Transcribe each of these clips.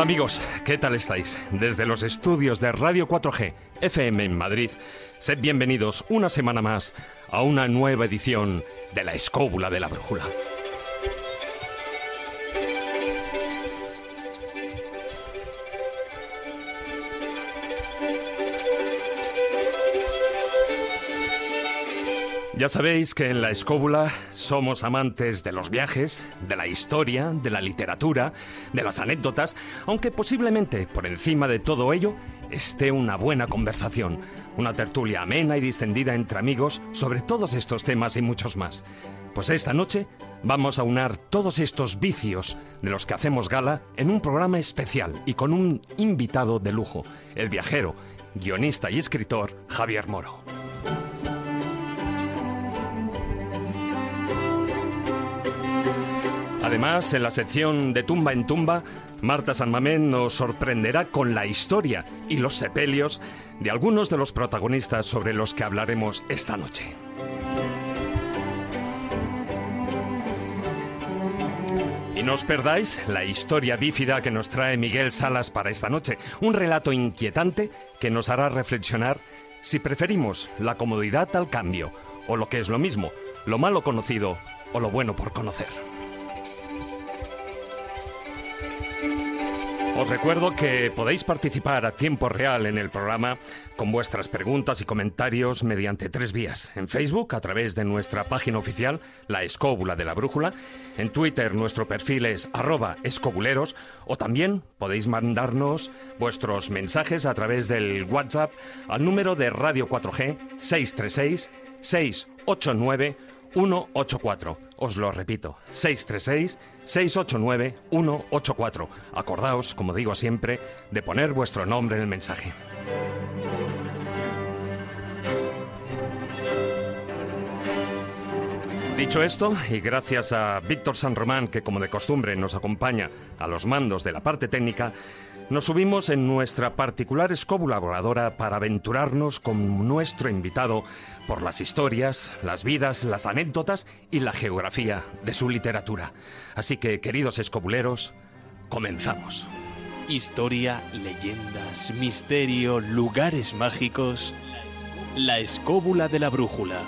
Hola amigos, ¿qué tal estáis? Desde los estudios de Radio 4G FM en Madrid, sed bienvenidos una semana más a una nueva edición de La Escóbula de la Brújula. Ya sabéis que en la escóbula somos amantes de los viajes, de la historia, de la literatura, de las anécdotas, aunque posiblemente por encima de todo ello esté una buena conversación, una tertulia amena y distendida entre amigos sobre todos estos temas y muchos más. Pues esta noche vamos a unar todos estos vicios de los que hacemos gala en un programa especial y con un invitado de lujo, el viajero, guionista y escritor Javier Moro. Además, en la sección de Tumba en Tumba, Marta San Mamén nos sorprenderá con la historia y los sepelios de algunos de los protagonistas sobre los que hablaremos esta noche. Y no os perdáis la historia bífida que nos trae Miguel Salas para esta noche, un relato inquietante que nos hará reflexionar si preferimos la comodidad al cambio, o lo que es lo mismo, lo malo conocido o lo bueno por conocer. Os recuerdo que podéis participar a tiempo real en el programa con vuestras preguntas y comentarios mediante tres vías. En Facebook, a través de nuestra página oficial, La Escóbula de la Brújula. En Twitter, nuestro perfil es arroba escobuleros. O también podéis mandarnos vuestros mensajes a través del WhatsApp al número de Radio 4G 636 689 184. Os lo repito, 636-689-184. Acordaos, como digo siempre, de poner vuestro nombre en el mensaje. Dicho esto, y gracias a Víctor San Román, que como de costumbre nos acompaña a los mandos de la parte técnica, nos subimos en nuestra particular escóbula voladora para aventurarnos con nuestro invitado por las historias, las vidas, las anécdotas y la geografía de su literatura. Así que, queridos escobuleros, comenzamos. Historia, leyendas, misterio, lugares mágicos. La escóbula de la brújula.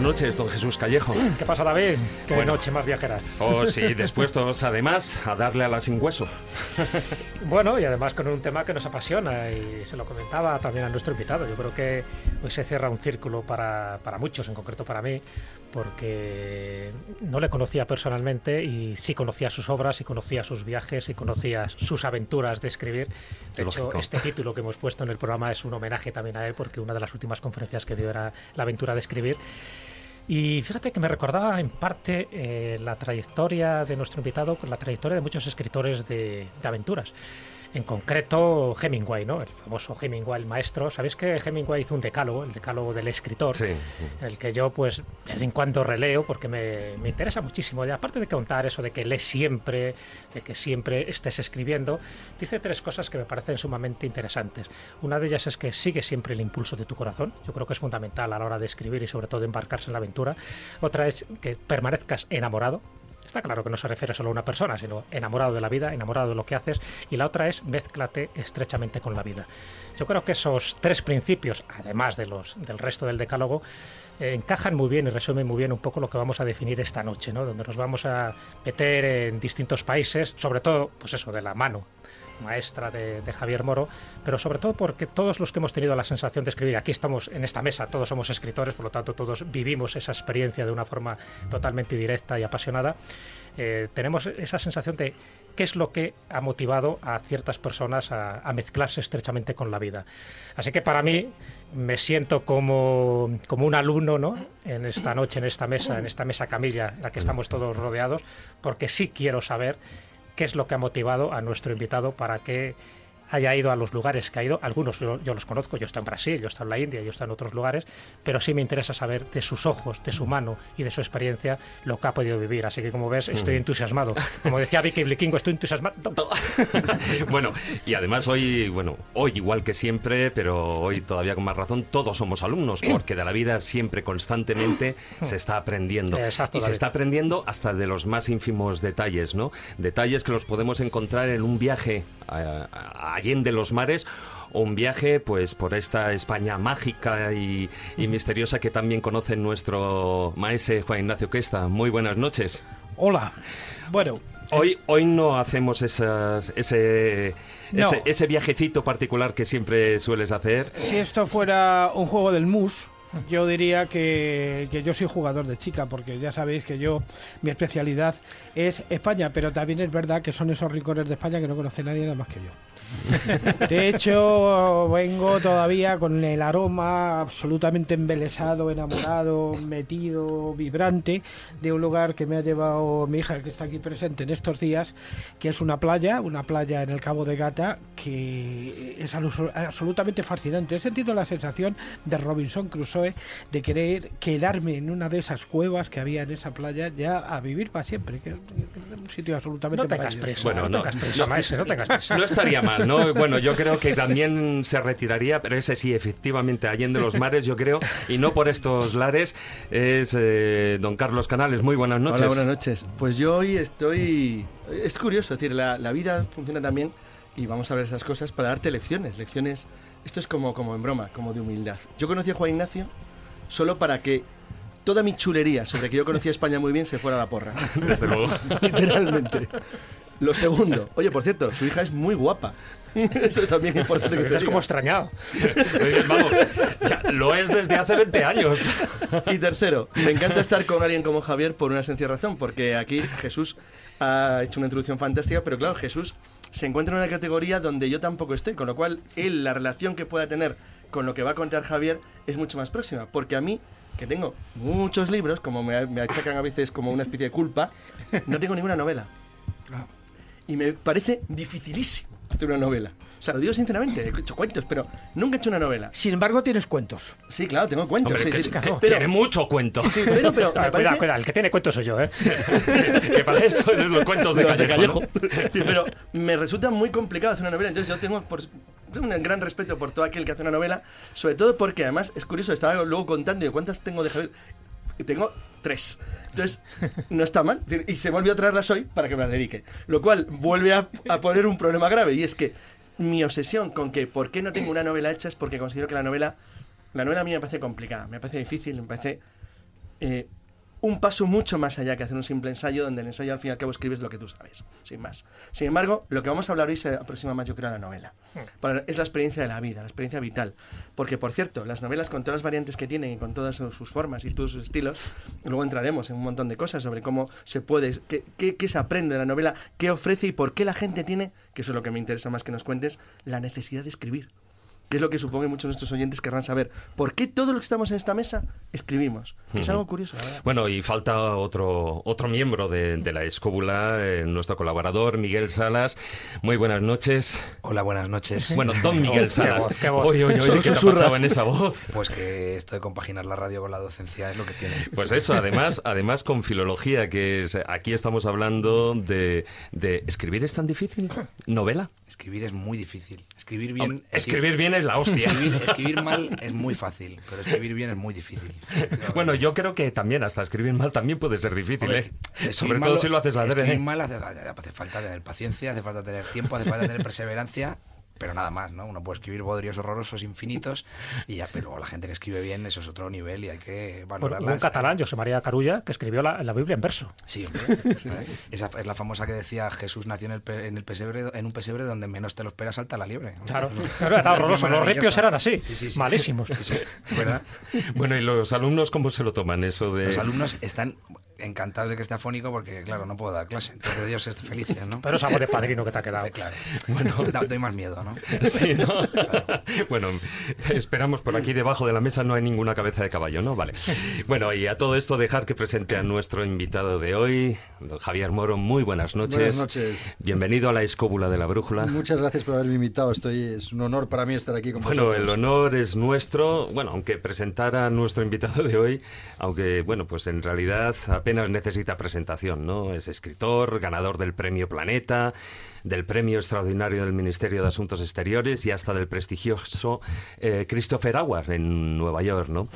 Buenas noches, don Jesús Callejo. ¿Qué pasa, David? Qué Bueno. noche más viajera. Oh, sí, dispuestos además a darle a la sin hueso. Bueno, y además con un tema que nos apasiona y se lo comentaba también a nuestro invitado. Yo creo que hoy se cierra un círculo para, para muchos, en concreto para mí, porque no le conocía personalmente y sí conocía sus obras, y conocía sus viajes, y conocía sus aventuras de escribir. De hecho, Lógico. este título que hemos puesto en el programa es un homenaje también a él, porque una de las últimas conferencias que dio era la aventura de escribir. Y fíjate que me recordaba en parte eh, la trayectoria de nuestro invitado con la trayectoria de muchos escritores de, de aventuras. En concreto, Hemingway, ¿no? El famoso Hemingway, el maestro. ¿Sabéis que Hemingway hizo un decálogo, el decálogo del escritor? Sí. El que yo, pues, de vez en cuando releo porque me, me interesa muchísimo. Y aparte de contar eso de que lees siempre, de que siempre estés escribiendo, dice tres cosas que me parecen sumamente interesantes. Una de ellas es que sigue siempre el impulso de tu corazón. Yo creo que es fundamental a la hora de escribir y sobre todo de embarcarse en la aventura. Otra es que permanezcas enamorado. Está claro que no se refiere solo a una persona, sino enamorado de la vida, enamorado de lo que haces. Y la otra es mézclate estrechamente con la vida. Yo creo que esos tres principios, además de los del resto del decálogo, eh, encajan muy bien y resumen muy bien un poco lo que vamos a definir esta noche, ¿no? donde nos vamos a meter en distintos países, sobre todo, pues eso, de la mano maestra de, Javier Moro, pero sobre todo porque todos los que hemos tenido la sensación de escribir, aquí estamos en esta mesa, todos somos escritores, por lo tanto todos vivimos esa experiencia de una forma totalmente directa y apasionada, eh, tenemos esa sensación de qué es lo que ha motivado a ciertas personas a, mezclarse estrechamente con la vida. Así que para mí me siento como, como un alumno ¿no? en esta noche, en esta mesa, en esta mesa camilla en la que estamos todos rodeados, porque sí quiero saber qué es lo que ha motivado a nuestro invitado para que haya ido a los lugares que ha ido. Algunos yo, los conozco, yo estoy en Brasil, yo estoy en la India, yo estoy en otros lugares, pero sí me interesa saber de sus ojos, de su mano y de su experiencia lo que ha podido vivir. Así que como ves, estoy entusiasmado. Como decía Vicky Blikingo, estoy entusiasmado. bueno, y además hoy, bueno, hoy igual que siempre, pero hoy todavía con más razón, todos somos alumnos, porque de la vida siempre, constantemente, se está aprendiendo. y se está aprendiendo hasta de los más ínfimos detalles, ¿no? Detalles que los podemos encontrar en un viaje a, de los mares un viaje pues por esta España mágica y, misteriosa que también conoce nuestro maese Juan Ignacio Questa. Muy buenas noches. Hola. Bueno, Hoy, hoy no hacemos esas, ese, ese, viajecito particular que siempre sueles hacer. Si esto fuera un juego del mus, yo diría que, que, yo soy jugador de chica, porque ya sabéis que yo, mi especialidad es España, pero también es verdad que son esos rincones de España que no conoce nadie nada más que yo. De hecho, vengo todavía con el aroma absolutamente embelesado, enamorado, metido, vibrante de un lugar que me ha llevado mi hija, que está aquí presente en estos días, que es una playa, una playa en el Cabo de Gata, que es absolutamente fascinante. He sentido la sensación de Robinson Crusoe de querer quedarme en una de esas cuevas que había en esa playa ya a vivir para siempre, un sitio absolutamente no tengas bueno, no, tengas presa, no tengas presa. No estaría mal. ¿no? Bueno, yo creo que también se retiraría, pero ese sí, efectivamente, Allende los Mares, yo creo, y no por estos lares, es eh, don Carlos Canales. Muy buenas noches. Hola, buenas noches. Pues yo hoy estoy... Es curioso, es decir, la, vida funciona también, y vamos a ver esas cosas, para darte lecciones, lecciones... Esto es como, como en broma, como de humildad. Yo conocí a Juan Ignacio solo para que toda mi chulería sobre que yo conocía España muy bien se fuera a la porra. Desde luego. Literalmente. Lo segundo, oye, por cierto, su hija es muy guapa. Eso es también importante que se Es como extrañado. Vamos, lo es desde hace 20 años. Y tercero, me encanta estar con alguien como Javier por una sencilla razón, porque aquí Jesús ha hecho una introducción fantástica, pero claro, Jesús se encuentra en una categoría donde yo tampoco estoy, con lo cual él, la relación que pueda tener con lo que va a contar Javier es mucho más próxima, porque a mí que tengo muchos libros, como me, me achacan a veces como una especie de culpa, no tengo ninguna novela. Y me parece dificilísimo hacer una novela. O sea, lo digo sinceramente, he hecho cuentos, pero nunca he hecho una novela. Sin embargo, tienes cuentos. Sí, claro, tengo cuentos. tiene mucho cuento. Sí, pero, pero cuidado, cuidado, el que tiene cuentos soy yo, ¿eh? que para eso eres los cuentos de, Callejo. pero me resulta muy complicado hacer una novela, entonces yo tengo por, un gran respeto por todo aquel que hace una novela, sobre todo porque además es curioso, estaba luego contando de cuántas tengo de Javier tengo tres. Entonces, no está mal. Y se volvió a traerlas hoy para que me las dedique. Lo cual vuelve a, poner un problema grave. Y es que mi obsesión con que por qué no tengo una novela hecha es porque considero que la novela, la novela a mí me parece complicada, me parece difícil, me parece eh, un paso mucho más allá que hacer un simple ensayo, donde el ensayo al fin y al cabo escribes lo que tú sabes, sin más. Sin embargo, lo que vamos a hablar hoy se aproxima más, yo creo, a la novela. Hmm. es la experiencia de la vida, la experiencia vital. Porque, por cierto, las novelas, con todas las variantes que tienen y con todas sus formas y todos sus estilos, luego entraremos en un montón de cosas sobre cómo se puede, qué, qué, qué se aprende de la novela, qué ofrece y por qué la gente tiene, que eso es lo que me interesa más que nos cuentes, la necesidad de escribir que es lo que supongo que muchos de nuestros oyentes querrán saber. ¿Por qué todos los que estamos en esta mesa escribimos? es algo curioso. Bueno, y falta otro, otro miembro de, la escóbula, eh, nuestro colaborador, Miguel Salas. Muy buenas noches. Hola, buenas noches. Bueno, don Miguel Salas. ¿Qué voz, qué voz. ¿qué te en esa voz? Pues que esto de compaginar la radio con la docencia es lo que tiene. Pues eso, además, además con filología, que es, aquí estamos hablando de, de... ¿Escribir es tan difícil? ¿Novela? Escribir es muy difícil. Escribir bien... escribir bien es la hostia. Escribir, escribir mal es muy fácil, pero escribir bien es muy difícil. Bueno, yo creo que también hasta escribir mal también puede ser difícil, ¿eh? Sobre todo si lo haces adrede. Escribir mal hace, hace falta tener paciencia, hace falta tener tiempo, hace falta tener perseverancia pero nada más, ¿no? Uno puede escribir bodrios horrorosos infinitos y ya, pero la gente que escribe bien, eso es otro nivel y hay que Bueno, valorarla. un catalán, José María Carulla, que escribió la, la Biblia en verso. Sí, hombre. Esa es la famosa que decía Jesús nació en, el, pe- en el pesebre, en un pesebre donde menos te lo esperas salta la liebre. Claro, claro, era horroroso. Los ripios eran así, Sí, sí, sí. malísimos. Sí, sí, ¿verdad? Bueno, ¿y los alumnos cómo se lo toman eso de...? Los alumnos están encantados de que esté afónico porque, claro, no puedo dar clase. Entonces ellos están felices, ¿no? Pero es algo de padrino que te ha quedado. Eh, Claro. Bueno, da- doy más miedo, ¿no? Sí, ¿no? bueno, esperamos por aquí debajo de la mesa no hay ninguna cabeza de caballo, ¿no? Vale. Bueno, y a todo esto dejar que presente a nuestro invitado de hoy, don Javier Moro. Muy buenas noches. Buenas noches. Bienvenido a la escóbula de la brújula. Muchas gracias por haberme invitado. Estoy, es un honor para mí estar aquí con Bueno, vosotros. el honor es nuestro. Bueno, aunque presentara a nuestro invitado de hoy, aunque, bueno, pues en realidad apenas necesita presentación, ¿no? Es escritor, ganador del Premio Planeta, del Premio Extraordinario del Ministerio de Asuntos Exteriores y hasta del prestigioso eh, Christopher Award en Nueva York, ¿no?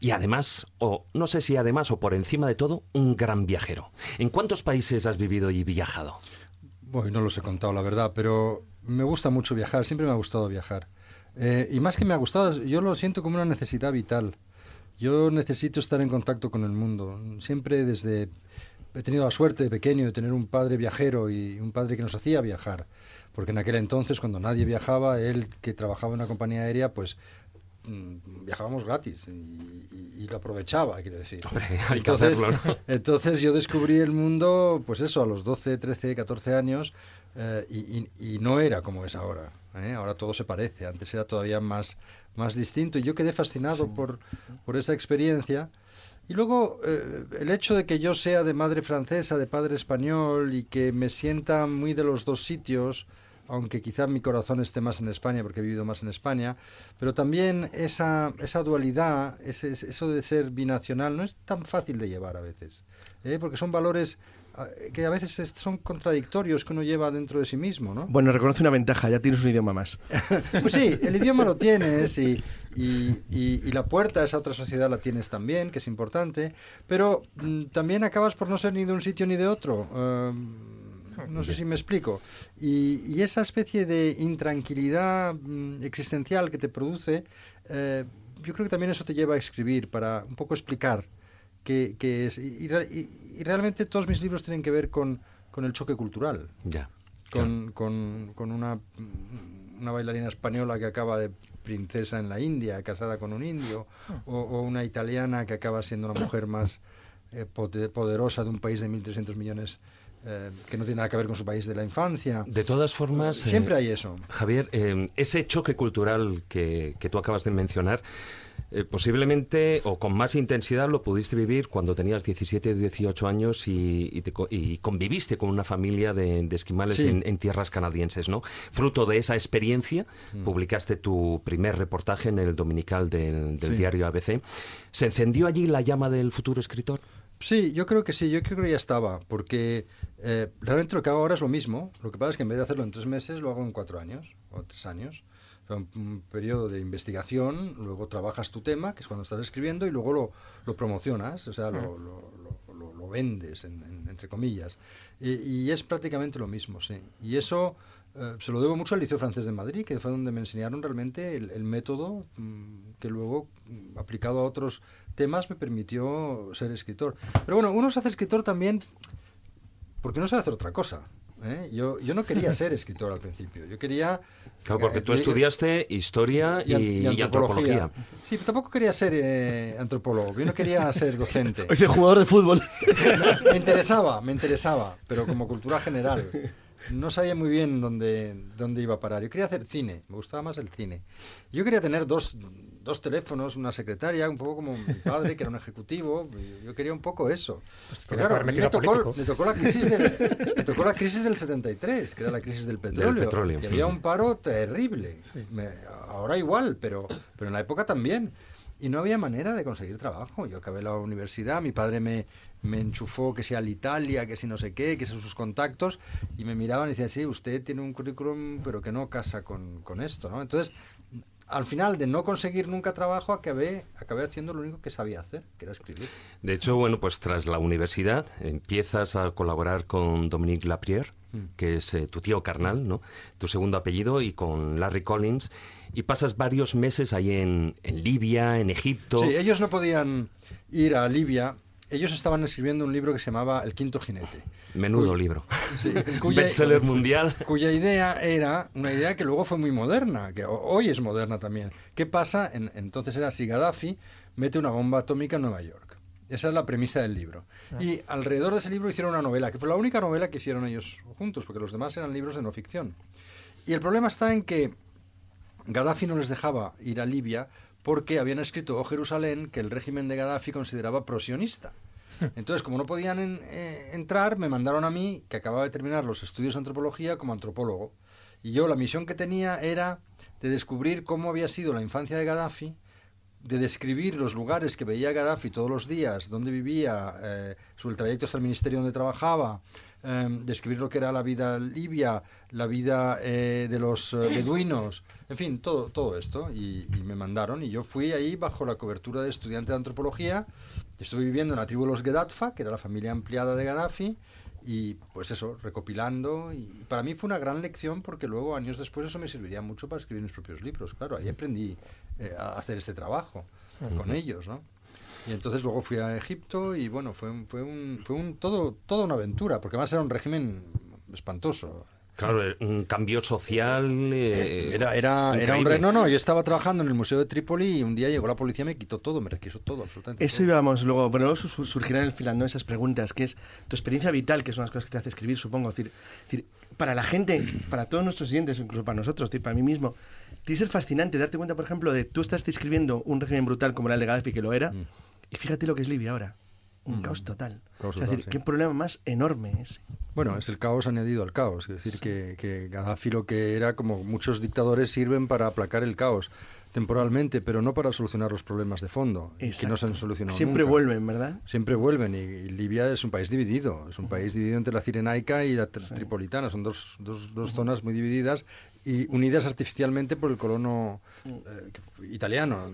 Y además, o no sé si además o por encima de todo, un gran viajero. ¿En cuántos países has vivido y viajado? Bueno, no los he contado, la verdad, pero me gusta mucho viajar. Siempre me ha gustado viajar. Eh, y más que me ha gustado, yo lo siento como una necesidad vital. Yo necesito estar en contacto con el mundo. Siempre desde... He tenido la suerte de pequeño de tener un padre viajero y un padre que nos hacía viajar. Porque en aquel entonces, cuando nadie viajaba, él que trabajaba en una compañía aérea, pues mm, viajábamos gratis y, y- y lo aprovechaba, quiero decir. Hombre, hay que entonces, hacerlo, ¿no? entonces yo descubrí el mundo, pues eso, a los 12, 13, 14 años eh, y no era como es ahora. ¿eh? Ahora todo se parece, antes era todavía más, más distinto y yo quedé fascinado por, por esa experiencia. Y luego eh, el hecho de que yo sea de madre francesa, de padre español y que me sienta muy de los dos sitios, aunque quizá mi corazón esté más en España porque he vivido más en España, pero también esa, esa dualidad, ese, eso de ser binacional, no es tan fácil de llevar a veces, ¿eh? porque son valores que a veces es- son contradictorios que uno lleva dentro de sí mismo, ¿no? Bueno, reconoce una ventaja, ya tienes un idioma más. Pues sí, el idioma lo tienes y, y- y- y la puerta a esa otra sociedad la tienes también, que es importante, pero mm, también acabas por no ser ni de un sitio ni de otro. Um, no sé si me explico. Y, y esa especie de intranquilidad mm, existencial que te produce, eh, yo creo que también eso te lleva a escribir para un poco explicar qué es. Y, y re- y- y realmente todos mis libros tienen que ver con, con el choque cultural Ya. con, con, con una, una bailarina española que acaba de princesa en la India, casada con un indio, o, o una italiana que acaba siendo una mujer más eh, poderosa de un país de 1.300 millones eh, que no tiene nada que ver con su país de la infancia. De todas formas... eh, Siempre hay eso. Javier, eh, ese choque cultural que, que tú acabas de mencionar, eh, posiblemente o con más intensidad lo pudiste vivir cuando tenías 17 o 18 años y, y te co- y conviviste con una familia de, de esquimales Sí. en, en tierras canadienses, ¿no? Fruto de esa experiencia, publicaste tu primer reportaje en el dominical del, del Sí. diario ABC. ¿Se encendió allí la llama del futuro escritor? Sí, yo creo que sí, yo creo que ya estaba, porque eh, realmente lo que hago ahora es lo mismo. Lo que pasa es que en vez de hacerlo en tres meses, lo hago en cuatro años o tres años. Un, periodo de investigación, luego trabajas tu tema, que es cuando estás escribiendo, y luego lo, lo promocionas, o sea, lo, lo- lo- lo- lo vendes, en- en- entre comillas. Y, y es prácticamente lo mismo, sí. Y eso eh, se lo debo mucho al Liceo Francés de Madrid, que fue donde me enseñaron realmente el, el método mm, que luego, mm, aplicado a otros temas, me permitió ser escritor. Pero bueno, uno se hace escritor también porque no sabe hacer otra cosa. ¿Eh? Yo, yo no quería ser escritor al principio. Yo quería... Claro, porque tú eh, estudiaste historia y antropología. Sí, pero tampoco quería ser eh, antropólogo. Yo no quería ser docente. Oye, jugador de fútbol. me interesaba, me interesaba, pero como cultura general. No sabía muy bien dónde, dónde iba a parar. Yo quería hacer cine, me gustaba más el cine. Yo quería tener dos, dos teléfonos, una secretaria, un poco como mi padre, que era un ejecutivo. Yo quería un poco eso. Pero mí metido me tocó, me tocó la crisis del, me tocó la crisis del 73, que era la crisis del petróleo. petróleo. Y había un paro terrible. Me- ahora igual, pero, pero en la época también. Y no había manera de conseguir trabajo. Yo acabé la universidad, mi padre me, me enchufó que sea Italia, que si no sé qué, que son sus contactos, y me miraban y decían, sí, usted tiene un currículum, pero que no casa con, con esto, ¿no? Entonces, al final de no conseguir nunca trabajo, acabé, acabé haciendo lo único que sabía hacer, que era escribir. De hecho, bueno, pues tras la universidad empiezas a colaborar con Dominique Laprière, Mm. que es eh, tu tío carnal, ¿no? Tu segundo apellido, y con Larry Collins, y pasas varios meses ahí en, en Libia, en Egipto. Sí, ellos no podían ir a Libia. Ellos estaban escribiendo un libro que se llamaba El Quinto Jinete. Menudo Cuy- libro. Sí, cuya- Bestseller mundial. Cuya idea era una idea que luego fue muy moderna, que ho- hoy es moderna también. ¿Qué pasa? En- entonces era si Gaddafi mete una bomba atómica en Nueva York. Esa es la premisa del libro. Y alrededor de ese libro hicieron una novela, que fue la única novela que hicieron ellos juntos, porque los demás eran libros de no ficción. Y el problema está en que Gaddafi no les dejaba ir a Libia porque habían escrito O Jerusalén que el régimen de Gaddafi consideraba prosionista. Entonces, como no podían en- eh, entrar, me mandaron a mí, que acababa de terminar los estudios de antropología, como antropólogo. Y yo la misión que tenía era de descubrir cómo había sido la infancia de Gaddafi, de describir los lugares que veía Gaddafi todos los días, dónde vivía, eh, sobre el trayecto hasta el ministerio donde trabajaba, eh, describir lo que era la vida libia, la vida eh, de los eh, beduinos, en fin, todo, todo esto. Y, y me mandaron y yo fui ahí bajo la cobertura de estudiante de antropología. Estuve viviendo en la tribu de los Gedatfa, que era la familia ampliada de Gaddafi, y pues eso, recopilando. Y para mí fue una gran lección porque luego, años después, eso me serviría mucho para escribir mis propios libros. Claro, ahí aprendí eh, a hacer este trabajo con ellos, ¿no? Y entonces luego fui a Egipto y bueno, fue, un- fue, un, fue un, todo, toda una aventura, porque además era un régimen espantoso. Claro, eh, un cambio social. eh, Era, era, era un re- No, no, yo estaba trabajando en el Museo de Trípoli y un día llegó la policía y me quitó todo, me requisó todo, absolutamente. Eso todo. íbamos luego, pero luego su- surgirán en el final, ¿no? Esas preguntas, que es tu experiencia vital, que son las cosas que te hace escribir, supongo. Es decir, es decir, para la gente, para todos nuestros siguientes, incluso para nosotros, decir, para mí mismo, tiene que ser fascinante darte cuenta, por ejemplo, de tú estás describiendo un régimen brutal como era el de Gaddafi, que lo era, y fíjate lo que es Libia ahora. Un caos total. Caos O sea, es total, decir, sí. qué problema más enorme es. Bueno, es el caos añadido al caos. Es decir, que, que Gaddafi lo que era, como muchos dictadores, sirven para aplacar el caos temporalmente, pero no para solucionar los problemas de fondo, que no se han solucionado Siempre nunca. vuelven, ¿verdad? Siempre vuelven y, y Libia es un país dividido, es un país dividido entre la cirenaica y la tri- tripolitana, son dos, dos, dos zonas muy divididas y unidas artificialmente por el colono eh, que- italiano,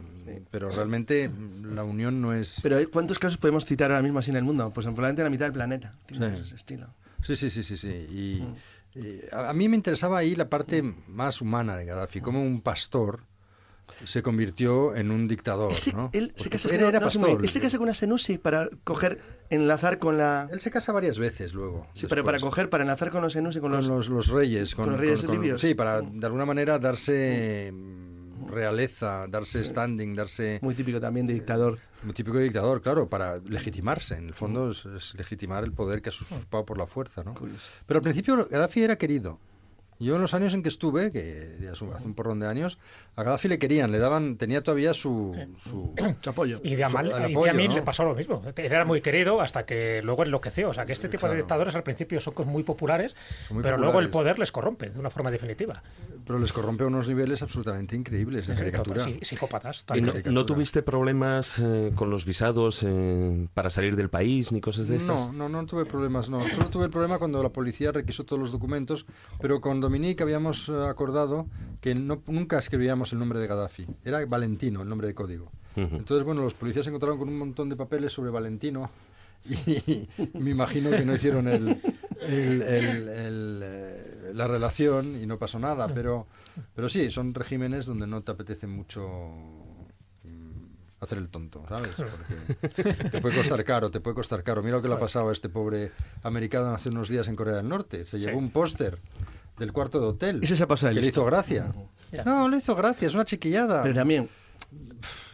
pero realmente mm, la unión no es... Pero ¿eh? ¿cuántos casos podemos citar ahora mismo así en el mundo? Pues probablemente la mitad del planeta. Tiene Sí. ese estilo. Sí, sí, sí, sí, sí. Y, y a, a mí me interesaba ahí la parte más humana de Gaddafi, como un pastor se convirtió en un dictador, Ese- ¿no? él se casa, él no, era no, se me- pastor. él se casa con una Senusi para coger, enlazar con la... Él se casa varias veces luego. Sí, pero para coger, para enlazar con los Senusi, con, con los... los, los reyes, con, con los reyes libios. sí, para de alguna manera darse mm, realeza, darse standing, darse Muy típico también de dictador. muy típico de dictador, claro, para legitimarse. En el fondo es, es legitimar el poder que ha usurpado por la fuerza, ¿no? Curioso. Pero al principio Gaddafi era querido. Yo en los años en que estuve, que hace un porrón de años, a Gaddafi le querían, le daban, tenía todavía su, su, Su apoyo. Y de Amal- el y de apoyo, Amin ¿no? le pasó lo mismo. Era muy querido hasta que luego enloqueció. O sea, que este tipo de Claro. dictadores al principio son muy populares, Muy pero luego el populares. poder les corrompe de una forma definitiva. pero les corrompe a unos niveles absolutamente increíbles de caricatura. Sí, psicópatas. ¿Y no, no tuviste problemas eh, con los visados eh, para salir del país ni cosas de estas? No, no, no tuve problemas, no. Solo tuve el problema cuando la policía requisó todos los documentos, pero con Dominique habíamos eh, acordado que no, nunca escribíamos el nombre de Gaddafi. Era Valentino, el nombre de código. Ujú. Entonces, bueno, los policías se encontraron con un montón de papeles sobre Valentino y me imagino que no hicieron el, el- el- eh, la relación y no pasó nada, pero, pero sí, son regímenes donde no te apetece mucho mm, hacer el tonto, ¿sabes? Porque te puede costar caro, te puede costar caro. Mira lo que le ha pasado a este pobre americano hace unos días en Corea del Norte. Se llevó un póster del cuarto de hotel. Ese se ha pasado de que le listo. hizo gracia. No, le hizo gracia, es una chiquillada. Pero también,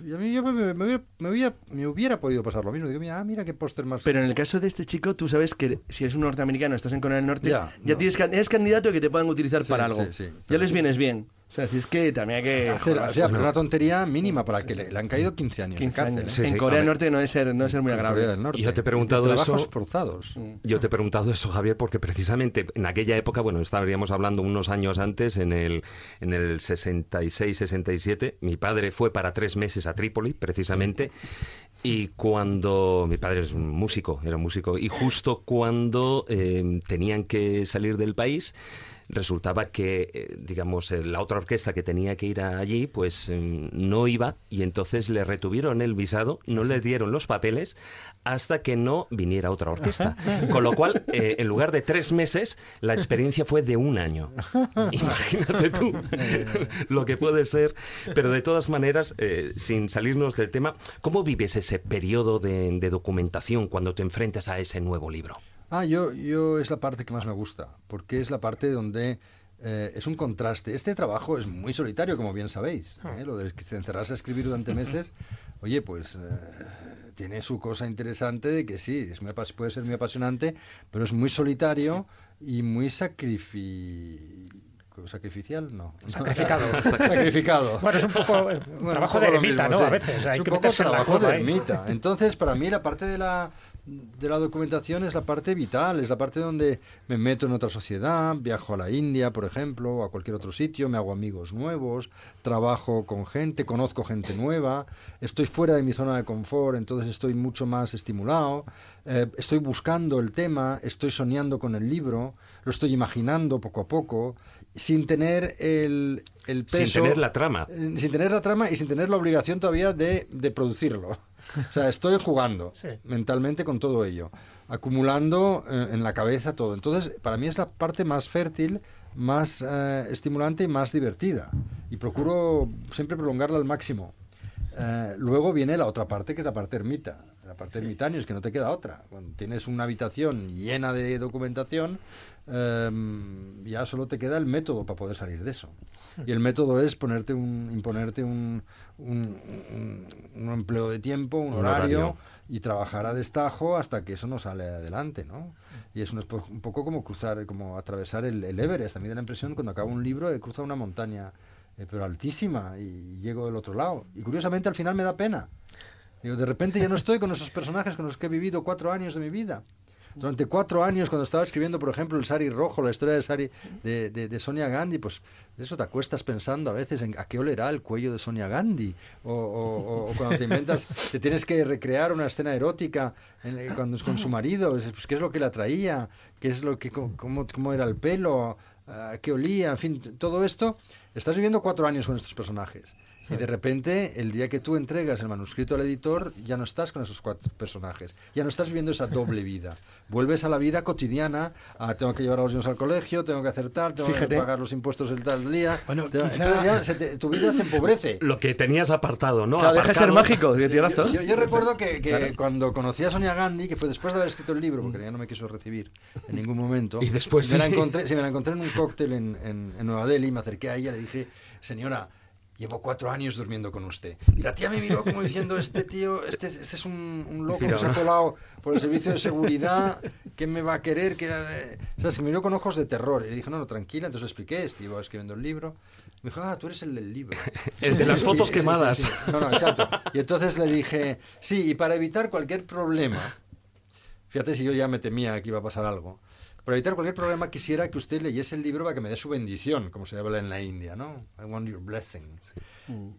Y a mí yo me, me- me hubiera, me hubiera- me hubiera podido pasar lo mismo. Digo, mira, ah, mira qué póster más. pero en el caso de este chico, tú sabes que si eres un norteamericano, estás en Corea del Norte, Ya, ya, no. tienes can- eres candidato a que te puedan utilizar Sí, para algo. sí, sí. ya les vienes bien. O sea, es que también hay que... hacer, joder, o sea, pero una tontería mínima para que le, le han caído 15 años 15 de cárcel. años. Sí, en Corea a del. Norte no debe ser, no debe ser muy agradable. Corea del Norte. Y yo te he preguntado trabajos eso- forzados. Yo te he preguntado eso, Javier, porque precisamente en aquella época, bueno, estaríamos hablando unos años antes, en el, en el 66-67, mi padre fue para tres meses a Trípoli, precisamente, y cuando mi padre es un músico, era músico, y justo cuando eh, tenían que salir del país, resultaba que, eh, digamos, eh, la otra orquesta que tenía que ir allí, pues mm, no iba y entonces le retuvieron el visado, no le dieron los papeles hasta que no viniera otra orquesta. Con lo cual, eh, en lugar de tres meses, la experiencia fue de un año. Imagínate tú lo que puede ser. Pero de todas maneras, eh, sin salirnos del tema, ¿cómo vives ese periodo de, de documentación cuando te enfrentas a ese nuevo libro? Ah, yo, yo es la parte que más me gusta, porque es la parte donde eh, es un contraste. Este trabajo es muy solitario, como bien sabéis. ¿eh? Lo de encerrarse a escribir durante meses, oye, pues eh, tiene su cosa interesante de que sí, es muy puede ser muy apasionante, pero es muy solitario y muy sacrifi... sacrificial, no. Sacrificado. Sacrificado. Bueno, es un poco Bueno, trabajo un de poco ermita, mismo, ¿no? sí. A veces hay es un que poco meterse en la trabajo de ermita. Entonces, para mí la parte de la de la documentación es la parte vital, es la parte donde me meto en otra sociedad, viajo a la India, por ejemplo, o a cualquier otro sitio, me hago amigos nuevos, trabajo con gente, conozco gente nueva, estoy fuera de mi zona de confort, entonces estoy mucho más estimulado, eh, estoy buscando el tema, estoy soñando con el libro, lo estoy imaginando poco a poco, sin tener el, el peso... Sin tener la trama. Eh, sin tener la trama y sin tener la obligación todavía de, de producirlo. O sea, estoy jugando Sí. mentalmente con todo ello, acumulando eh, en la cabeza todo. Entonces, para mí es la parte más fértil, más eh, estimulante y más divertida. Y procuro siempre prolongarla al máximo. Eh, luego viene la otra parte, que es la parte ermita. La parte ermitaña es que no te queda otra. Cuando tienes una habitación llena de documentación, em, ya solo te queda el método para poder salir de eso. Y el método es ponerte un, imponerte un, un, un- un empleo de tiempo, un, horario, horario. y trabajar a destajo hasta que eso no sale adelante, ¿no? Y es un, poco como cruzar, como atravesar el, el Everest. A mí me da la impresión cuando acabo un libro he cruzado una montaña, eh, pero altísima, y llego del otro lado. Y curiosamente al final me da pena. Digo, de repente ya no estoy con esos personajes con los que he vivido cuatro años de mi vida. Durante cuatro años, cuando estaba escribiendo, por ejemplo, el Sari Rojo, la historia de Sari, de, de- Sonia Gandhi, pues eso te acuestas pensando a veces en a qué olerá el cuello de Sonia Gandhi. O, cuando te inventas, te tienes que recrear una escena erótica en- cuando, con su marido, es- pues, qué es lo que la atraía, qué es lo que, cómo, cómo- era el pelo, a qué olía, en fin, todo esto. Estás viviendo cuatro años con estos personajes. Y de repente, el día que tú entregas el manuscrito al editor, ya no estás con esos cuatro personajes. Ya no estás viviendo esa doble vida. Vuelves a la vida cotidiana. a, tengo que llevar a los niños al colegio, tengo que hacer tal, tengo Fíjate. que pagar los impuestos el tal día. Bueno, Te- quizá- Entonces ya se te- tu vida se empobrece. Lo que tenías apartado, ¿no? O sea, deja de ser mágico, razón. Yo, yo recuerdo que, que cuando conocí a Sonia Gandhi, que fue después de haber escrito el libro, porque ya no me quiso recibir en ningún momento. Y después me la sí. encontré, sí, me la encontré en un cóctel en, en- en Nueva Delhi, me acerqué a ella y le dije, señora, llevo cuatro años durmiendo con usted. Y la tía me miró como diciendo, este tío, este, este es un, un loco que se ha colado por el servicio de seguridad, ¿qué me va a querer? Que era de-". O sea, se miró con ojos de terror. Y le dije, no, no, tranquila, entonces le expliqué, iba escribiendo el libro. Me dijo, ah, tú eres el del libro. El de las Y- fotos sí, sí, quemadas. sí. No, no, exacto. Y entonces le dije, sí, y para evitar cualquier problema, fíjate si yo ya me temía que iba a pasar algo, para evitar cualquier problema quisiera que usted leyese el libro para que me dé su bendición, como se habla en la India, ¿no? I want your blessing.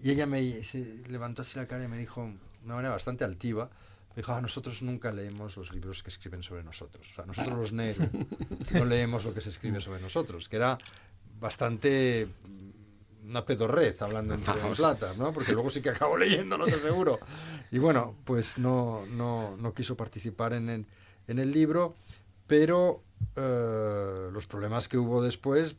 Y ella me se levantó así la cara y me dijo, de una manera bastante altiva, me dijo, ah, nosotros nunca leemos los libros que escriben sobre nosotros. O sea, nosotros los Nehru no leemos lo que se escribe sobre nosotros, que era bastante mm, una pedorrez hablando en, en plata, ¿no? Porque luego sí que acabo leyéndolo, te aseguro. Y bueno, pues no, no, no quiso participar en el, en el libro, pero eh, los problemas que hubo después,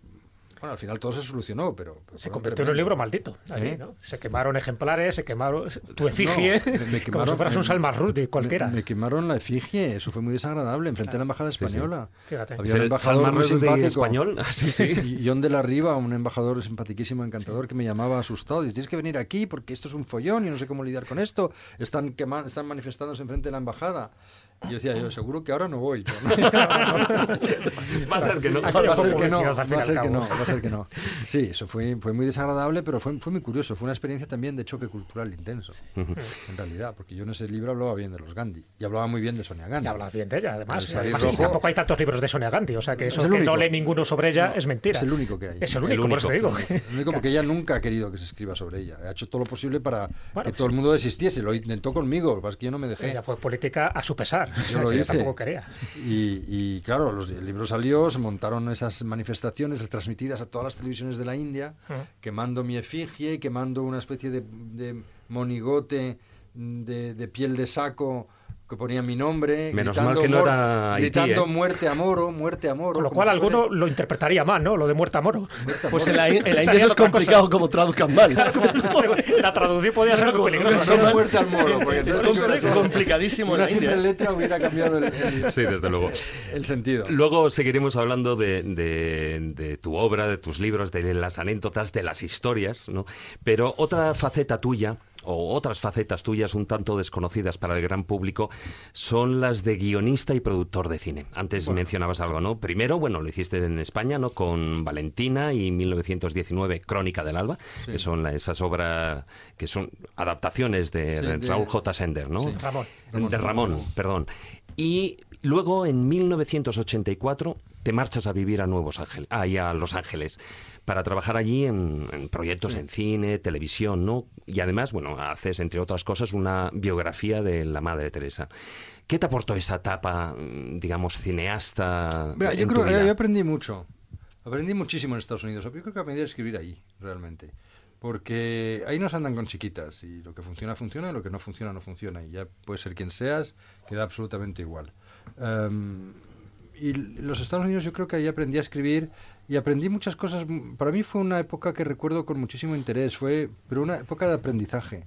bueno, al final todo se solucionó, pero... pero Se convirtió en un libro maldito. así, ¿Eh? ¿no? Se quemaron ejemplares, se quemaron tu efigie, No, me- me como si fueras un Rushdie cualquiera. Me, me quemaron la efigie, eso fue muy desagradable, enfrente de la embajada española. Fíjate. Había un ¿El embajador muy simpático. español? Ah, sí, sí. Y John de la Riva, un embajador simpaticísimo, encantador, que me llamaba asustado. Dice, tienes que venir aquí porque esto es un follón y no sé cómo lidiar con esto. Están, quema- están manifestándose enfrente de la embajada. Y yo decía, yo seguro que ahora no voy. Va a ser que no. Va a ser que no, va a ser que no, va a ser que no. Sí, eso fue, fue muy desagradable, pero fue, fue muy curioso. Fue una experiencia también de choque cultural intenso, en realidad, porque yo en ese libro hablaba bien de los Gandhi y hablaba muy bien de Sonia Gandhi. Y hablas bien de ella, además. El Sari Además, Rojo- Tampoco hay tantos libros de Sonia Gandhi, o sea que Es eso el que único. no lee ninguno sobre ella es mentira. Es el único que hay. Es el El único, por eso te digo. Lo único porque ella nunca ha querido que se escriba sobre ella. Ha hecho todo lo posible para Bueno, que todo el mundo desistiese. Lo intentó conmigo, lo que pasa es que yo no me dejé. Ella fue política a su pesar. Yo lo Sí, hice. tampoco quería. Y, y, claro, los- el libro salió, se montaron esas manifestaciones transmitidas a todas las televisiones de la India, quemando mi efigie, quemando una especie de, de monigote mm, de, de piel de saco que ponía mi nombre. Menos gritando mal que no mor- era Haití, Gritando ¿eh? muerte a Moro, muerte a Moro. Con lo cual si alguno fuera- lo interpretaría mal, ¿no? Lo de muerta a moro. muerte a Pues Moro. en la, en la India Estaría eso es complicado como traduzcan mal. la traducción podría ser muy peligrosa. Solo ¿no? muerte al Moro. porque Es complicadísimo en Una la simple India. ¿eh? letra hubiera cambiado el, el- Sí, desde luego. el sentido. Luego seguiremos hablando de, de- de tu obra, de tus libros, de las anécdotas, de las historias, ¿no? Pero otra faceta tuya, o otras facetas tuyas un tanto desconocidas para el gran público, son las de guionista y productor de cine. Antes mencionabas algo, ¿no? Primero, bueno, lo hiciste en España, ¿no? Con Valentina y 1919, Crónica del Alba, que son la- esas obras que son adaptaciones de, Sí, de- Raúl J. Sender, ¿no? Sí. Ramón. de Ramón, perdón. Y luego en 1984 te marchas a vivir a Nuevos Ángeles, ah, y a Los Ángeles para trabajar allí en, en proyectos en cine, televisión, ¿no? Y además, bueno, haces entre otras cosas una biografía de la Madre Teresa. ¿Qué te aportó esa etapa, mm, digamos, cineasta? Vea, yo tu creo que vida? yo aprendí mucho. Aprendí muchísimo en Estados Unidos. Yo creo que aprendí a escribir ahí, realmente. Porque ahí nos andan con chiquitas y lo que funciona, funciona y lo que no funciona, no funciona. Y ya puede ser quien seas, queda absolutamente igual. Em, y los Estados Unidos yo creo que ahí aprendí a escribir y aprendí muchas cosas. Para mí fue una época que recuerdo con muchísimo interés, fue, pero una época de aprendizaje.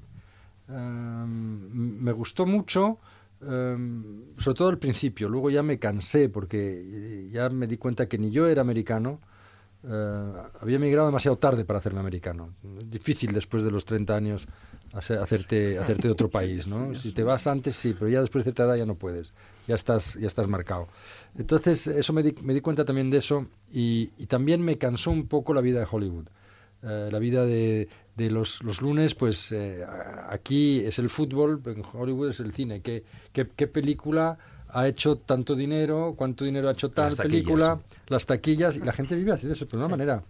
Em, me gustó mucho, em, sobre todo al principio. Luego ya me cansé porque eh, ya me di cuenta que ni yo era americano. eh, había emigrado demasiado tarde para hacerme americano. Difícil después de los 30 años hacer- hacerte, hacerte de otro país, ¿no? Si te vas antes, sí, pero ya después de cierta edad ya no puedes. Ya estás, ya estás marcado. Entonces, eso me di, me di cuenta también de eso y, y también me cansó un poco la vida de Hollywood. Eh, la vida de, de los, los lunes, pues eh, aquí es el fútbol, en Hollywood es el cine. ¿Qué, qué, qué película ha hecho tanto dinero? ¿Cuánto dinero ha hecho tal Las taquillas, película? sí. Las taquillas. Y la gente vive así de eso, pero de una manera,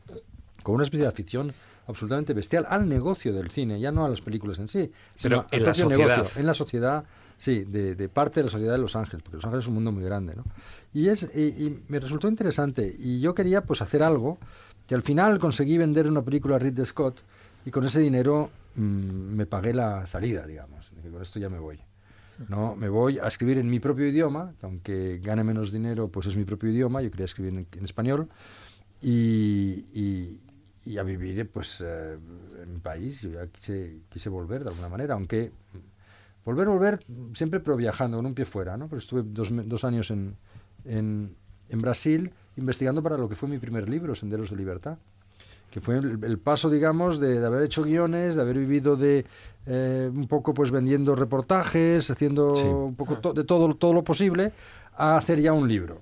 con una especie de afición absolutamente bestial al negocio del cine, ya no a las películas en sí, sino Pero en al la sociedad. negocio, en la sociedad, sí, de, parte de la sociedad de Los Ángeles, porque Los Ángeles es un mundo muy grande, ¿no? Y, es, y, y me resultó interesante, y yo quería pues hacer algo, que al final conseguí vender una película a Ridley Scott, y con ese dinero mm, me pagué la salida, digamos, con esto ya me voy. No, me voy a escribir en mi propio idioma, que aunque gane menos dinero, pues es mi propio idioma, yo quería escribir en, español, y a vivir pues eh, en mi país, yo ya quise, quise volver de alguna manera, aunque volver, volver, siempre pero viajando, con un pie fuera, ¿no? Pero estuve dos, dos años en, en, en Brasil investigando para lo que fue mi primer libro, Senderos de Libertad que fue el, el paso, digamos, de, de haber hecho guiones, de haber vivido de eh, un poco pues vendiendo reportajes, haciendo Sí. un poco to- de todo, todo lo posible, a hacer ya un libro.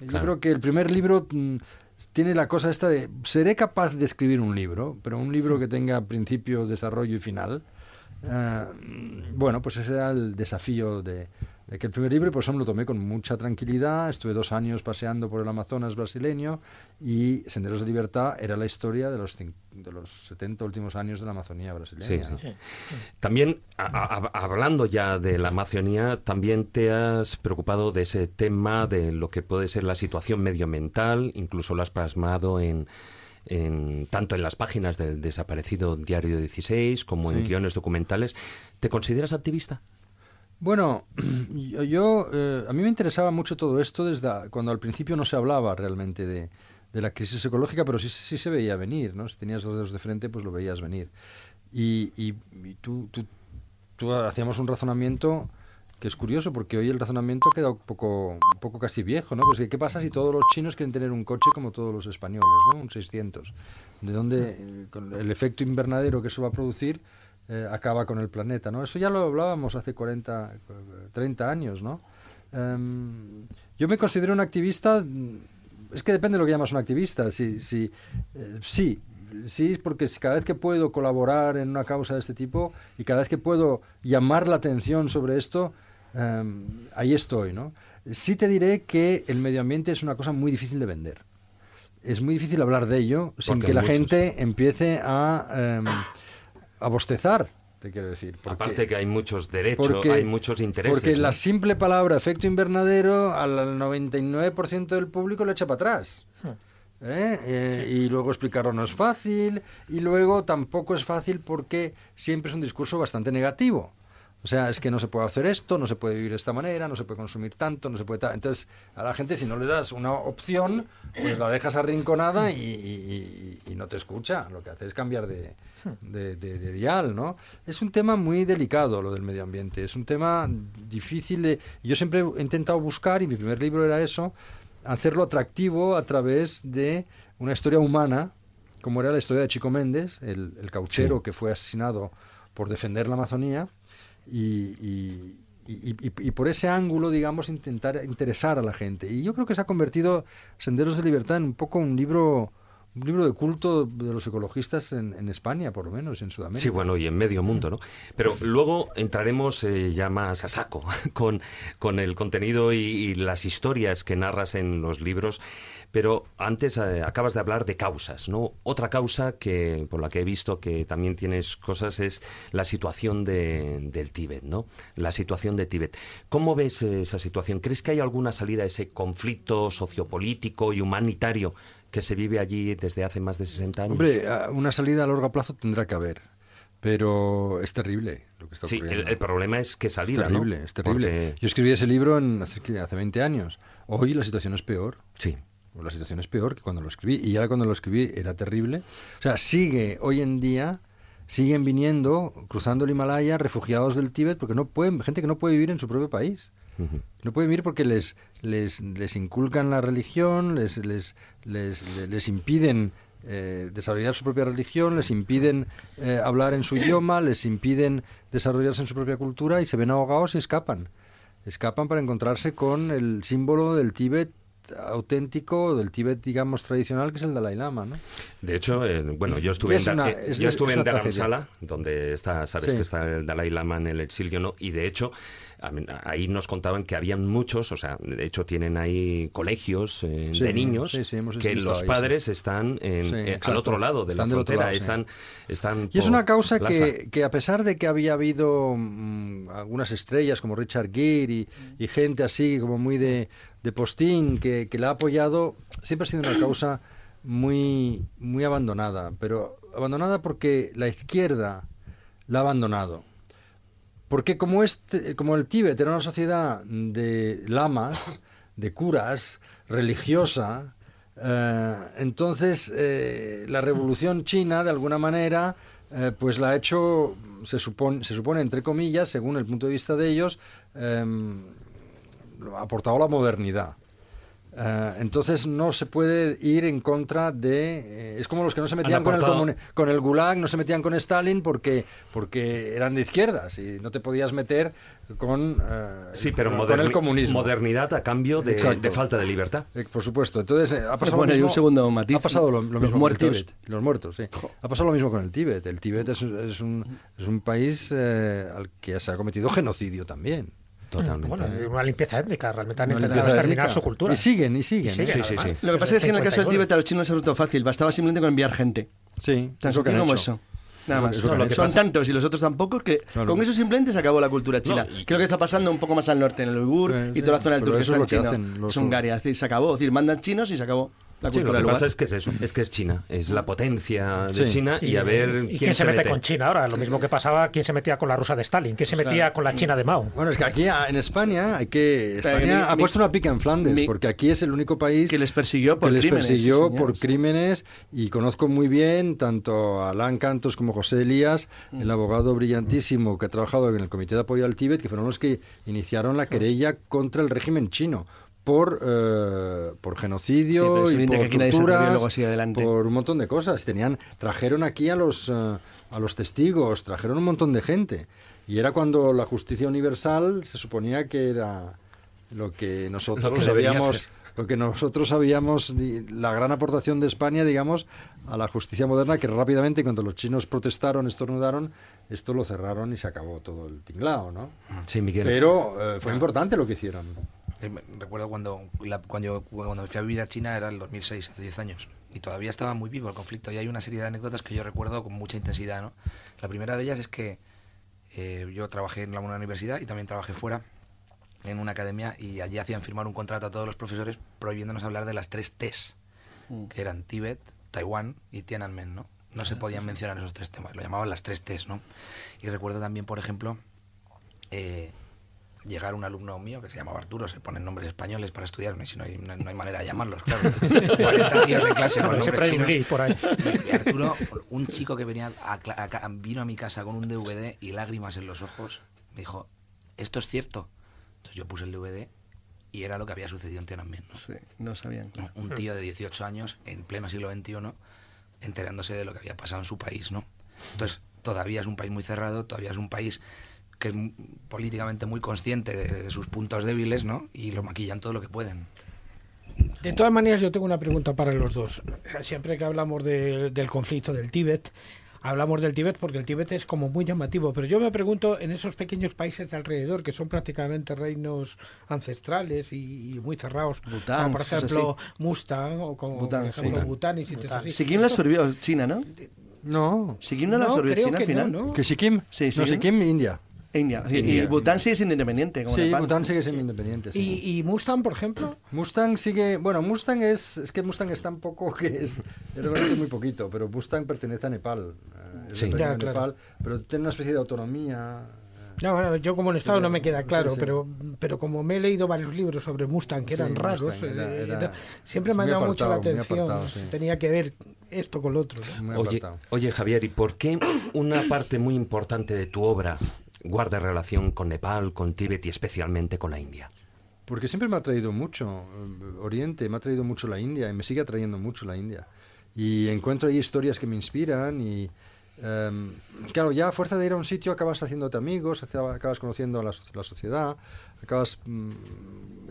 Yo Claro. creo que el primer libro mm, tiene la cosa esta de seré capaz de escribir un libro, pero un libro que tenga principio, desarrollo y final. Eh, bueno, pues ese era el desafío de, de que el primer libro, y por eso me lo tomé con mucha tranquilidad. Estuve dos años paseando por el Amazonas brasileño y Senderos de Libertad era la historia de los, cin- de los 70 últimos años de la Amazonía brasileña. Sí, ¿no? sí. También, a- a- hablando ya de la Amazonía, también te has preocupado de ese tema de lo que puede ser la situación medioambiental, incluso lo has plasmado en, en- tanto en las páginas del desaparecido Diario 16 como en guiones documentales. ¿Te consideras activista? Bueno, yo, yo, eh, a mí me interesaba mucho todo esto desde cuando al principio no se hablaba realmente de, de la crisis ecológica, pero sí, sí se veía venir, ¿no? Si tenías los dedos de frente, pues lo veías venir. Y, y- y tú, tú, tú hacíamos un razonamiento que es curioso, porque hoy el razonamiento queda un poco, un poco casi viejo, ¿no? Pues ¿qué pasa si todos los chinos quieren tener un coche como todos los españoles, ¿no? Un 600. ¿De dónde con el efecto invernadero que eso va a producir eh, acaba con el planeta, ¿no? Eso ya lo hablábamos hace 40, eh, 30 años, ¿no? Em, yo me considero un activista, es que depende de lo que llamas un activista. Si, si, eh, sí, sí, porque cada vez que puedo colaborar en una causa de este tipo y cada vez que puedo llamar la atención sobre esto, em, ahí estoy, ¿no? Sí te diré que el medio ambiente es una cosa muy difícil de vender. Es muy difícil hablar de ello sin Porque que la muchos- gente empiece a, em, a bostezar te quiero decir. porque- Aparte que hay muchos derechos, porque- hay muchos intereses. Porque ¿no? la simple palabra efecto invernadero al 99% del público le echa para atrás. ¿Eh? Eh, Y luego explicarlo no es fácil. Y luego tampoco es fácil porque siempre es un discurso bastante negativo. O sea, es que no se puede hacer esto, no se puede vivir de esta manera, no se puede consumir tanto, no se puede. Entonces, a la gente si no le das una opción, pues la dejas arrinconada y, y- y- y no te escucha. Lo que hace es cambiar de, de, de- de dial, ¿no? Es un tema muy delicado lo del medio ambiente. Es un tema difícil de... Yo siempre he intentado buscar, y mi primer libro era eso, hacerlo atractivo a través de una historia humana, como era la historia de Chico Méndez, el, el cauchero Sí. que fue asesinado por defender la Amazonía, y, y- y- por ese ángulo, digamos, intentar interesar a la gente. Y yo creo que se ha convertido Senderos de Libertad en un poco un libro, un libro de culto de los ecologistas en, España, por lo menos, en Sudamérica. Sí, bueno, y en medio mundo, ¿no? Pero luego entraremos eh, ya más a saco con, con el contenido y las historias que narras en los libros. Pero antes eh, acabas de hablar de causas, ¿no? Otra causa que, por la que he visto que también tienes cosas es la situación de- del Tíbet, ¿no? La situación de Tíbet. ¿Cómo ves esa situación? ¿Crees que hay alguna salida a ese conflicto sociopolítico y humanitario que se vive allí desde hace más de 60 años? Hombre, a- una salida a largo plazo tendrá que haber, pero es terrible lo que está Sí, ocurriendo. el, el problema es que Es salida, terrible, ¿no? es terrible. Porque- Yo escribí ese libro en, hace 20 años. Hoy la situación es peor. Sí. La situación es peor que cuando lo escribí. Y ya cuando lo escribí era terrible. O sea, sigue hoy en día, siguen viniendo, cruzando el Himalaya, refugiados del Tíbet, porque no pueden, gente que no puede vivir en su propio país. No pueden vivir porque les, les, les inculcan la religión, les, les, les, les- les impiden eh, desarrollar su propia religión, les impiden eh, hablar en su idioma, les impiden desarrollarse en su propia cultura y se ven ahogados y escapan. Escapan para encontrarse con el símbolo del Tíbet auténtico, del Tíbet, digamos, tradicional, que es el Dalai Lama, ¿no? De hecho, eh, bueno, yo estuve Es en, una- eh, es- yo es estuve en Dharamsala, donde está, sabes Sí. que está el Dalai Lama en el exilio, ¿no? Y de hecho, ahí nos contaban que habían muchos, o sea, de hecho tienen ahí colegios eh, Sí, de niños sí, sí, hemos que los padres están en- eh, al otro lado de Están la frontera, lado, están, están Y es una causa que, que a pesar de que había habido mm, algunas estrellas como Richard Gere y, y gente así como muy de, de postín que, que la ha apoyado, siempre ha sido una causa muy, muy abandonada. Pero abandonada porque la izquierda la ha abandonado. Porque como, este, como el Tíbet era una sociedad de lamas, de curas, religiosa, eh, entonces eh, la revolución china, de alguna manera, eh, pues la ha hecho, se supone, se supone, entre comillas, según el punto de vista de ellos, ha aportado la modernidad. Eh, entonces no se puede ir en contra de... eh, es como los que no se metían con el, con el Gulag, no se metían con Stalin porque, porque eran de izquierdas y no te podías meter con, eh, Sí, pero con el comunismo. modernidad a cambio de, falta de libertad. Eh, por supuesto. Entonces, eh, ha pasado bueno, lo y un mismo, segundo matiz. Ha pasado lo, lo Los mismo muertos. con el Tíbet. Los muertos, sí. Ha pasado lo mismo con el Tíbet. El Tíbet es, es un, es un país eh, al que se ha cometido genocidio también. Totalmente. Bueno, una limpieza étnica, realmente han intentado exterminar étnica. su cultura. Y siguen, y siguen. Y siguen, Sí, sí, además. sí. Lo que pasa es que en el caso del 59. Tíbet a los chinos les ha resultado fácil. Bastaba simplemente con enviar gente. Sí, Tan han como hecho. eso. Nada más. lo que han Son tantos y los otros tan pocos que con eso simplemente se acabó la cultura china. No, y- Creo que está pasando un poco más al norte, en el Uigur Eh, y sí, toda la zona del Turquestán chino. Es Hungaria. Es decir, se acabó. Es decir, mandan chinos y se acabó la Sí, lo cultura que del pasa es que es eso, es que es China, es la potencia de Sí. China y, a ver ¿Y quién, se mete, con China ahora? Lo mismo que pasaba, ¿quién se metía con la rusa de Stalin? ¿Quién se metía con la China de Mao? Bueno, es que aquí en España hay que España mi- ha mi- puesto una pica en Flandes mi- porque aquí es el único país Que les persiguió por que les crímenes, sí, persiguió señor, por sí. crímenes y conozco muy bien tanto a Alan Cantos como José Elías, Mm. el abogado brillantísimo que ha trabajado en el Comité de Apoyo al Tíbet, que fueron los que iniciaron la querella contra el régimen chino por eh, por Sí, genocidio es y por que aquí nadie se torturas, atrevió luego así adelante. por un montón de cosas. Tenían trajeron aquí a los eh, a los testigos, trajeron un montón de gente y era cuando la justicia universal se suponía que era lo que nosotros Lo que habíamos lo que nosotros sabíamos, di- la gran aportación de España, digamos, a la justicia moderna, que rápidamente, cuando los chinos protestaron, estornudaron, esto lo cerraron y se acabó todo el tinglao, ¿no? Sí, Miguel. Pero eh, fue importante lo que hicieron. Eh, Recuerdo cuando, la- cuando, yo- cuando me fui a vivir a China era el 2006, hace 10 años, y todavía estaba muy vivo el conflicto. Y hay una serie de anécdotas que yo recuerdo con mucha intensidad. ¿no? La primera de ellas es que eh, yo trabajé en la una universidad y también trabajé fuera en una academia y allí hacían firmar un contrato a todos los profesores prohibiéndonos hablar de las tres T's, Mm. que eran Tíbet, Taiwán y Tiananmen, ¿no? No se podían mencionar esos tres temas, lo llamaban las tres T's, ¿no? Y recuerdo también, por ejemplo, eh, llegar un alumno mío que se llamaba Arturo, se ponen nombres españoles para estudiar, y si no hay, no, hay- no hay manera de llamarlos, claro. 40 tíos en clase con nombres hay un chinos. Por ahí. Y Arturo, un chico que venía a a vino a mi casa con un DVD y lágrimas en los ojos, me dijo, ¿esto es cierto? Entonces yo puse el DVD y era lo que había sucedido en Tiananmen. ¿no? Sí, no sabían. claro. Un tío de 18 años, en pleno siglo XXI, enterándose de lo que había pasado en su país, ¿no? Entonces, todavía es un país muy cerrado, todavía es un país que es políticamente muy consciente de, de sus puntos débiles, ¿no? Y lo maquillan todo lo que pueden. De todas maneras, yo tengo una pregunta para los dos. Siempre que hablamos de- del conflicto del Tíbet, hablamos del Tíbet porque el Tíbet es como muy llamativo, pero yo me pregunto en esos pequeños países de alrededor que son prácticamente reinos ancestrales y, y muy cerrados, Bután, como por ejemplo Mustang o como Bután, por ejemplo sí. Bután y sitios así. Sikkim la absorbió China, ¿no? No. Sikkim no la No, absorbió China al que no, final. ¿no? ¿Que Sikkim? Sí, No, Sikkim. Sikkim, India. India. Y- Y. Bután sigue siendo independiente. Como Sí, Nepal. Bután sigue siendo independiente. sí. Y, y Mustang, por ejemplo, Mustang sigue, bueno, Mustang es, es que Mustang es tan poco que es, es realmente muy poquito, pero Mustang pertenece a Nepal, eh, Sí. Ya, claro. Pero tiene una especie de autonomía. eh, No, bueno, yo como en Estado Pero- no me queda claro, sí. pero pero como me he leído varios libros sobre Mustang que Sí, eran raros, Mustang era- eh, era- siempre me ha llamado mucho la atención. apartado, sí. Tenía que ver esto con lo otro. Oye, oye, Javier, ¿y por qué una parte muy importante de tu obra guarda relación con Nepal, con Tíbet y especialmente con la India? Porque siempre me ha traído mucho eh, Oriente, me ha traído mucho la India y me sigue atrayendo mucho la India. Y encuentro ahí historias que me inspiran y, em, claro, ya a fuerza de ir a un sitio acabas haciéndote amigos, acaba- acabas conociendo la, so- la sociedad, acabas mm,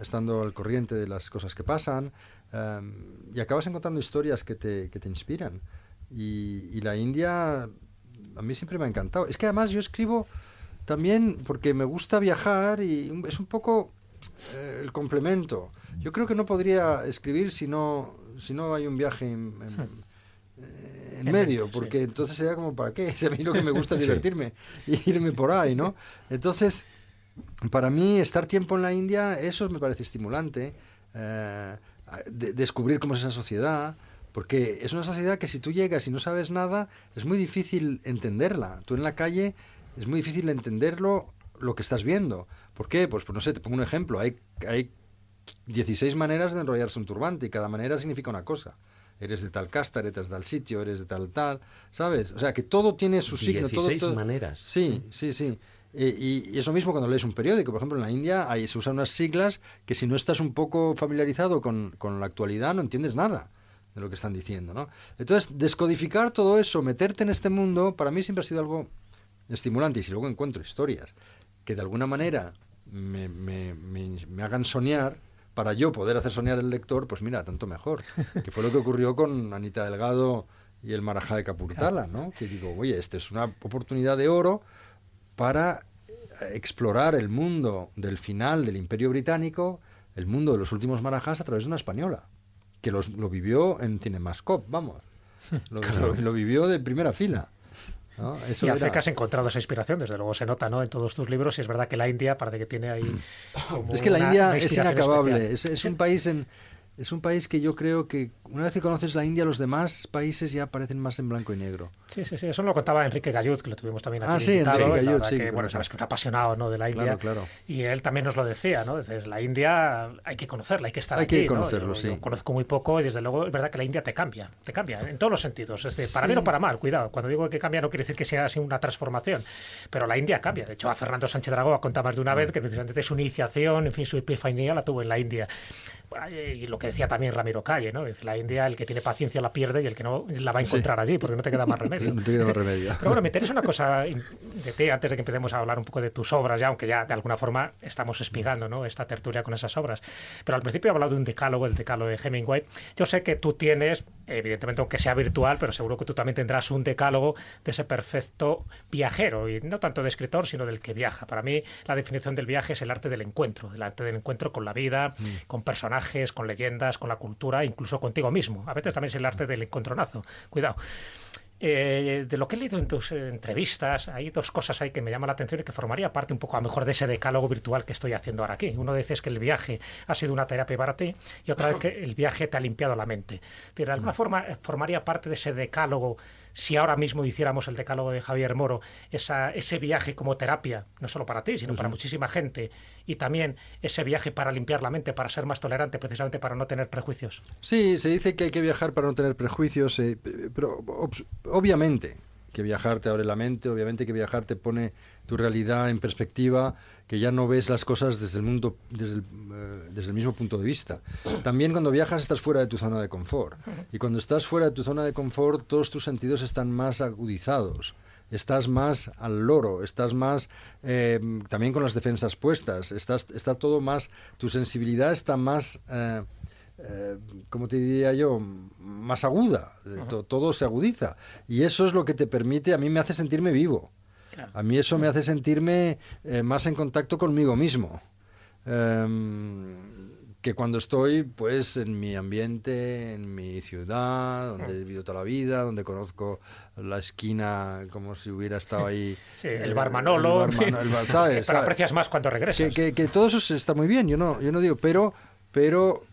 estando al corriente de las cosas que pasan em, y acabas encontrando historias que te, que te inspiran. Y, y la India a mí siempre me ha encantado. Es que además yo escribo también porque me gusta viajar y es un poco eh, el complemento. Yo creo que no podría escribir si no, si no hay un viaje en, en- en En medio, mente, sí. porque entonces sería como, ¿para qué? Si a mí lo que me gusta es Sí. divertirme y irme por ahí, ¿no? Entonces, para mí estar tiempo en la India, eso me parece estimulante. eh, de- descubrir cómo es esa sociedad, porque es una sociedad que si tú llegas y no sabes nada, es muy difícil entenderla. Tú en la calle es muy difícil entenderlo lo que estás viendo. ¿Por qué? Pues, pues no sé, te pongo un ejemplo. Hay, hay 16 maneras de enrollarse un turbante y cada manera significa una cosa. Eres de tal casta, eres de tal sitio, eres de tal tal, ¿sabes? O sea, que todo tiene su signo. todo- 16 todo- maneras. Sí, sí, sí. Y, y eso mismo cuando lees un periódico. Por ejemplo, en la India hay, se usan unas siglas que si no estás un poco familiarizado con, con la actualidad no entiendes nada de lo que están diciendo, ¿no? Entonces, descodificar todo eso, meterte en este mundo, para mí siempre ha sido algo estimulante. Y si luego encuentro historias que de alguna manera me, me- me- me hagan soñar, para yo poder hacer soñar al lector, pues mira, tanto mejor. Que fue lo que ocurrió con Anita Delgado y el Marajá de Capurtala, ¿no? Que digo, oye, esta es una oportunidad de oro para eh, explorar el mundo del final del Imperio Británico, el mundo de los últimos marajás a través de una española, que los- lo vivió en Cinemascope, vamos. Lo, lo- lo vivió de primera fila. ¿No? Eso Y era- que has encontrado esa inspiración, desde luego se nota ¿no? en todos tus libros, y es verdad que la India parece que tiene ahí. como Es que la una- India una es inacabable. Es, es un país en, es un país que yo creo que una vez que conoces la India, los demás países ya parecen más en blanco y negro. Sí, sí, sí, eso lo contaba Enrique Gallut, que lo tuvimos también aquí Ah, sí, invitado, Enrique verdad sí, que, bueno, sabes que es un apasionado ¿no? de la India. Claro, claro. Y él también nos lo decía, ¿no? Dices, la India hay que conocerla, hay que estar Hay que ¿no? conocerlo, Yo- sí. yo conozco muy poco y desde luego es verdad que la India te cambia, te cambia en todos los sentidos. Es decir, para bien o para mal, cuidado. Cuando digo que cambia no quiere decir que sea así una transformación, pero la India cambia. De hecho, a Fernando Sánchez Dragó ha contado más de una Mm. vez que precisamente su iniciación, en fin, su epifanía la tuvo en la India. Y lo que decía también Ramiro Calle, ¿no? Dice, la India, el que tiene paciencia la pierde y el que no la va a encontrar allí, porque no te queda más remedio. No te queda más remedio. Pero bueno, me interesa una cosa de ti, antes de que empecemos a hablar un poco de tus obras, ya, aunque ya de alguna forma estamos espigando ¿no? esta tertulia con esas obras. Pero al principio he hablado de un decálogo, el decálogo de Hemingway. Yo sé que tú tienes, evidentemente, aunque sea virtual, pero seguro que tú también tendrás un decálogo de ese perfecto viajero, y no tanto de escritor, sino del que viaja. Para mí, la definición del viaje es el arte del encuentro, el arte del encuentro con la vida, con personajes, con leyendas, con la cultura, incluso contigo mismo. A veces también es el arte del encontronazo. Cuidado. Eh, de lo que he leído en tus eh, entrevistas, hay dos cosas ahí que me llaman la atención y que formaría parte un poco a lo mejor de ese decálogo virtual que estoy haciendo ahora aquí. Uno dice es que el viaje ha sido una terapia para ti y otra vez que el viaje te ha limpiado la mente. De alguna forma eh, formaría parte de ese decálogo si ahora mismo hiciéramos el decálogo de Javier Moro, esa, ese viaje como terapia, no solo para ti, sino para muchísima gente, y también ese viaje para limpiar la mente, para ser más tolerante, precisamente para no tener prejuicios. Sí, se dice que hay que viajar para no tener prejuicios, eh, pero obviamente que viajar te abre la mente, obviamente que viajar te pone tu realidad en perspectiva, que ya no ves las cosas desde el mundo, desde eh, desde el, mismo punto de vista. También cuando viajas estás fuera de tu zona de confort. Y cuando estás fuera de tu zona de confort, todos tus sentidos están más agudizados. Estás más al loro, estás más eh, también con las defensas puestas, estás, está todo más, tu sensibilidad está más eh, eh, como te diría yo, más aguda, todo se agudiza. Y eso es lo que te permite, a mí me hace sentirme vivo. A mí eso me hace sentirme eh, más en contacto conmigo mismo. Em, que cuando estoy pues en mi ambiente, en mi ciudad, donde he vivido toda la vida, donde conozco la esquina como si hubiera estado ahí. el bar Manolo. pero aprecias más cuando regresas. Que, que, todo eso está muy bien, yo no, yo no digo, pero, pero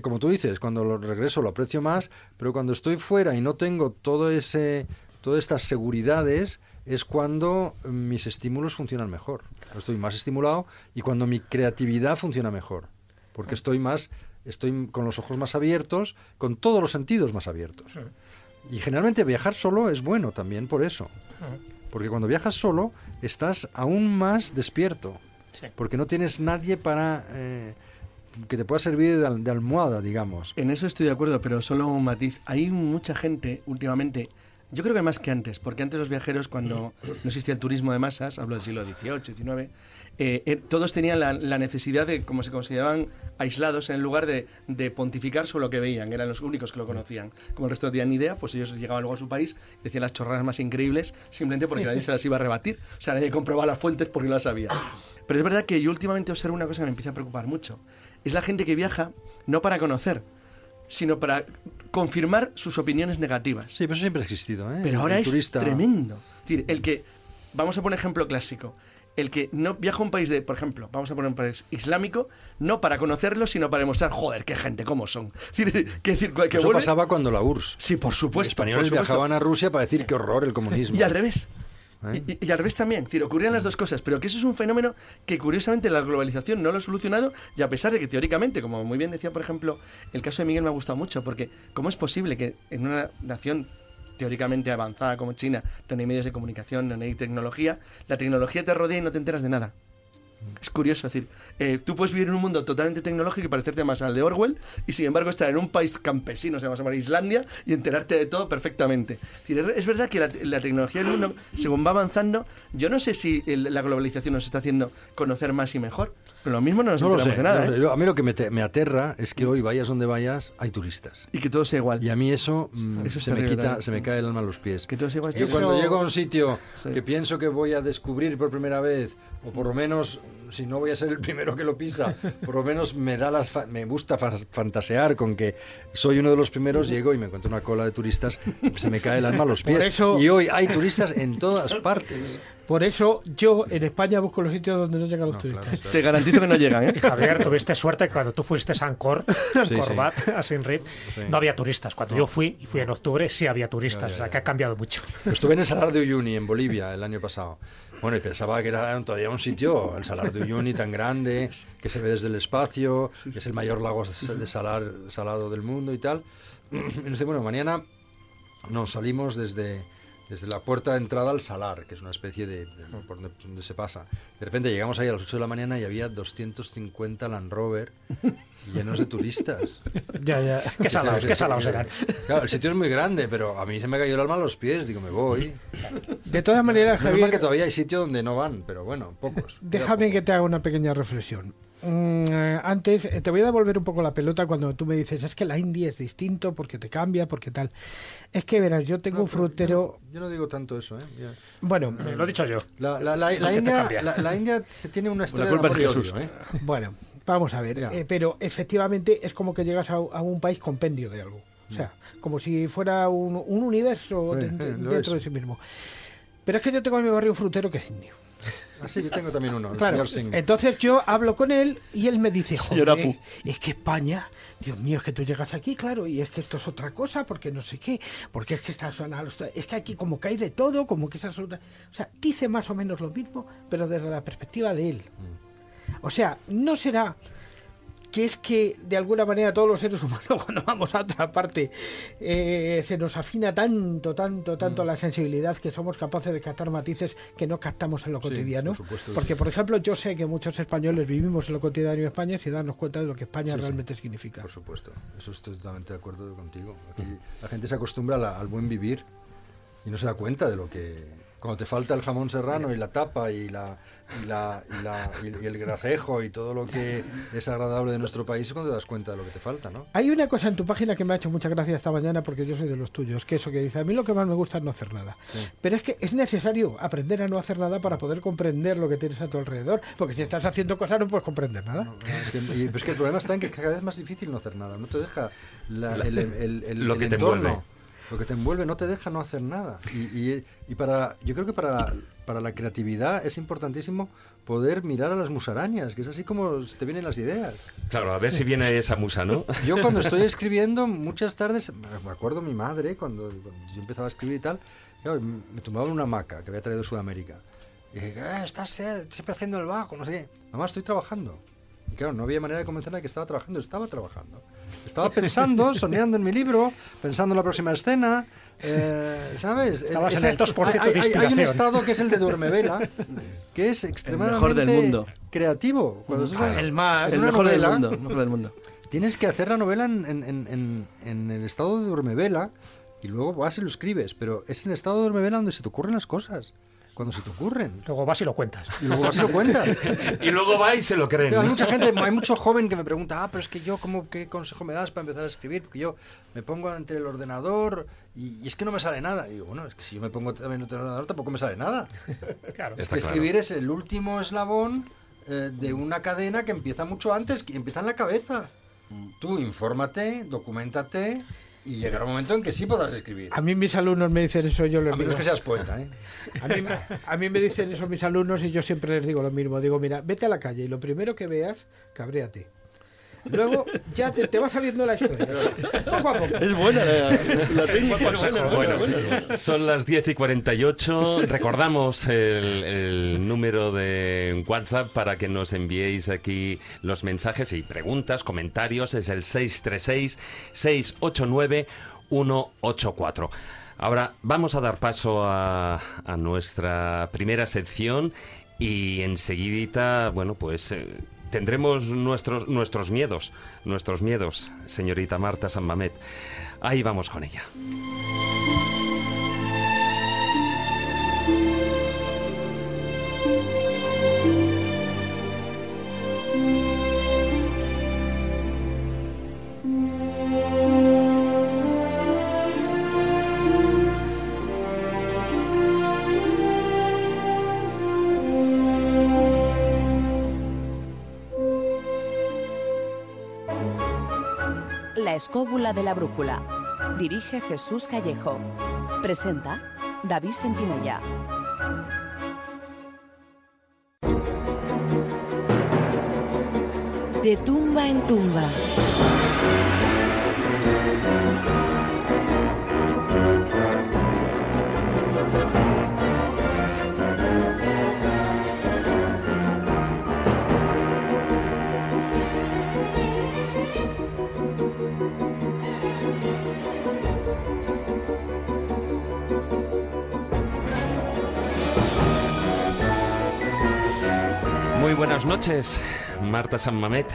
como tú dices, cuando lo regreso lo aprecio más, pero cuando estoy fuera y no tengo todo ese, todas estas seguridades, es cuando mis estímulos funcionan mejor. Estoy más estimulado y cuando mi creatividad funciona mejor, porque estoy más, estoy con los ojos más abiertos, con todos los sentidos más abiertos. Y generalmente viajar solo es bueno también por eso, porque cuando viajas solo estás aún más despierto, porque no tienes nadie para eh, que te pueda servir de, almohada, digamos. En eso estoy de acuerdo, pero solo un matiz. Hay mucha gente últimamente yo creo que más que antes, porque antes los viajeros, cuando no existía el turismo de masas, hablo del siglo XVIII, XIX, eh, eh, todos tenían la, necesidad de, como se consideraban aislados, en lugar de, pontificar sobre lo que veían, eran los únicos que lo conocían. Como el resto no tenían ni idea, pues ellos llegaban luego a su país, decían las chorradas más increíbles, simplemente porque nadie se las iba a rebatir. O sea, nadie comprobaba las fuentes porque no las sabía. Pero es verdad que yo últimamente observo una cosa que me empieza a preocupar mucho. Es la gente que viaja no para conocer, sino para confirmar sus opiniones negativas. Sí, pero eso siempre ha existido. ¿eh? Pero ahora es tremendo. Es decir, el que, vamos a poner ejemplo clásico, el que no viaja a un país de, por ejemplo, vamos a poner un país islámico, no para conocerlo, sino para demostrar, joder, qué gente, cómo son. que, decir, que Eso pasaba cuando la URSS. Sí, por supuesto. Los españoles viajaban a Rusia para decir qué horror el comunismo. Y al revés. ¿Eh? Y, al revés también, decir, ocurrían las dos cosas, pero que eso es un fenómeno que curiosamente la globalización no lo ha solucionado y a pesar de que teóricamente, como muy bien decía por ejemplo, el caso de Miguel me ha gustado mucho, porque ¿cómo es posible que en una nación teóricamente avanzada como China, donde hay medios de comunicación, donde hay tecnología, la tecnología te rodea y no te enteras de nada? Es curioso, es decir, eh, tú puedes vivir en un mundo totalmente tecnológico y parecerte más al de Orwell, y sin embargo estar en un país campesino, se llama Islandia, y enterarte de todo perfectamente. Es, verdad que la, tecnología del mundo, según va avanzando, yo no sé si la globalización nos está haciendo conocer más y mejor, pero lo mismo no nos enteramos de nada. ¿eh? A mí lo que me, aterra es que hoy, vayas donde vayas, hay turistas. Y que todo sea igual. Y a mí eso, mm, se, me quita, se me cae el alma a los pies. Que todo sea igual. Yo cuando llego a un sitio que pienso que voy a descubrir por primera vez, o por lo menos si no voy a ser el primero que lo pisa, por lo menos me da las me gusta fantasear con que soy uno de los primeros, llego y me encuentro una cola de turistas, se me cae el alma a los pies. y hoy hay turistas en todas partes. Por eso yo en España busco los sitios donde no llegan los turistas. Te garantizo que no llegan, ¿eh? Y Javier, tuviste suerte que cuando tú fuiste a Angkor, Corbat, a Sinrip, no había turistas. Cuando yo fui, y fui en octubre, sí había turistas. o sea, que ha cambiado mucho. Estuve en el Salar de Uyuni, en Bolivia, el año pasado. Bueno, y pensaba que era todavía un sitio, el Salar de Uyuni, tan grande, que se ve desde el espacio, que es el mayor lago de salar, salado del mundo y tal. Sé, bueno, mañana nos salimos desde desde la puerta de entrada al salar, que es una especie de, por donde, se pasa. De repente llegamos ahí a las 8 de la mañana y había 250 Land Rover llenos de turistas. ya, ya. Qué salados, qué salados eran. Claro, el sitio es muy grande, pero a mí se me cayó el alma a los pies. Digo, me voy. De todas maneras, Javier... que todavía hay sitios donde no van, pero bueno, pocos. Déjame que te haga una pequeña reflexión. Mm, eh, antes, eh, te voy a devolver un poco la pelota cuando tú me dices, es que la India es distinto porque te cambia, porque tal. Es que verás, yo tengo un frutero. Yo, no digo tanto eso, ¿eh? Bueno, lo he dicho yo. La, la, la, India, la, India tiene una historia de amor ¿eh? Bueno, vamos a ver. pero efectivamente es como que llegas a, un país compendio de algo. O sea, como si fuera un, un universo Sí, de- de- lo dentro es. de sí mismo. Pero es que yo tengo en mi barrio un frutero que es indio. Ah, sí, yo tengo también uno, el Claro, señor Singh. entonces yo hablo con él y él me dice, Señor joder, Apu. es que España, Dios mío, es que tú llegas aquí, claro, y es que esto es otra cosa, porque no sé qué, porque es que esta zona, es que aquí como que hay de todo, como que es absoluta... O sea, dice más o menos lo mismo, pero desde la perspectiva de él. O sea, no será que es que de alguna manera todos los seres humanos cuando vamos a otra parte eh, se nos afina tanto, tanto, tanto Mm. la sensibilidad que somos capaces de captar matices que no captamos en lo Sí, cotidiano. por supuesto que Porque, sí. por ejemplo, yo sé que muchos españoles vivimos en lo cotidiano de España sin darnos cuenta de lo que España Sí, realmente significa. Por supuesto, eso estoy totalmente de acuerdo contigo. Aquí la gente se acostumbra la- al buen vivir y no se da cuenta de lo que... Cuando te falta el jamón serrano y la tapa y, la, y, la, y, la- y- y el gracejo y todo lo que es agradable de nuestro país es cuando te das cuenta de lo que te falta, ¿no? Hay una cosa en tu página que me ha hecho mucha gracia esta mañana porque yo soy de los tuyos, que eso que dice, a mí lo que más me gusta es no hacer nada. Pero es que es necesario aprender a no hacer nada para poder comprender lo que tienes a tu alrededor, porque si estás haciendo cosas no puedes comprender nada. Es que, y- pero es que el problema está en que cada vez es más difícil no hacer nada. No te deja la- el, el- el- Lo el que te entorno, envuelve. Lo que te envuelve no te deja no hacer nada. Y, y- y para, yo creo que para, para la creatividad es importantísimo poder mirar a las musarañas, que es así como te vienen las ideas. Claro, a ver si viene esa musa, ¿no? Yo cuando estoy escribiendo, muchas tardes, me acuerdo mi madre, cuando, cuando yo empezaba a escribir y tal, claro, me tumbaba en una hamaca que había traído de Sudamérica. Y dije, "Eh, estás eh, siempre haciendo el vago, no sé qué. Mamá, estoy trabajando. Y claro, no había manera de convencerla de que estaba trabajando, estaba trabajando. Estaba pensando, soñando en mi libro, pensando en la próxima escena, eh, ¿sabes? Estabas en el 2% de hay- hay- Hay un inspiración. estado que es el de duermevela, que es extremadamente mejor del mundo. creativo. Cuando estás El más- El mejor del mundo. el mejor del mundo. Tienes que hacer la novela en, en- en- en- en el estado de duermevela y luego vas y lo escribes, pero es en el estado de duermevela donde se te ocurren las cosas, cuando se te ocurren. Luego vas y lo cuentas. Y luego vas y lo cuentas. Y luego va y se lo creen. Pero hay mucha gente, hay mucho joven que me pregunta, ah, pero es que yo, ¿cómo, ¿qué consejo me das para empezar a escribir? Porque yo me pongo ante el ordenador y, y es que no me sale nada. Y digo, bueno, es que si yo me pongo también ante el ordenador tampoco me sale nada. Claro. Es Está que claro. escribir es el último eslabón eh, de una cadena que empieza mucho antes, que empieza en la cabeza. Tú infórmate, documentate y llegará un momento en que sí podrás escribir. A mí mis alumnos me dicen eso, yo les A digo... menos que seas poeta, ¿eh? A mí, me- a mí me dicen eso mis alumnos y yo siempre les digo lo mismo. Digo, mira, vete a la calle y lo primero que veas, cabréate. Luego ya te, te va saliendo la historia. Poco a poco. Es buena la, la técnica. Bueno, son las 10 y 48. Recordamos el, el número de WhatsApp para que nos enviéis aquí los mensajes y preguntas, comentarios. Es el 636-689-184. Ahora vamos a dar paso a, a nuestra primera sección y enseguidita, bueno, pues eh, tendremos nuestros, nuestros miedos, nuestros miedos, señorita Marta San Mamet. Ahí vamos con ella. Escóbula de la brújula. Dirige Jesús Callejo. Presenta David Sentinella. De tumba en tumba. Muy buenas noches, Marta San Mamet.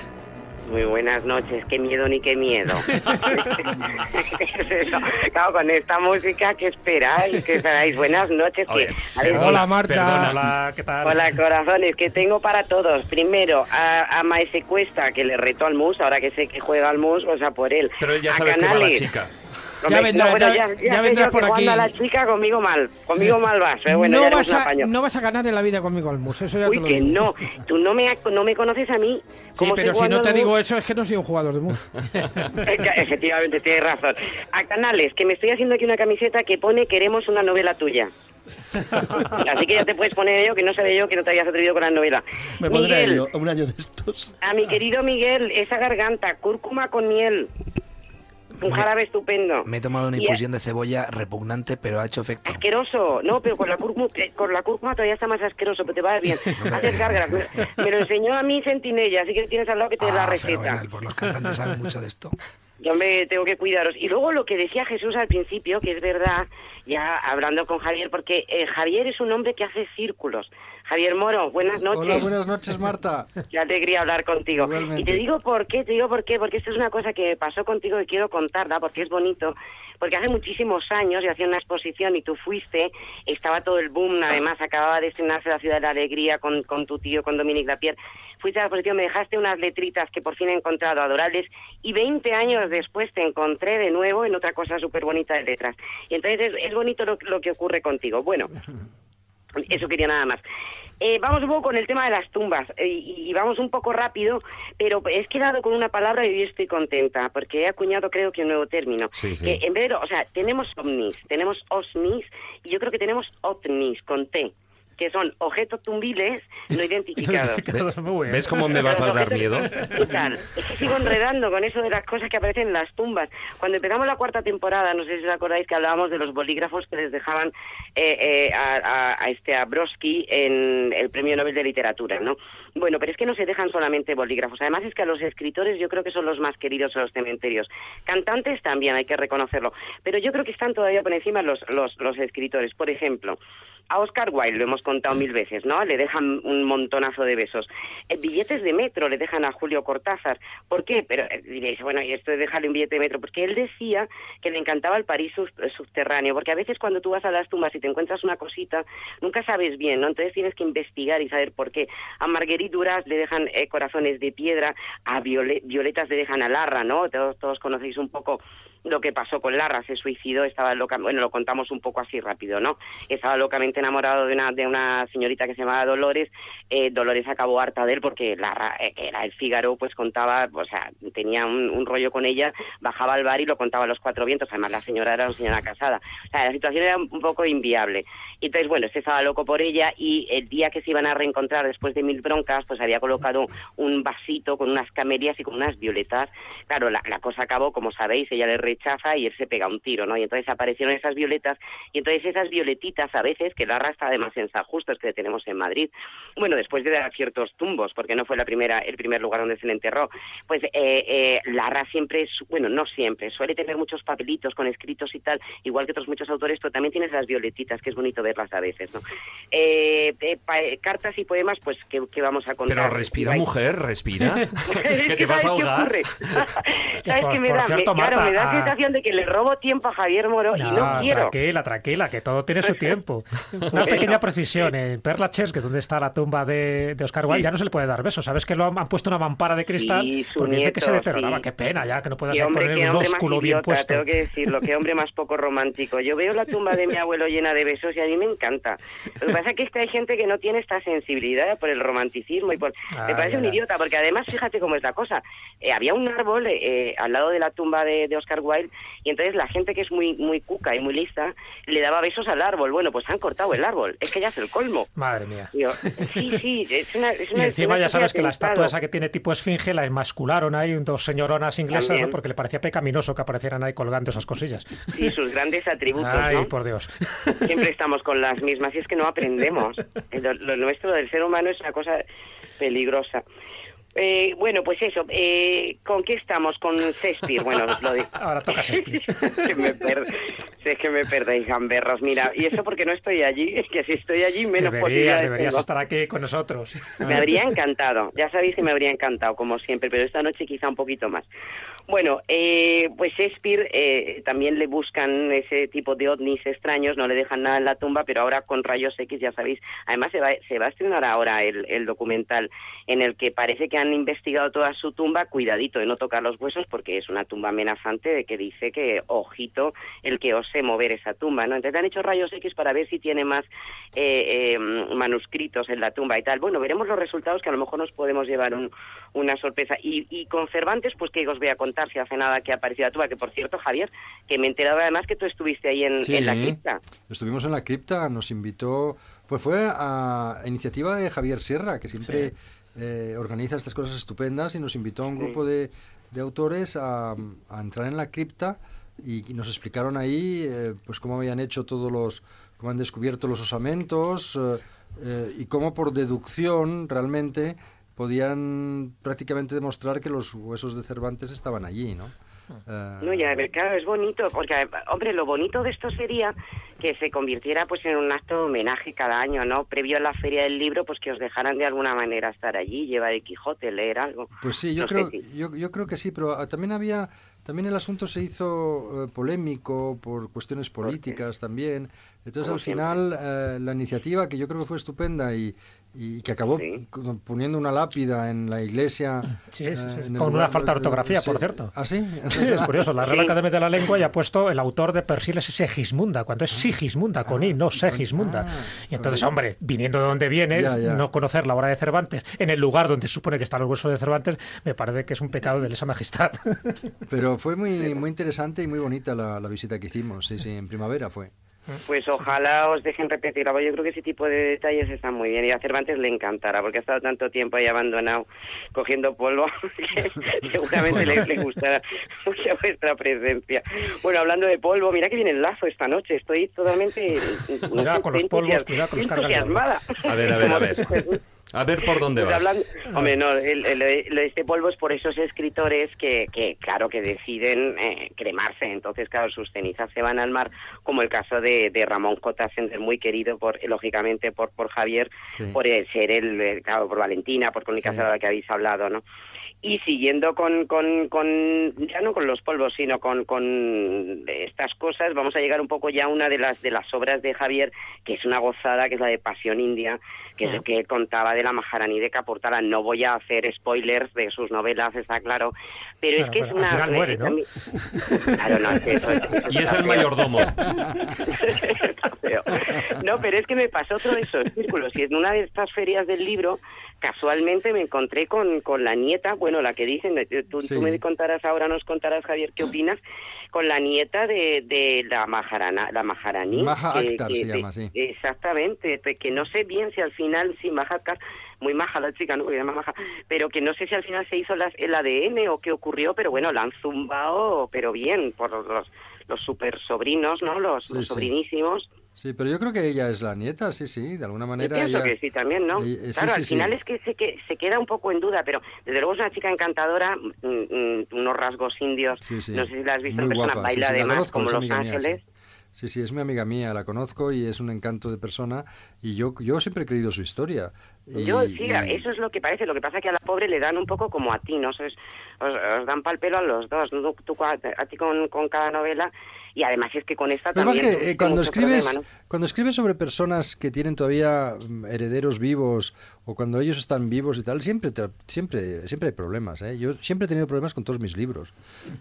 Muy buenas noches, qué miedo ni qué miedo. Es eso. Claro, con esta música, ¿qué esperáis? ¿Qué esperáis? Buenas noches. que- Oye, a ver, Hola, Marta. Perdona. Hola, ¿qué tal? Hola, corazones, que tengo para todos. Primero, a, a Maese Cuesta, que le retó al mus, ahora que sé que juega al mus, o sea, por él. Pero él ya A sabes que va la Canales. Chica. Ya vendrás, bueno, ya- ya, ya vendrás por aquí. a la chica conmigo mal, conmigo mal vas, pero bueno, ya no, vas a, apaño. no vas a ganar en la vida conmigo al mus, eso ya Uy, te lo que digo. no, tú no me, no me conoces a mí. Sí, ¿Cómo pero si no te digo mus? eso es que no soy un jugador de mus. Efectivamente, tienes razón. A Canales, que me estoy haciendo aquí una camiseta que pone queremos una novela tuya. Así que ya te puedes poner yo, que no sabía yo que no te habías atrevido con la novela. Me pondré a Miguel, ello, un año de estos. a mi querido Miguel, esa garganta, cúrcuma con miel. Un Me- jarabe estupendo. Me he tomado una infusión de cebolla repugnante, pero ha hecho efecto. Asqueroso, no, pero con la cúrcuma, eh, con la cúrcuma todavía está más asqueroso, pero te va bien. Haces gárgaras. Me, me lo enseñó a mí Centinella, así que tienes al lado que te dé la Ah, receta. fenomenal, pues los cantantes saben mucho de esto. Yo me tengo que cuidaros. Y luego lo que decía Jesús al principio, que es verdad, ya hablando con Javier, porque eh, Javier es un hombre que hace círculos. Javier Moro, buenas noches. Hola, buenas noches, Marta. Qué alegría hablar contigo. Igualmente. Y te digo por qué, te digo por qué, porque esto es una cosa que pasó contigo y quiero contarla, porque es bonito. Porque hace muchísimos años yo hacía una exposición y tú fuiste, estaba todo el boom, además acababa de estrenarse la Ciudad de la Alegría con, con tu tío, con Dominique Lapierre. Fuiste a la exposición, me dejaste unas letritas que por fin he encontrado adorables y 20 años después te encontré de nuevo en otra cosa súper bonita de letras. Y entonces es, es bonito lo, lo que ocurre contigo. Bueno, eso quería nada más. Eh, vamos un poco con el tema de las tumbas eh, y, vamos un poco rápido, pero he quedado con una palabra y hoy estoy contenta porque he acuñado creo que un nuevo término. Sí, sí. Que en vez de, o sea, tenemos ovnis, tenemos osnis y yo creo que tenemos otnis con T, que son objetos tumbiles no identificados. ¿Ves cómo me vas a dar miedo? Es que sigo enredando con eso de las cosas que aparecen en las tumbas. Cuando empezamos la cuarta temporada, no sé si os acordáis que hablábamos de los bolígrafos que les dejaban eh, eh, a, a- a este a Brodsky en el Premio Nobel de Literatura, ¿no? Bueno, pero es que no se dejan solamente bolígrafos. Además es que a los escritores yo creo que son los más queridos en los cementerios. Cantantes también, hay que reconocerlo. Pero yo creo que están todavía por encima los, los, los escritores. Por ejemplo, a Oscar Wilde lo hemos contado mil veces, ¿no? Le dejan un montonazo de besos. Eh, billetes de metro le dejan a Julio Cortázar. ¿Por qué? Pero eh, diréis, bueno, y esto de dejarle un billete de metro, porque él decía que le encantaba el París eh, subterráneo, porque a veces cuando tú vas a las tumbas y te encuentras una cosita, nunca sabes bien, ¿no? Entonces tienes que investigar y saber por qué. A Marguerite Duras le dejan eh, corazones de piedra, a Viole- Violetas le dejan a Larra, ¿no? Todos, todos conocéis un poco lo que pasó con Larra, se suicidó, estaba loca, bueno, lo contamos un poco así rápido, ¿no? Estaba locamente enamorado de una, de una señorita que se llamaba Dolores, eh, Dolores acabó harta de él porque Larra, eh, era el Fígaro, pues contaba, o sea, tenía un, un rollo con ella, bajaba al bar y lo contaba a los cuatro vientos, además la señora era una señora casada, o sea, la situación era un poco inviable. Y entonces, bueno, este estaba loco por ella y el día que se iban a reencontrar después de mil broncas, pues había colocado un vasito con unas camelias y con unas violetas. Claro, la, la cosa acabó, como sabéis, ella le rechaza y él se pega un tiro, ¿no? Y entonces aparecieron esas violetas y entonces esas violetitas a veces, que Larra está además en San que tenemos en Madrid, bueno, después de dar ciertos tumbos, porque no fue la primera, el primer lugar donde se le enterró, pues eh, eh, Larra siempre, es- bueno, no siempre, suele tener muchos papelitos con escritos y tal, igual que otros muchos autores, pero también tienes las violetitas, que es bonito verlas a veces, ¿no? Eh, eh, pa- eh, cartas y poemas, pues, que, vamos a contar? Pero respira, mujer, respira. Es que te vas a ¿sabes qué ahogar. Que ¿Sabes por- qué me por da? cierto, me, claro, me da ah, sensación de que le robo tiempo a Javier Moro y no quiero. Tranquila, tranquila, que todo tiene su tiempo. Una pequeña precisión. En Perla Ches, que es donde está la tumba de, de Oscar Wilde, ya no se le puede dar besos. ¿Sabes que lo han, han puesto una mampara de cristal? Sí, porque dice que se nieto, deterioraba. sí. Qué pena ya, que no puedas hombre, poner un ósculo bien idiota, puesto. tengo que decirlo, qué hombre más poco romántico. Yo veo la tumba de mi abuelo llena de besos y a mí me encanta. Lo que pasa es que hay gente que no tiene esta sensibilidad por el romanticismo y por... Ah, me parece ya, un idiota, porque además fíjate cómo es la cosa. Eh, había un árbol eh, al lado de la tumba de, de Oscar Wilde y entonces la gente que es muy, muy cuca y muy lista le daba besos al árbol. Bueno, pues han cortado el árbol. Es que ya es el colmo. Madre mía. Sí, sí, es una... Es Y encima una ya sabes que la estatua esa que tiene tipo esfinge la enmascularon ahí dos señoronas inglesas, porque le parecía pecaminoso que aparecieran ahí colgando esas cosillas. Sí, sus grandes atributos, Ay, ¿no? por Dios. Siempre estamos con las mismas y es que no aprendemos. Lo, lo nuestro del ser humano es una cosa peligrosa. Eh, bueno, pues eso. Eh, ¿Con qué estamos? Con Shakespeare. Bueno, os lo digo. Ahora toca Shakespeare. que me per- si es que me perdéis, gamberros. Mira, y eso porque no estoy allí. Es que si estoy allí, menos Deberías, deberías tengo. estar aquí con nosotros. Me habría encantado, ya sabéis que me habría encantado, como siempre, pero esta noche quizá un poquito más. Bueno, eh, pues Shakespeare eh, también le buscan ese tipo de ovnis extraños, no le dejan nada en la tumba, pero ahora con rayos X, ya sabéis, además se va, se va a estrenar ahora el, el documental en el que parece que han investigado toda su tumba, cuidadito de no tocar los huesos porque es una tumba amenazante de que dice que, ojito, el que ose mover esa tumba, ¿no? Entonces han hecho rayos X para ver si tiene más eh, eh, manuscritos en la tumba y tal. Bueno, veremos los resultados que a lo mejor nos podemos llevar una sorpresa. Y, y con Cervantes, pues que os voy a contar si hace nada que ha aparecido la tumba, que por cierto, Javier, que me he enterado además que tú estuviste ahí en, en la cripta. Estuvimos en la cripta, nos invitó, pues fue a iniciativa de Javier Sierra, que siempre eh, organiza estas cosas estupendas y nos invitó a un grupo de, de autores a, a, entrar en la cripta y, y nos explicaron ahí eh, pues cómo habían hecho todos los, cómo han descubierto los osamentos eh, y cómo por deducción realmente podían prácticamente demostrar que los huesos de Cervantes estaban allí, ¿no? Uh, no, ya, claro, es bonito, porque, hombre, lo bonito de esto sería que se convirtiera pues en un acto de homenaje cada año, ¿no? Previo a la Feria del Libro, pues que os dejaran de alguna manera estar allí, llevar el Quijote, leer algo. Pues sí, yo, no creo, si... yo, yo creo que sí, pero ah, también había... También el asunto se hizo eh, polémico por cuestiones políticas también. Entonces, Como al final, eh, la iniciativa, que yo creo que fue estupenda y, y que acabó Sí. poniendo una lápida en la iglesia. Sí, sí, sí. eh, el Con una falta de ortografía, sí. por cierto. ¿Ah, sí? Sí, es curioso. La Real Academia de la Lengua ya ha puesto el autor de Persiles es Segismunda, cuando es Sigismunda, con I, no Segismunda. Y entonces, hombre, viniendo de donde vienes, Ya, ya. no conocer la obra de Cervantes en el lugar donde se supone que están los huesos de Cervantes, me parece que es un pecado de lesa majestad. Pero fue muy, muy interesante y muy bonita la, la visita que hicimos. Sí, sí, en primavera fue. Pues ojalá os dejen repetirla, porque yo creo que ese tipo de detalles están muy bien. Y a Cervantes le encantará, porque ha estado tanto tiempo ahí abandonado cogiendo polvo que seguramente le, le gustará mucho vuestra presencia. Bueno, hablando de polvo, mira que viene el lazo esta noche, estoy totalmente Cuidado con los polvos, cuidado con los entusiasmada. A ver, a ver, a ver. A ver por dónde Pues vas. hablando- hombre, no, el- este polvo es por esos escritores que, que claro, que deciden eh, cremarse. Entonces, claro, sus cenizas se van al mar, como el caso de, de Ramón. Sender, muy querido, por lógicamente, por, por Javier, Sí. por ser el, eh, claro, por Valentina, por Crónica Sí. de la que habéis hablado, ¿no? Y siguiendo con, con, con, ya no con los polvos, sino con, con estas cosas, vamos a llegar un poco ya a una de las, de las obras de Javier, que es una gozada, que es la de Pasión India, que es lo que contaba de la Maharani de Kaportala. No voy a hacer spoilers de sus novelas, está claro, pero es Claro, que es pero una... al final muere, ¿no? también- Claro, no, es que eso- eso Y es el mayordomo. No, pero es que me pasó otro de esos círculos. Y en una de estas ferias del libro, casualmente me encontré con, con la nieta, bueno, la que dicen, eh, tú, Sí. tú me contarás ahora, nos contarás, Javier, qué opinas, con la nieta de, de la Maharana, la Maharani. Maha que- Akhtar que- se de- llama, sí. Exactamente, que no sé bien si al final, sí, Maha Akhtar, muy maja la chica, ¿no? Se llama maja, pero que no sé si al final se hizo las- el ADN o qué ocurrió, pero bueno, la han zumbado, pero bien, por los, los super sobrinos, ¿no? Los, Sí, los sí. sobrinísimos. Sí, pero yo creo que ella es la nieta, sí, sí, de alguna Yo manera. pienso ella- que sí también, ¿no? Eh, eh, sí, claro, sí, al sí. final es que se, que se queda un poco en duda, pero desde luego es una chica encantadora, mm, mm, unos rasgos indios, Sí, sí. no sé si la has visto Muy en persona, guapa, sí, baila sí, la además conozco, como Los amiga mía, Ángeles. Sí. Sí, es mi amiga mía, la conozco y es un encanto de persona y yo, yo siempre he creído su historia. Y- Yo, sí, y- eso es lo que parece. Lo que pasa es que a la pobre le dan un poco como a ti, ¿no? Os, os, os dan pal pelo a los dos, ¿no? Tú, a, a ti con, con cada novela. Y además es que con esta también... que eh, cuando escribes, problema, ¿no? cuando escribes sobre personas que tienen todavía mm, herederos vivos o cuando ellos están vivos y tal, siempre te- siempre siempre hay problemas. ¿eh? Yo siempre he tenido problemas con todos mis libros.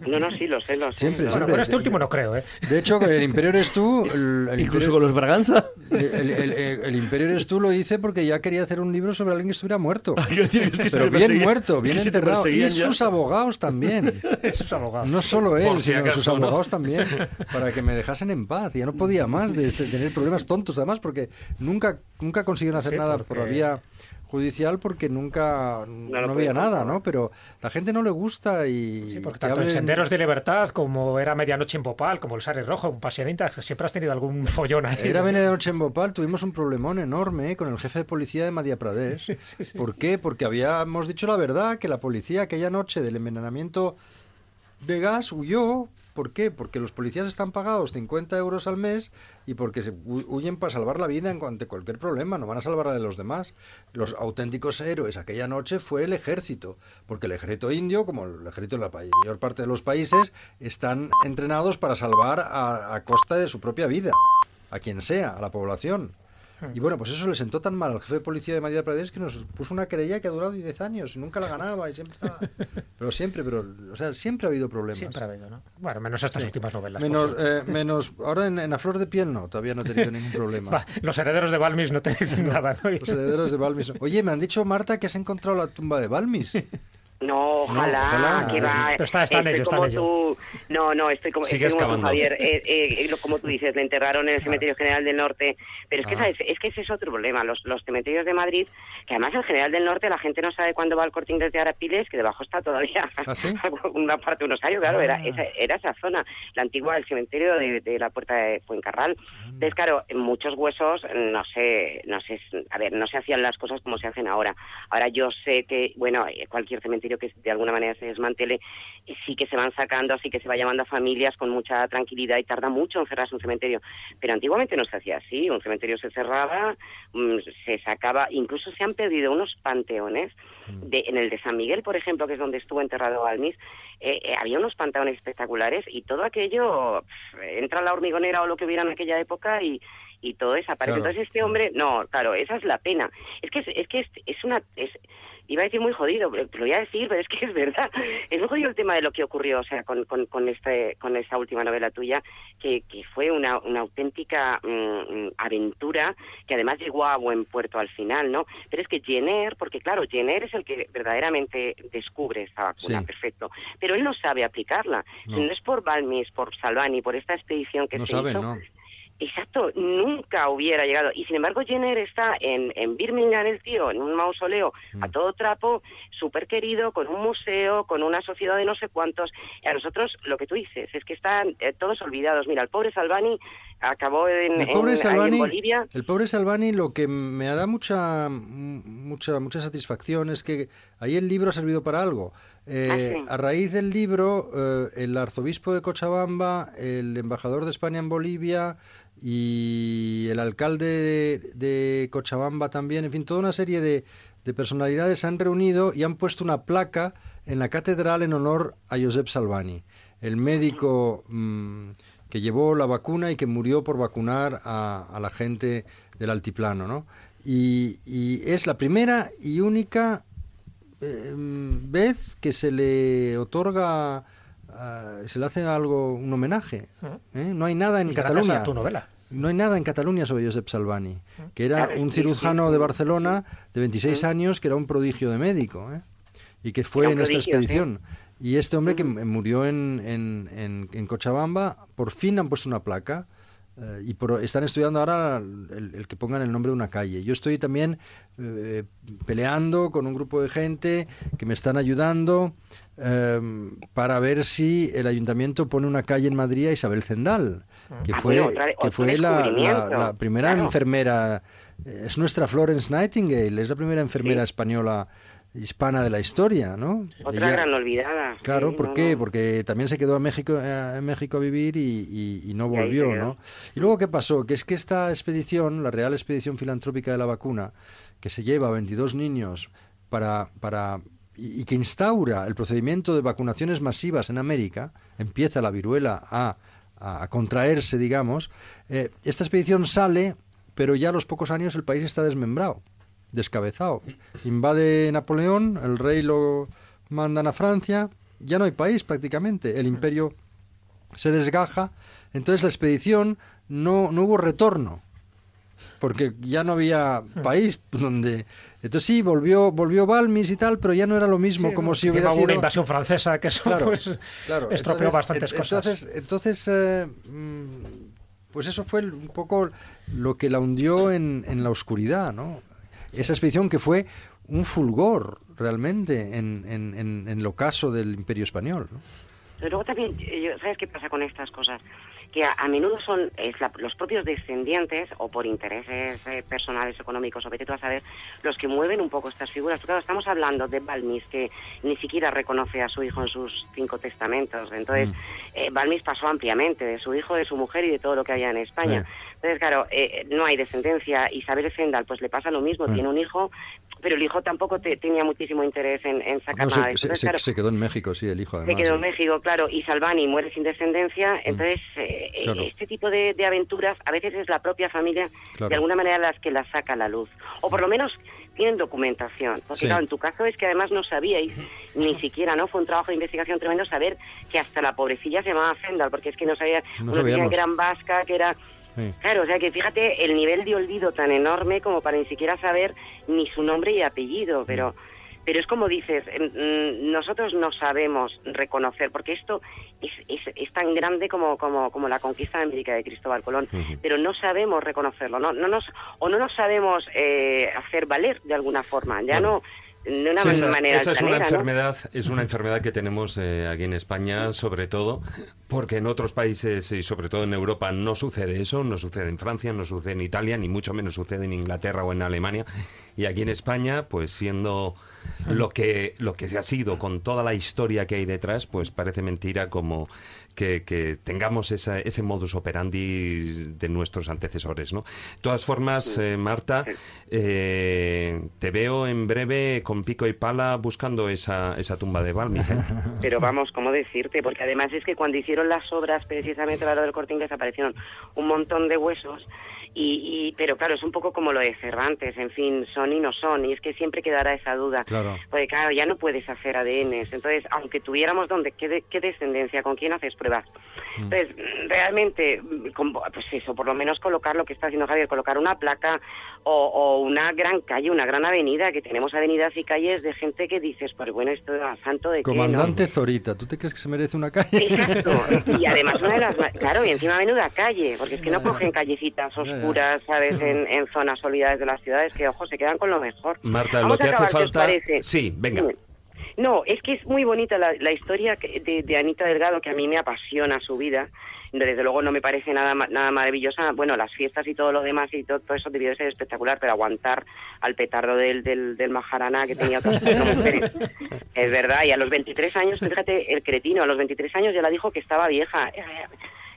No, no, sí, lo sé, lo sé. Siempre, Bueno, siempre. este último no creo, ¿eh? De hecho, el Imperio eres tú. El, el Incluso Imperio- con los Braganza. El, el- el- el Imperio eres tú lo hice porque ya quería hacer un libro sobre alguien que estuviera muerto. Quiero decir, es que se Pero bien muerto, bien enterrado. Y ya. sus abogados también. Sus abogados. No solo él, Por si sino sus abogados también. Para que me dejasen en paz. Ya no podía más de, de tener problemas tontos, además, porque nunca, nunca consiguieron hacer Sí, nada por la porque- vía judicial porque nunca no, había nada. ¿no? Pero la gente no le gusta y... Sí, porque que tanto en hablen- Senderos de Libertad como era Medianoche en Popal, como el Sare Rojo, un pasionista, siempre has tenido algún follón ahí. Era Noche en Bhopal, tuvimos un problemón enorme con el jefe de policía de Madhya Pradesh. Sí, sí. ¿Por qué? Porque habíamos dicho la verdad, que la policía aquella noche del envenenamiento de gas huyó. ¿Por qué? Porque los policías están pagados 50 euros al mes y porque se hu- huyen para salvar la vida cuanto cualquier problema, no van a salvar la de los demás. Los auténticos héroes aquella noche fue el ejército, porque el ejército indio, como el ejército de la mayor parte de los países, están entrenados para salvar a, a costa de su propia vida, a quien sea, a la población. Y bueno, pues eso le sentó tan mal al jefe de policía de Madrid Pradesh que nos puso una querella que ha durado 10 años y nunca la ganaba y siempre estaba... Pero siempre, pero, o sea, siempre ha habido problemas. Siempre ha habido, ¿no? Bueno, menos estas últimas novelas. Menos, eh, menos ahora en, en, A Flor de Piel no, todavía no he tenido ningún problema. Va, los herederos de Balmis no te dicen nada, ¿no? Los herederos de Balmis. Oye, me han dicho, Marta, que has encontrado la tumba de Balmis. No, ojalá, No, ojalá. que va. Pero está- está en ello, en tú. No, no, estoy como, Sigue estoy como tú. Javier. Eh, eh, como tú dices, le enterraron en el Cementerio General del Norte. Pero es que, Ah. ¿sabes? Es que ese es otro problema. Los, los cementerios de Madrid, que además el General del Norte, la gente no sabe cuándo va al corte inglés de Arapiles, que debajo está todavía ¿Ah, sí? una parte de unos años, claro, era, Ah. esa, era esa zona, la antigua, el cementerio de, de la Puerta de Fuencarral. Entonces, claro, muchos huesos, no sé, no sé, a ver, no se hacían las cosas como se hacen ahora. Ahora yo sé que, bueno, cualquier cementerio que de alguna manera se desmantele, sí que se van sacando, así que se va llamando a familias con mucha tranquilidad y tarda mucho en cerrarse un cementerio. Pero antiguamente no se hacía así, un cementerio se cerraba, mm, se sacaba, incluso se han perdido unos panteones, de, en el de San Miguel, por ejemplo, que es donde estuvo enterrado Almis, eh, eh, había unos panteones espectaculares y todo aquello, pf, entra la hormigonera o lo que hubiera en aquella época y, y todo desaparece. Claro. Entonces este hombre, no, claro, esa es la pena. Es que es, es que es, es una... Es, iba a decir muy jodido, lo voy a decir, pero es que es verdad. Es muy jodido el tema de lo que ocurrió, o sea, con, con, con, este, con esta última novela tuya, que, que fue una, una auténtica mm, aventura, que además llegó a buen puerto al final, ¿no? Pero es que Jenner, porque claro, Jenner es el que verdaderamente descubre esta vacuna, Sí. perfecto, pero él no sabe aplicarla. No. Si no es por Balmis, por Salvani, por esta expedición que No se saben, hizo, ¿no? Exacto, nunca hubiera llegado. Y sin embargo, Jenner está en, en Birmingham, el tío, en un mausoleo a Mm. todo trapo, súper querido, con un museo, con una sociedad de no sé cuántos. Y a nosotros, lo que tú dices, es que están eh, todos olvidados. Mira, el pobre Salvani acabó en, El pobre en- Salvani, en Bolivia. el pobre Salvani lo que me da mucha mucha mucha satisfacción es que ahí el libro ha servido para algo. Eh, Ah, sí. A raíz del libro, eh, el arzobispo de Cochabamba, el embajador de España en Bolivia y el alcalde de, de Cochabamba también, en fin, toda una serie de, de personalidades se han reunido y han puesto una placa en la catedral en honor a Josep Salvani, el médico que llevó la vacuna y que murió por vacunar a, a la gente del altiplano, ¿no? Y, y es la primera y única eh, vez que se le otorga, ah, se le hace algo, un homenaje. ¿eh? No hay nada en Y Cataluña. a tu novela. No hay nada en Cataluña sobre Josep Salvani, que era un cirujano de Barcelona de 26 años que era un prodigio de médico, ¿eh? y que fue en esta expedición. Y este hombre que murió en, en, en- en Cochabamba, por fin han puesto una placa eh, y por- están estudiando ahora el, el que pongan el nombre de una calle. Yo estoy también eh, peleando con un grupo de gente que me están ayudando eh, para ver si el ayuntamiento pone una calle en Madrid a Isabel Zendal, que Ah, fue, otra- que fue la, la- descubrimiento, la primera claro. enfermera, eh, es nuestra Florence Nightingale, es la primera enfermera Sí. española hispana de la historia, ¿no? Otra Ella- gran olvidada. Claro, sí, ¿por no, qué? no. Porque también se quedó en México, eh, en México a vivir y, y- y no Y volvió, quedó. ¿no? Y luego, ¿qué pasó? Que es que esta expedición, la Real Expedición Filantrópica de la Vacuna, que se lleva a 22 niños para, para y, y que instaura el procedimiento de vacunaciones masivas en América, empieza la viruela a, a- a contraerse, digamos, eh, esta expedición sale, pero ya a los pocos años el país está desmembrado descabezado. Invade Napoleón, el rey lo mandan a Francia, ya no hay país prácticamente, el imperio se desgaja, entonces la expedición no, no hubo retorno, porque ya no había país donde... Entonces sí, volvió, volvió Balmis y tal, pero ya no era lo mismo, Sí, como ¿no? si hubiera sido... una invasión francesa que eso Claro, pues, claro. estropeó Entonces, bastantes cosas. Entonces, entonces eh, mm, pues eso fue un poco lo que la hundió en, en la oscuridad, ¿no? Esa expedición que fue un fulgor realmente en, en, en, en el ocaso del Imperio Español. ¿no? Pero luego también, eh, ¿sabes qué pasa con estas cosas? Que a, a menudo son es la- los propios descendientes, o por intereses eh, personales, económicos, o vete tú a saber, los que mueven un poco estas figuras. Claro, estamos hablando de Balmis, que ni siquiera reconoce a su hijo en sus cinco testamentos. Entonces, Mm. eh, Balmis pasó ampliamente de su hijo, de su mujer y de todo lo que había en España. Entonces, claro, eh, no hay descendencia. Isabel Zendal, pues le pasa lo mismo, Ah. tiene un hijo, pero el hijo tampoco te- tenía muchísimo interés en, en sacar No, nada. se, Entonces, se- claro, se quedó en México, sí, el hijo además. se quedó en. México, claro, y Salvani muere sin descendencia. Entonces, eh, Mm. Claro. este tipo de, de aventuras a veces es la propia familia, Claro. de alguna manera, las que las saca a la luz. O por lo menos tienen documentación. Porque, Sí. claro, en tu caso es que además no sabíais, ni siquiera, ¿no? Fue un trabajo de investigación tremendo saber que hasta la pobrecilla se llamaba Fendal, porque es que no sabía, No unos decían sabíamos. que eran vasca, que era... Sí. Claro, o sea que fíjate el nivel de olvido tan enorme como para ni siquiera saber ni su nombre y apellido, pero pero es como dices, em, mm, nosotros no sabemos reconocer, porque esto es, es, es tan grande como, como, como la conquista de América de Cristóbal Colón, pero no sabemos reconocerlo, no, no nos, o no nos sabemos eh, hacer valer de alguna forma, ya no de una Sí, esa, manera esa es una enfermedad, es una enfermedad que tenemos eh, aquí en España, sobre todo, porque en otros países y sobre todo en Europa no sucede eso, no sucede en Francia, no sucede en Italia, ni mucho menos sucede en Inglaterra o en Alemania. Y aquí en España, pues siendo lo que lo que se ha sido con toda la historia que hay detrás, pues parece mentira como que, que tengamos esa, ese modus operandi de nuestros antecesores, ¿no? De todas formas, eh, Marta, eh, te veo en breve con pico y pala buscando esa, esa tumba de Balmis, ¿eh? Pero vamos, ¿cómo decirte? Porque además es que cuando hicieron las obras precisamente a lo del Corte Inglés aparecieron un montón de huesos y, y- pero claro, es un poco como lo de Cervantes, en fin, son y no son y es que siempre quedará esa duda. Claro. Porque claro, ya no puedes hacer ADNs, entonces aunque tuviéramos donde, ¿qué, de- qué descendencia? ¿Con quién haces pruebas? Entonces, mm, realmente, mm, con- pues eso, por lo menos colocar lo que está haciendo Javier, colocar una placa o, o una gran calle, una gran avenida, que tenemos avenidas y calles de gente que dices, pues bueno, esto es santo de qué, ¿no? Comandante Zorita, ¿tú te crees que se merece una calle? Exacto. Y además una de las... Claro, y encima menuda calle, porque es que no cogen callecitas oscuras, ¿sabes? En, en zonas olvidadas de las ciudades, que, ojo, se quedan con lo mejor. Marta, Vamos lo que hace acabar, ¿qué os falta... Sí, venga. Dime. No, es que es muy bonita la, la historia de, de Anita Delgado, que a mí me apasiona su vida. Desde luego no me parece nada nada maravillosa. Bueno, las fiestas y todo lo demás y todo, todo eso debió de ser espectacular, pero aguantar al petardo del, del, del Maharana que tenía otras mujeres. Es verdad, y a los 23 años, fíjate, el cretino, a los 23 años ya la dijo que estaba vieja.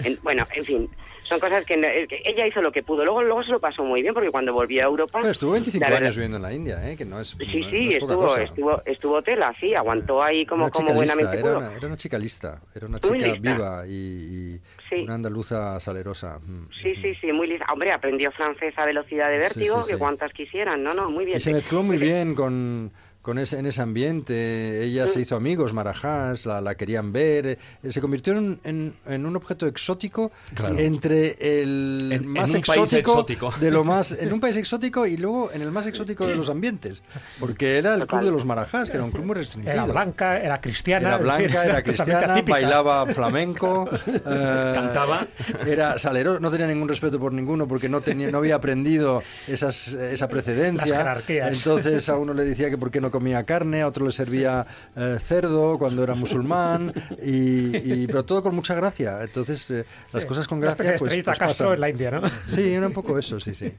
En- bueno, en fin, son cosas que, no- es que ella hizo lo que pudo. Luego, luego se lo pasó muy bien porque cuando volvió a Europa... Bueno, estuvo 25 la verdad- años viviendo en la India, ¿eh? que no es, Sí, sí, no es poca estuvo, cosa. estuvo, estuvo tela, sí, aguantó ahí como, como buenamente era pudo. una, era una chica lista, era una Muy chica lista. viva y, y Sí. una andaluza salerosa. mm. Sí, sí, sí, muy lista. Hombre, aprendió francés a velocidad de vértigo, sí, que cuantas quisieran, no, no, muy bien. Y se mezcló muy bien con, con ese, en ese ambiente. Ella se hizo amigos, Marajás, la, la querían ver. eh, se convirtió en, en- en un objeto exótico Claro. entre el En- más en un país exótico, exótico. de lo más en un país exótico y luego en el más exótico de los ambientes, porque era el club de los Marajás, que era un club muy restringido. Era blanca, era cristiana. Era decir, blanca, era cristiana, bailaba flamenco, eh, Cantaba. era salero, no tenía ningún respeto por ninguno porque no tenía, no había aprendido esas, esa precedencia. Las jerarquías. Entonces a uno le decía que por qué no comía carne, a otro le servía eh, cerdo cuando era musulmán, y, y- pero todo con mucha gracia. Entonces eh, las Sí, cosas con gracia pues, pues Castro pasan. en la India, ¿no? Sí, era un poco eso, sí, sí.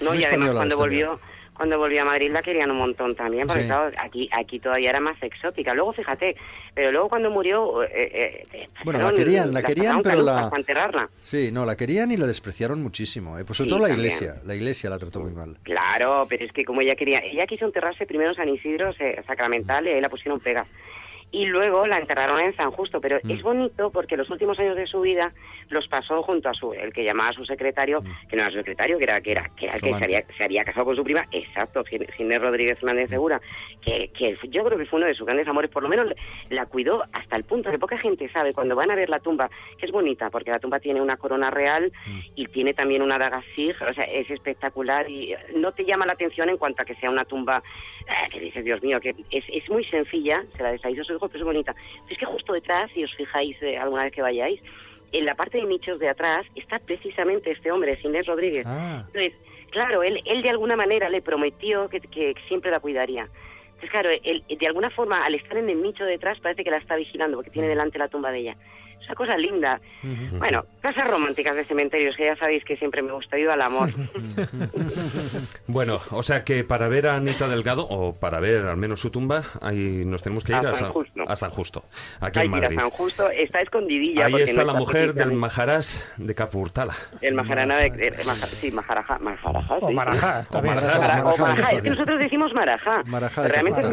No, Muy y además cuando la historia. Cuando volvió a Madrid la querían un montón también, porque Sí. claro, aquí, aquí todavía era más exótica. Luego, fíjate, pero luego cuando murió... eh, eh, eh, Bueno, la querían, la querían, pero la- para enterrarla. Sí, no, la querían y la despreciaron muchísimo. eh, Pues sobre Sí, todo la también. iglesia, la iglesia la trató muy mal. Claro, pero es que como ella quería, ella quiso enterrarse primero en San Isidro se- Sacramental y ahí la pusieron pega. Y luego la enterraron en San Justo, pero Mm. es bonito porque los últimos años de su vida los pasó junto a su, el que llamaba a su secretario, que no era su secretario, que era, que era, que era el Mm. Que se había, se había casado con su prima, exacto, Gin- Ginés Rodríguez Fernández Segura, que, que yo creo que fue uno de sus grandes amores, por lo menos la cuidó hasta el punto que poca gente sabe cuando van a ver la tumba, que es bonita, porque la tumba tiene una corona real Mm. y tiene también una daga sig, o sea, es espectacular y no te llama la atención en cuanto a que sea una tumba eh, que dices, Dios mío, que es, es muy sencilla, se la deshizo su hijo, pero es bonita. Es que justo detrás, si os fijáis eh, alguna vez que vayáis, en la parte de nichos de atrás está precisamente este hombre, Inés Rodríguez. Ah, Entonces, claro, él, él de alguna manera le prometió que, que siempre la cuidaría. Entonces, claro, él, de alguna forma, al estar en el nicho detrás, parece que la está vigilando, porque tiene delante la tumba de ella. Esa cosa linda. Bueno, casas románticas de cementerios, que ya sabéis que siempre me gusta, ayuda al amor. Bueno, o sea que para ver a Anita Delgado, o para ver al menos su tumba, ahí nos tenemos que ir A a, San Justo. a San Justo, aquí Hay en a Madrid. San Justo, está escondidilla. Ahí está no la mujer del. Maharás de Capurtala. El Maharana de... Maja- sí, Maharaja. Maharaja O sí. Marajá. Marajá, o Marajá, Marajá, es que nosotros decimos Marajá. Marajá de Realmente es.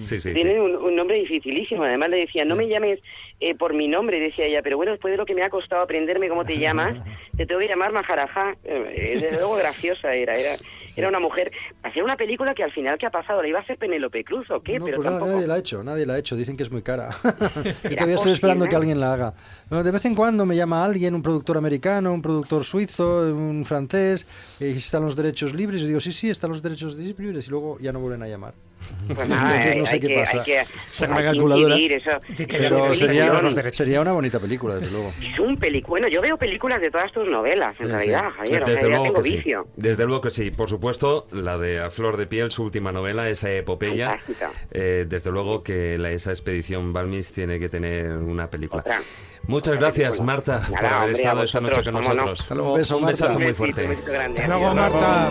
Sí, sí, Tiene sí. Un, un nombre dificilísimo. Además le decía, no me llames eh, por mi nombre, decía ella, pero bueno, después de lo que me ha costado aprenderme cómo te llamas, te tengo que llamar Maharaja. Eh, desde luego graciosa era. Era, era una mujer. Hacer una película que al final, ¿qué ha pasado? ¿La iba a hacer Penélope Cruz o qué? No, pero pues tampoco. nadie la ha hecho, nadie la ha hecho. Dicen que es muy cara. Yo todavía estoy esperando que alguien la haga. No, de vez en cuando me llama alguien, un productor americano, un productor suizo, un francés, y están los derechos libres. Y digo, sí, sí, están los derechos libres. Y luego ya no vuelven a llamar. Pues nada, Entonces hay- no sé hay qué que- pasa. hay que- Saca la calculadora. eso. Pero sería, sería una bonita película, desde luego. Es un. Bueno, yo veo películas de todas tus novelas, en Sí, realidad, sí. Javier. O sea, Desde luego tengo que sí. vicio. Desde luego que sí. Por supuesto, la de A Flor de Piel, su última novela, esa epopeya. Eh, desde luego que la, esa expedición Balmis tiene que tener una película. Otra. Muchas Otra gracias, película. Marta, Nada, por haber hombre, estado esta noche con cómo no. nosotros. Un beso, Un Marta. besazo muy fuerte. un besito grande. Hasta luego. Marta.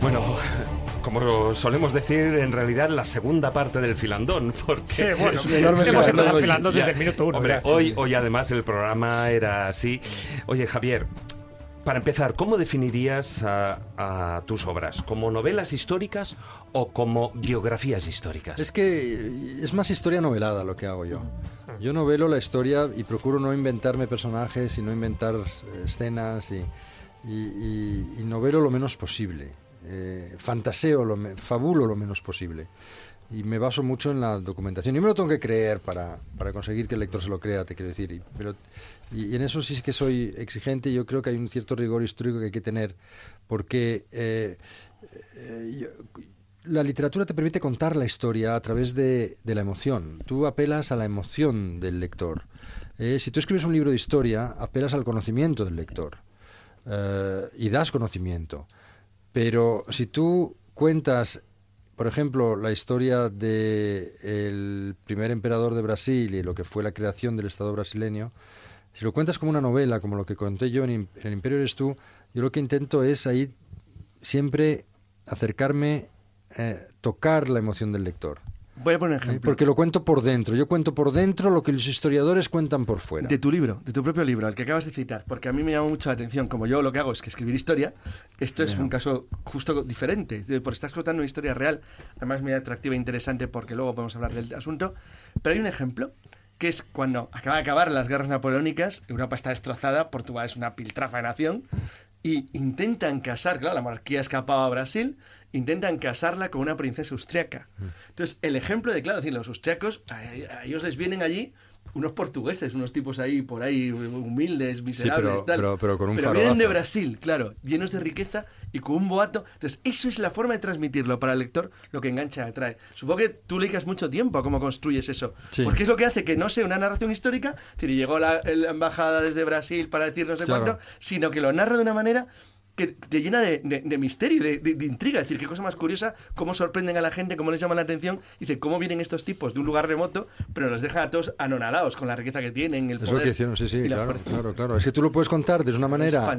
Bueno, como solemos decir, en realidad la segunda parte del filandón, porque Sí, bueno, Sí, hemos empezado filando ya- desde el minuto uno. Hombre, hoy, sí. hoy además el programa era así. Oye, Javier, para empezar, ¿cómo definirías a, a tus obras? ¿Como novelas históricas o como biografías históricas? Es que es más historia novelada lo que hago yo. Yo novelo la historia y procuro no inventarme personajes y no inventar eh, escenas y, y- y- y novelo lo menos posible. Eh, fantaseo, lo fabulo lo menos posible. Y me baso mucho en la documentación. Y me lo tengo que creer para, para conseguir que el lector se lo crea, te quiero decir. Y, pero, en eso sí que soy exigente. Yo creo que hay un cierto rigor histórico que hay que tener. Porque eh, eh, la literatura te permite contar la historia a través de, la emoción. Tú apelas a la emoción del lector. Si tú escribes un libro de historia, apelas al conocimiento del lector y das conocimiento. Pero si tú cuentas, por ejemplo, la historia de el primer emperador de Brasil y lo que fue la creación del Estado brasileño, si lo cuentas como una novela, como lo que conté yo en El Imperio eres tú, yo lo que intento es ahí siempre acercarme, eh, tocar la emoción del lector. Voy a poner un ¿eh? ejemplo. Porque lo cuento por dentro. Yo cuento por dentro lo que los historiadores cuentan por fuera. De tu libro, de tu propio libro, al que acabas de citar, porque a mí me llama mucho la atención, como yo lo que hago es que escribir historia, esto es un caso justo diferente, porque estás contando una historia real, además muy atractiva e interesante porque luego podemos hablar del asunto, pero hay un ejemplo que es cuando acaba de acabar las guerras napoleónicas, Europa está destrozada, Portugal es una piltrafa de nación, y intentan casar, claro, la monarquía ha escapado a Brasil, intentan casarla con una princesa austriaca. Entonces, el ejemplo de, claro, decir, los austriacos, a, a ellos les vienen allí unos portugueses, unos tipos ahí por ahí humildes, miserables, pero- tal. pero- pero con un vienen de Brasil, claro, llenos de riqueza y con un boato. Entonces, eso es la forma de transmitirlo para el lector, lo que engancha, atrae. Supongo que tú le dedicas mucho tiempo a cómo construyes eso. Sí. Porque es lo que hace que no sea una narración histórica, es decir, llegó la, la embajada desde Brasil para decir no sé Claro. cuánto, sino que lo narra de una manera que te llena de, de- de misterio, de, de- de intriga. Es decir, qué cosa más curiosa, cómo sorprenden a la gente, cómo les llaman la atención. Dice, cómo vienen estos tipos de un lugar remoto, pero los dejan a todos anonadados con la riqueza que tienen, el Es poder. lo que hicieron, sí, sí, y la claro, claro, claro. Es que tú lo puedes contar de una manera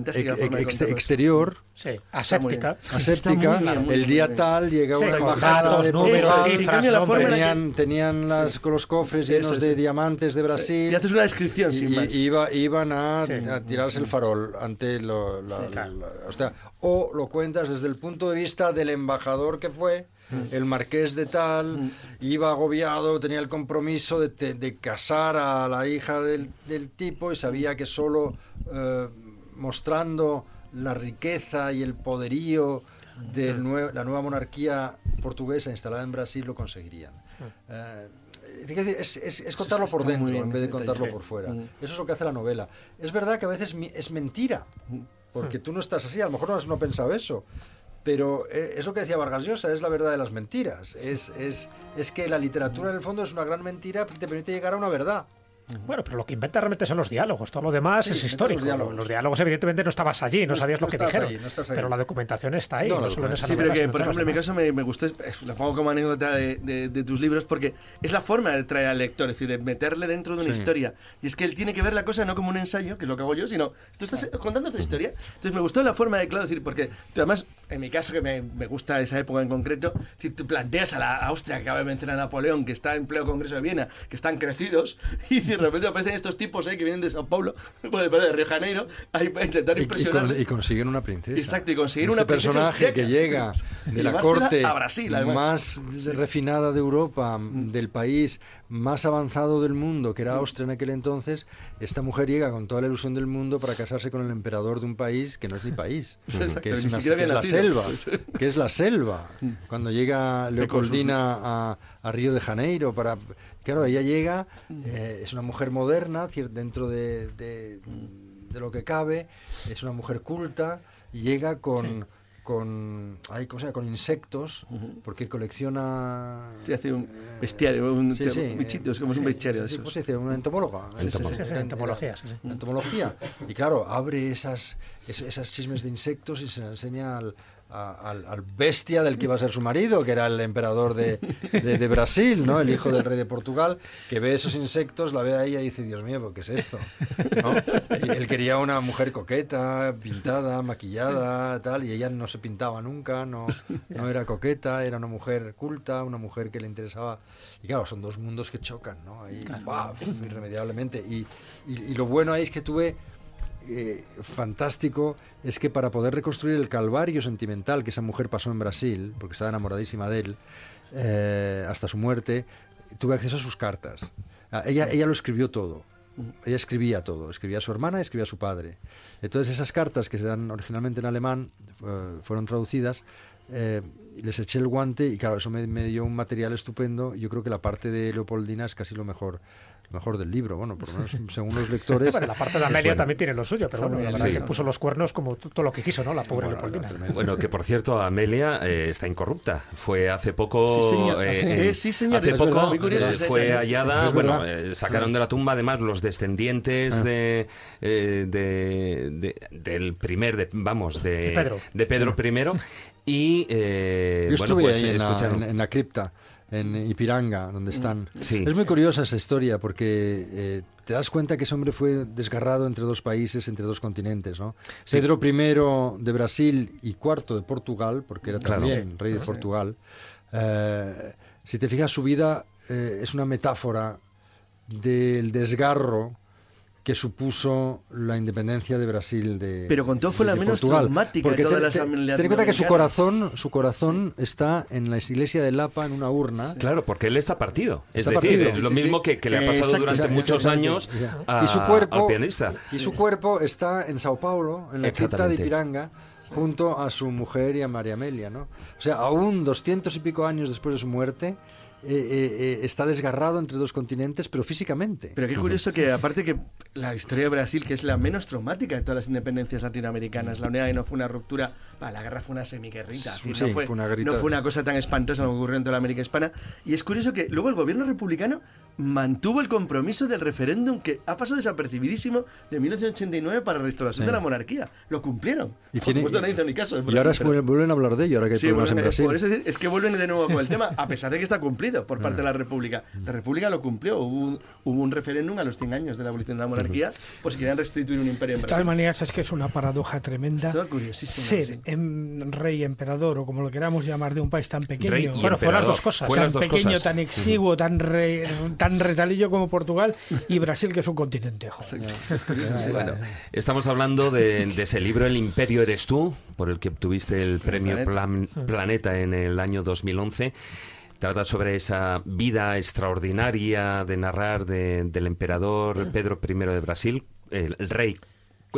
ex- exterior, Sí, aséptica. Sí, bien, el día tal llega Sí, una embajada de números, cifras, la forma que- tenían, tenían las, con los cofres Eso llenos es, de diamantes de Brasil. Y haces una descripción sin y- más. iba- iban a, Sí. a tirarse el farol ante lo, la- Sí, claro. la- o sea, o lo cuentas desde el punto de vista del embajador que fue, Mm. el marqués de tal, iba agobiado, tenía el compromiso de, casar a la hija del, del tipo y sabía que solo eh, mostrando la riqueza y el poderío de nue- la nueva monarquía portuguesa instalada en Brasil lo conseguirían. Eh, es contarlo por dentro en vez de contarlo por fuera. Mm. Eso es lo que hace la novela. Es verdad que a veces es mentira, porque tú no estás así, a lo mejor no has no pensado eso. Pero eh, es lo que decía Vargas Llosa, es la verdad de las mentiras. Es, es, es que la literatura en el fondo es una gran mentira que te permite llegar a una verdad. Bueno, pero lo que inventa realmente son los diálogos. Todo lo demás Sí, es histórico. los diálogos. Los diálogos, evidentemente, no estabas allí, no, No- sabías no lo que dijeron. ahí, no. Pero la documentación está ahí, No, la solo en esa Sí, pero que, por ejemplo, en mi caso me, me gustó, es- lo pongo como anécdota de, de- de tus libros, porque es la forma de traer al lector, es decir, de meterle dentro de una Sí. historia. Y es que él tiene que ver la cosa no como un ensayo, que es lo que hago yo, sino tú estás contando tu historia. Entonces me gustó la forma de, claro, decir, porque además, en mi caso, que me, me gusta esa época en concreto, decir, tú planteas a la Austria, que acaba de mencionar a Napoleón, que está en pleno Congreso de Viena, que están crecidos, y de repente aparecen estos tipos ahí que vienen de Sao Paulo, de Río de Janeiro, ahí para intentar Y, y impresionar. con- y consiguen una princesa. Exacto, y conseguir este una princesa personaje que llega Y de la corte a Brasil, más refinada de Europa, del país más avanzado del mundo, que era Austria en aquel entonces, esta mujer llega con toda la ilusión del mundo para casarse con el emperador de un país que no es ni país, Exacto, que es, una- que es la selva, que es la selva. Cuando llega Leopoldina a, a Río de Janeiro para... Claro, ella llega, eh, es una mujer moderna, dentro de, de- de lo que cabe, es una mujer culta, y llega con... Con, ay, ¿cómo se llama? con insectos, porque colecciona Sí, hace un bestiario, un Sí, sí, bichito, es como sí, un bestiario de sí, esos. ¿Cómo se dice? Una entomóloga. Entomología, entomología. Y claro, abre esas, es- esas chismes de insectos y se la enseña al, a- al, al bestia del que iba a ser su marido, que era el emperador de, de- de Brasil, ¿no? El hijo del rey de Portugal, que ve esos insectos, la ve a ella y dice, Dios mío, ¿qué es esto? ¿No? Él quería una mujer coqueta, pintada, maquillada, tal, y ella no se pintaba nunca, no, no era coqueta, era una mujer culta, una mujer que le interesaba. Y claro, son dos mundos que chocan, ¿no? Ahí, ¡paf! irremediablemente. Y, y- y lo bueno ahí es que tuve eh, fantástico es que para poder reconstruir el calvario sentimental que esa mujer pasó en Brasil, porque estaba enamoradísima de él, eh, hasta su muerte, tuve acceso a sus cartas. Ah, ella, ella lo escribió todo. Ella escribía todo, escribía a su hermana y escribía a su padre. Entonces esas cartas que eran originalmente en alemán fueron traducidas, eh, les eché el guante y claro, eso me, me dio un material estupendo. Yo creo que la parte de Leopoldina es casi lo mejor, mejor del libro, bueno, por lo menos según los lectores. Bueno, la parte de Amelia también tiene lo suyo, pero bueno, la verdad sí. que puso los cuernos como todo lo que quiso, ¿no? La pobre Bueno, Leopoldina. Bueno, que por cierto, Amelia eh, está incorrupta. Fue hace poco. Sí, señor. eh, sí, señor. Hace poco muy curioso, eh, sí, fue hallada. bueno, sacaron de la tumba además los descendientes Ah. de, eh, de- de- del primer, de, vamos, de, De Pedro. de Pedro I. Y. eh, Yo bueno, estuve pues, ahí en la, escucharon- en- en la cripta, en Ipiranga, donde están. Sí. Es muy curiosa esa historia porque eh, te das cuenta que ese hombre fue desgarrado entre dos países, entre dos continentes. ¿no? Sí. Pedro I de Brasil y cuarto de Portugal, porque era Claro. también Sí. rey de Portugal. Eh, si te fijas, su vida eh, es una metáfora del desgarro que supuso la independencia de Brasil de Pero con todo fue de- la de menos traumática traumática de Porque todas te- las ten en cuenta que su corazón, su corazón está en la iglesia de Lapa, en una urna. Claro, porque él está partido. Es Está decir, partido. es lo Sí, sí. mismo que, que le ha pasado exacto, durante exacto, muchos años Ya. a- y su cuerpo al pianista. y su cuerpo está en Sao Paulo en la cripta de. Ipiranga junto a su mujer y a María Amelia no o sea aún doscientos y pico años después de su muerte eh, eh, eh, está desgarrado entre dos continentes, pero físicamente. Pero qué curioso que, aparte que la historia de Brasil, que es la menos traumática de todas las independencias latinoamericanas, la unidad no fue una ruptura, bah, la guerra fue una semiguerrita, Sí, no, fue, fue una guerrita. no fue una cosa tan espantosa como ocurrió en toda la América Hispana. Y es curioso que luego el gobierno republicano mantuvo el compromiso del referéndum que ha pasado desapercibidísimo de 1989 para la restauración Sí. de la monarquía. Lo cumplieron. Y Por supuesto, no hizo ni caso. Y ahora es- pero- vuelven a hablar de ello, ahora que hay Sí, problemas en Brasil. por eso decir, es que vuelven de nuevo con el tema, a pesar de que está cumplido por parte de la República. La República lo cumplió. Hubo un, hubo un referéndum a los 100 años de la abolición de la monarquía, por si querían restituir un imperio en De todas maneras, es que es una paradoja tremenda Es todo curiosísimo, ser sí. em, rey, emperador o como lo queramos llamar de un país tan pequeño. Rey y Bueno, fueron las dos cosas. Fue tan dos pequeño, cosas. tan exiguo, tan, re- tan retalillo como Portugal y Brasil, que es un continente. joder. Bueno, estamos hablando de, de ese libro El Imperio eres tú, por el que obtuviste el premio Planeta. Plan- Planeta en el año 2011. Trata sobre esa vida extraordinaria de narrar de- del emperador Pedro I de Brasil, el, el rey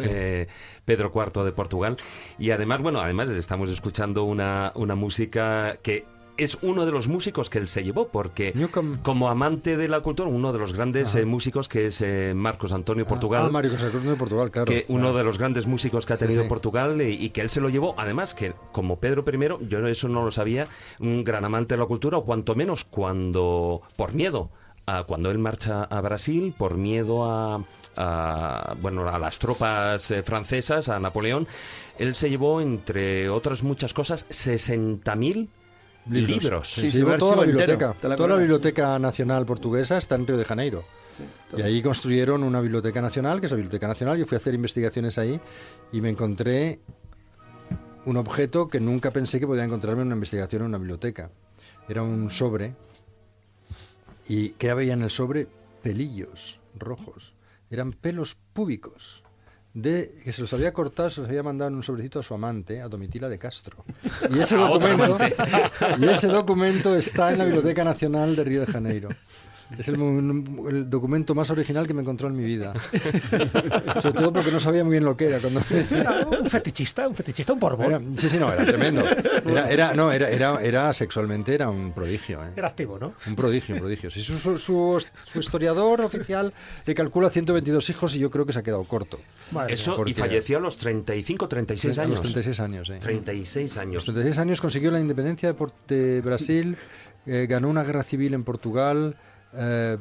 eh, Pedro IV de Portugal. Y además, bueno, además estamos escuchando una, una música que es uno de los músicos que él se llevó, porque Newcomb. como amante de la cultura, uno de los grandes eh, músicos que es eh, Marcos Antonio Portugal Ah, Mario José Cruz de Portugal, claro. que uno de los grandes músicos que ha Sí, tenido sí. Portugal y, y que él se lo llevó, además que como Pedro I, yo eso no lo sabía, un gran amante de la cultura, o cuanto menos cuando, por miedo, a cuando él marcha a Brasil, por miedo a, a, bueno, a las tropas eh, francesas, a Napoleón, él se llevó, entre otras muchas cosas, 60.000 libros. Sí, Sí, se toda la biblioteca. toda la toda la corona. biblioteca nacional portuguesa está en Río de Janeiro. Sí, Y ahí construyeron una biblioteca nacional, que es la Biblioteca Nacional. Yo fui a hacer investigaciones ahí y me encontré un objeto que nunca pensé que podía encontrarme en una investigación en una biblioteca. Era un sobre. ¿Y qué había en el sobre? Pelillos rojos. Eran pelos púbicos. De, que se los había cortado, se los había mandado en un sobrecito a su amante, a Domitila de Castro. Y ese documento, y ese documento está en la Biblioteca Nacional de Río de Janeiro. Es el, el documento más original que me encontró en mi vida. Sobre todo porque no sabía muy bien lo que era. Cuando... Era un fetichista, un fetichista, un borbón. Era- sí, sí, no, era tremendo. Era, era- no, era, era, era sexualmente, era un prodigio. ¿eh? Era activo, ¿no? Un prodigio, un prodigio. Sí, su, su- su- su historiador oficial le calcula 122 hijos y yo creo que se ha quedado corto. Madre Eso, Porque- y falleció a los 35, 36 A años. los 36 años, sí. 36 A años. los 36 años consiguió la independencia de, Por- de Brasil, eh, ganó una guerra civil en Portugal, eh,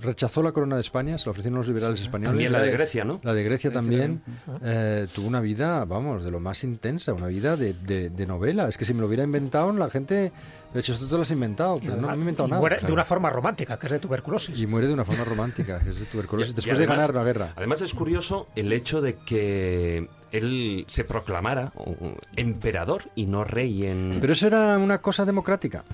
rechazó la corona de España, se la ofrecieron los liberales españoles. También la de Grecia, ¿no? La de Grecia también. eh, tuvo una vida, vamos, de lo más intensa, una vida de, de- de novela. Es que si me lo hubiera inventado, la gente... De hecho, esto te lo has inventado, pero no me he inventado y nada. muere de claro. una forma romántica, que es de tuberculosis. Y muere de una forma romántica, que es de tuberculosis, Y- y después de además- ganar la guerra. Además es curioso el hecho de que él se proclamara emperador y no rey en... Pero eso era una cosa democrática,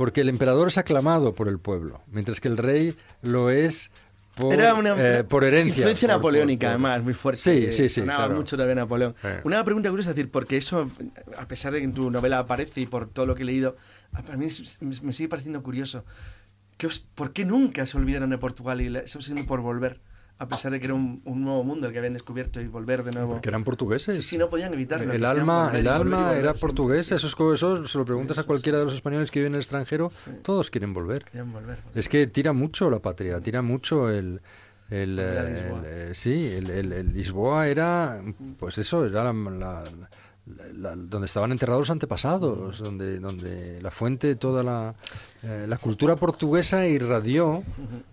porque el emperador es aclamado por el pueblo, mientras que el rey lo es por, Era una, eh, por herencia. Influencia por- napoleónica, por- además, muy fuerte. Sí, sí, sí, sonaba claro. mucho también Napoleón. Eh. Una pregunta curiosa, es decir, porque eso, a pesar de que en tu novela aparece y por todo lo que he leído, a- para mí es- me sigue pareciendo curioso. ¿Qué os- ¿Por qué nunca se olvidaron de Portugal y la- siendo por volver? A pesar de que era un, un nuevo mundo el que habían descubierto y volver de nuevo. Porque eran portugueses. Sí, sí, no podían evitarlo. El alma, el alma era portuguesa, eso, es eso se lo preguntas a cualquiera sí. de los españoles que viven en el extranjero, Sí. todos quieren volver. Querían volver. Es que tira mucho la patria, tira mucho el... el, eh, el, eh, sí, el Lisboa era, pues eso, era la, la- la- donde estaban enterrados los antepasados, donde, donde la fuente de toda la, eh, la cultura portuguesa irradió.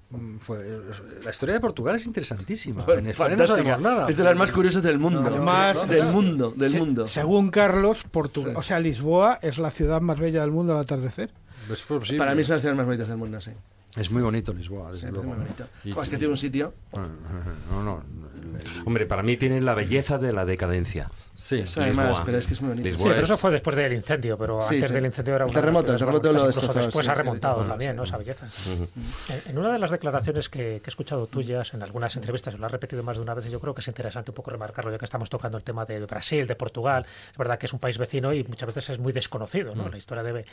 Mm, fue- la historia de Portugal es interesantísima. En España no sabemos nada. Es de las más curiosas del mundo. Además- del mundo, del Se- mundo. Según Carlos, Portu- o sea, Lisboa es la ciudad más bella del mundo al atardecer. Es. Para mí es una de las ciudades más bonitas del mundo, sí. Es muy bonito Lisboa, desde Sí, luego. es muy bonito. Y- Jo, es que tiene un sitio. No, no. el- el- Hombre, para mí tiene la belleza de la decadencia. Sí, Eso además, Lisboa. pero es que es muy bonito. Sí, Lisboa pero es- eso fue después del incendio, pero Sí, antes sí. del incendio era una de las terremoto, terremoto bonitas, incluso después sí, ha sí, remontado sí, también, sí. ¿no? Esa belleza. En- En una de las declaraciones que, que he escuchado tuyas en algunas entrevistas, lo has repetido más de una vez, y yo creo que es interesante un poco remarcarlo, ya que estamos tocando el tema de Brasil, de Portugal. Es verdad que es un país vecino y muchas veces es muy desconocido, ¿no? La historia de,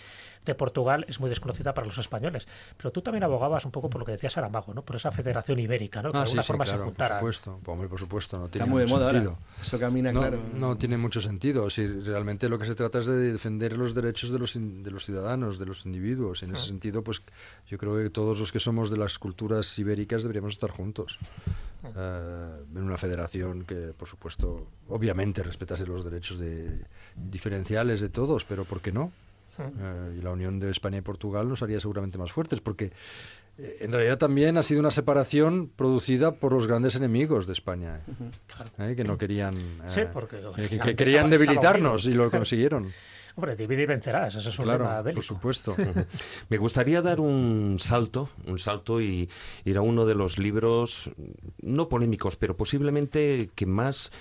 de Portugal es muy desconocida para los españoles. Pero tú también abogabas un poco por lo que decía Saramago, ¿no? Por esa federación ibérica, ¿no? Que de Ah, alguna sí, sí, forma claro, se por juntara. supuesto. Hombre, por supuesto, no Está tiene muy de moda sentido. ahora. Eso camina, No, claro. no no tiene mucho sentido. Si realmente lo que se trata es de defender los derechos de los, in- de los ciudadanos, de los individuos. En ese sentido, pues yo creo que todos los que somos de las culturas ibéricas deberíamos estar juntos. eh, en una federación que, por supuesto, obviamente respetase los derechos de, diferenciales de todos, pero ¿por qué no? Eh, y la unión de España y Portugal nos haría seguramente más fuertes, porque en realidad también ha sido una separación producida por los grandes enemigos de España, ¿eh? Eh, que no querían, Sí, eh, porque que- querían estaba- debilitarnos y lo consiguieron. Hombre, divide y vencerás, eso es un Claro, lema por bélico. supuesto. Me gustaría dar un salto, un salto y ir a uno de los libros, no polémicos, pero posiblemente que más,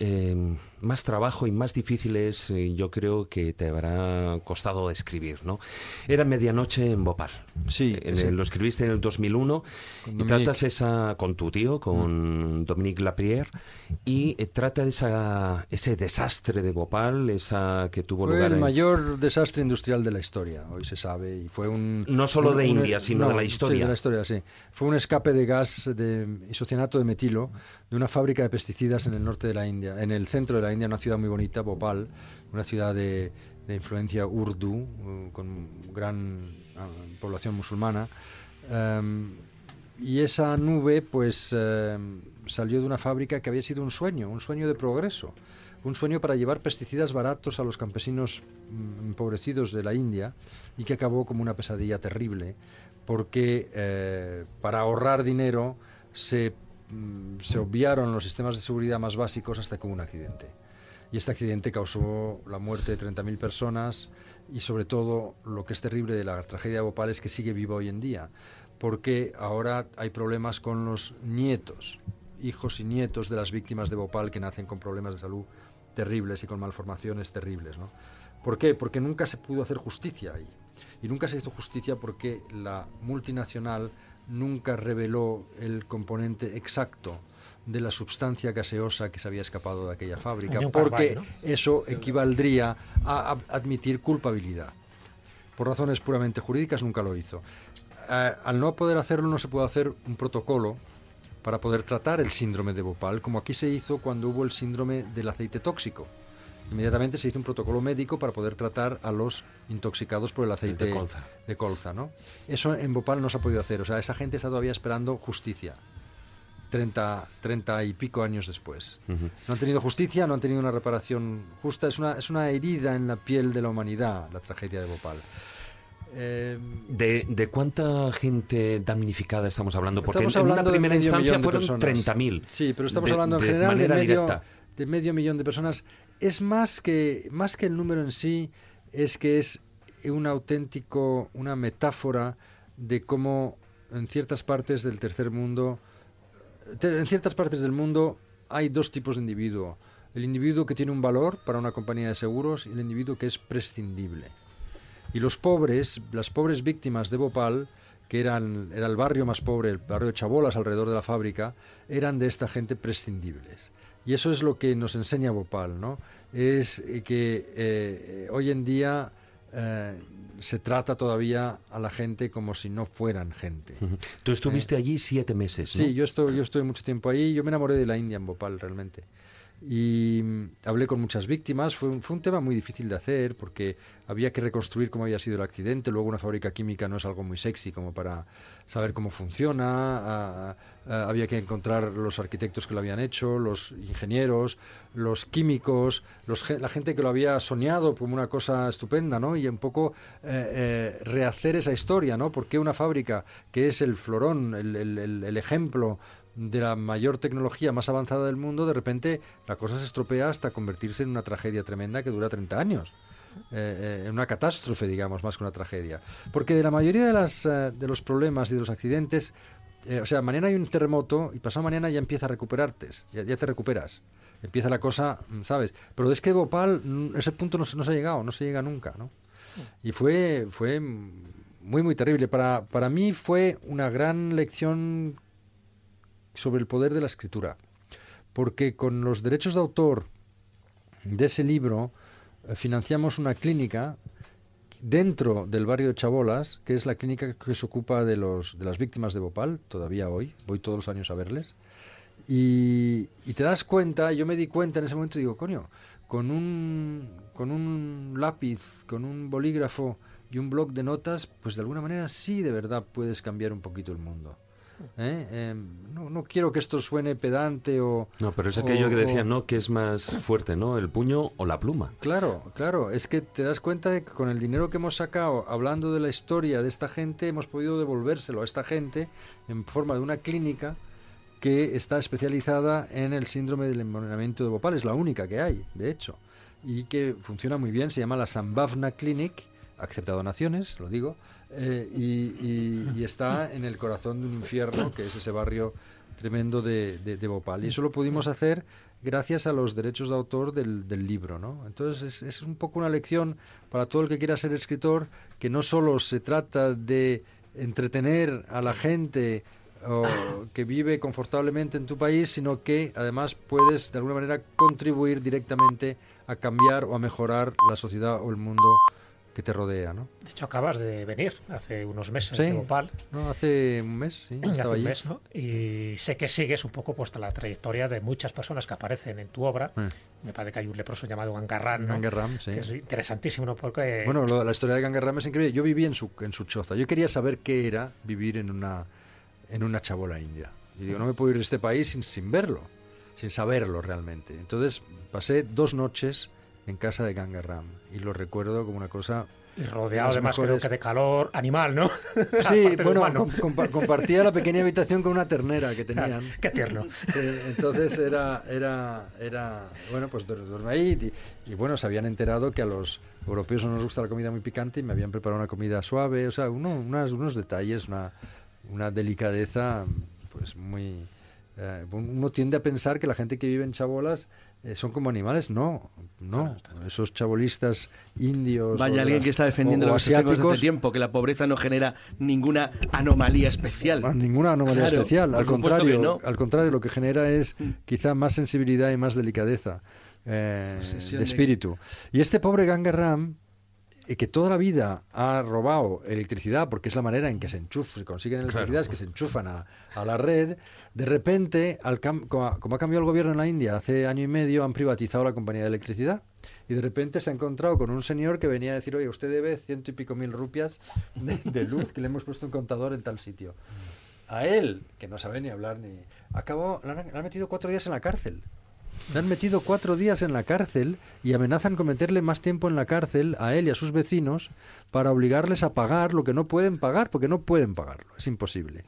eh, más trabajo y más difíciles eh, yo creo que te habrá costado escribir, ¿no? Era Medianoche en Bhopal. Sí, En ese. el- lo escribiste en el 2001 Con y Dominique. tratas esa con tu tío, con Dominique Lapierre, y eh, trata de esa, ese desastre de Bhopal, esa que tuvo Fue lugar el en- mayor desastre industrial de la historia, hoy se sabe, y fue un... No solo un- de un- India, sino de la sí, historia. de la historia, sí. Fue un escape de gas de isocianato de metilo de una fábrica de pesticidas en el norte de la India, en el centro de la India, una ciudad muy bonita, Bhopal, una ciudad de, influencia urdu, uh, con gran ah, población musulmana. Em, y esa nube, pues, em, salió de una fábrica que había sido un sueño, un sueño de progreso, un sueño para llevar pesticidas baratos a los campesinos mm, empobrecidos de la India y que acabó como una pesadilla terrible, porque eh, para ahorrar dinero se, se obviaron los sistemas de seguridad más básicos hasta que hubo un accidente. Y este accidente causó la muerte de 30.000 personas y sobre todo lo que es terrible de la tragedia de Bhopal es que sigue viva hoy en día, porque ahora hay problemas con los nietos, hijos y nietos de las víctimas de Bhopal que nacen con problemas de salud terribles y con malformaciones terribles. ¿no? ¿Por qué? Porque nunca se pudo hacer justicia ahí. Y nunca se hizo justicia porque la multinacional nunca reveló el componente exacto de la sustancia gaseosa que se había escapado de aquella fábrica, porque eso equivaldría a, a admitir culpabilidad. Por razones puramente jurídicas nunca lo hizo. Eh, al no poder hacerlo no se puede hacer un protocolo para poder tratar el síndrome de Bhopal, como aquí se hizo cuando hubo el síndrome del aceite tóxico. Inmediatamente se hizo un protocolo médico para poder tratar a los intoxicados por el aceite de colza. de colza, ¿no? Eso en Bhopal no se ha podido hacer, o sea, esa gente está todavía esperando justicia. 30, 30 y pico años después. No han tenido justicia, no han tenido una reparación justa, es una, es una herida en la piel de la humanidad, la tragedia de Bhopal. Eh, ¿De, de cuánta gente damnificada estamos hablando? Porque Estamos en, en una hablando de primera medio instancia millón de fueron personas. 30.000. Sí, pero estamos de- hablando en de general medio, directa. de medio millón de personas. Es más que, más que el número en sí, es que es un auténtico, una metáfora de cómo en ciertas partes del tercer mundo, en ciertas partes del mundo hay dos tipos de individuo. El individuo que tiene un valor para una compañía de seguros y el individuo que es prescindible. Y los pobres, las pobres víctimas de Bhopal, que eran, era el barrio más pobre, el barrio de Chabolas alrededor de la fábrica, eran de esta gente prescindibles. Y eso es lo que nos enseña Bhopal, ¿no? Es eh, que eh, eh, hoy en día eh, se trata todavía a la gente como si no fueran gente. Tú estuviste allí siete meses, ¿no? Sí, yo estoy, yo estoy mucho tiempo ahí. Yo me enamoré de la India en Bhopal, realmente. Y mm, hablé con muchas víctimas. Fue un, fue un tema muy difícil de hacer porque había que reconstruir cómo había sido el accidente. Luego, una fábrica química no es algo muy sexy como para saber cómo funciona. había que encontrar los arquitectos que lo habían hecho, los ingenieros, los químicos, los, la gente que lo había soñado como una cosa estupenda, ¿no? Y un poco eh, eh, rehacer esa historia, ¿no? Porque una fábrica que es el florón, el- el ejemplo de la mayor tecnología más avanzada del mundo, de repente la cosa se estropea hasta convertirse en una tragedia tremenda que dura 30 años. Eh, eh, una catástrofe, digamos, más que una tragedia. Porque de la mayoría de, las, eh, de los problemas y de los accidentes, eh, o sea, mañana hay un terremoto y pasado mañana ya empieza a recuperarte, ya, te recuperas. Empieza la cosa, mm, ¿sabes? Pero es que Bhopal, mm, ese punto no, se- no se ha llegado, no se llega nunca, ¿no? Y fue, fue muy, muy terrible. Para, para mí fue una gran lección sobre el poder de la escritura. Porque con los derechos de autor de ese libro eh, financiamos una clínica dentro del barrio de Chabolas, que es la clínica que se ocupa de, los, de las víctimas de Bhopal, todavía hoy, voy todos los años a verles. Y, y te das cuenta, yo me di cuenta en ese momento digo, coño, con un, con un lápiz, con un bolígrafo y un bloc de notas, pues de alguna manera sí de verdad puedes cambiar un poquito el mundo. ¿Eh? Em, no, no quiero que esto suene pedante o... No, pero es o- aquello que decían, ¿no? Que es más fuerte, ¿no? El puño o la pluma. Claro, claro, es que te das cuenta de que con el dinero que hemos sacado hablando de la historia de esta gente, hemos podido devolvérselo a esta gente en forma de una clínica que está especializada en el síndrome del envenenamiento de Bhopal, es la única que hay, de hecho, y que funciona muy bien, se llama la Sambhavna Clinic, acepta donaciones, lo digo, eh, y, está en el corazón de un infierno, que es ese barrio tremendo de, de, Bhopal. Y eso lo pudimos hacer gracias a los derechos de autor del, libro, ¿no? Entonces es, un poco una lección para todo el que quiera ser escritor, que no solo se trata de entretener a la gente que vive confortablemente en tu país, sino que además puedes de alguna manera contribuir directamente a cambiar o a mejorar la sociedad o el mundo que te rodea, ¿no? De hecho, acabas de venir hace unos meses Sí. de Bhopal. No, hace un mes, sí, hace un allí. mes, ¿no? Y sé que sigues un poco pues, la trayectoria de muchas personas que aparecen en tu obra. Eh. Me parece que hay un leproso llamado Gangarran, ¿no? Gangarram, sí. Que es interesantísimo, ¿no? Porque Bueno, lo- la historia de Gangarram es increíble. Yo viví en su, en su choza. Yo quería saber qué era vivir en una, en una chabola india. Y digo, no me puedo ir de este país sin, sin verlo, sin saberlo realmente. Entonces pasé dos noches en casa de Gangarram y lo recuerdo como una cosa... y de rodeado además creo mejores- que de calor animal, ¿no? Sí, bueno, com- compa- compartía la pequeña habitación con una ternera que tenían. Qué tierno. Eh, entonces era, era, era, bueno, pues duerme ahí y, y, bueno, se habían enterado que a los europeos no nos gusta la comida muy picante y me habían preparado una comida suave, o sea, uno- unas- unos detalles, una, una delicadeza, pues muy... eh, uno tiende a pensar que la gente que vive en chabolas son como animales, no, no, esos chabolistas indios... Vaya alguien las- que está defendiendo o- o lo que sostenemos desde hace asiáticos, tiempo, que la pobreza no genera ninguna anomalía especial. Ah, ninguna anomalía Claro, especial, al contrario, no. al contrario, lo que genera es quizá más sensibilidad y más delicadeza eh, de de- espíritu. Y este pobre Gangaram, eh, que toda la vida ha robado electricidad, porque es la manera en que se enchufan, consiguen electricidad, es que se enchufan a, a la red, de repente, al cam- como, ha, como ha cambiado el gobierno en la India hace año y medio, han privatizado la compañía de electricidad. Y de repente se ha encontrado con un señor que venía a decir, oye, usted debe ciento y pico mil rupias de, de luz, que le hemos puesto un contador en tal sitio. A él, que no sabe ni hablar ni... Acabó, le han, le han metido cuatro días en la cárcel. Le han metido cuatro días en la cárcel y amenazan con meterle más tiempo en la cárcel a él y a sus vecinos para obligarles a pagar lo que no pueden pagar, porque no pueden pagarlo, es imposible.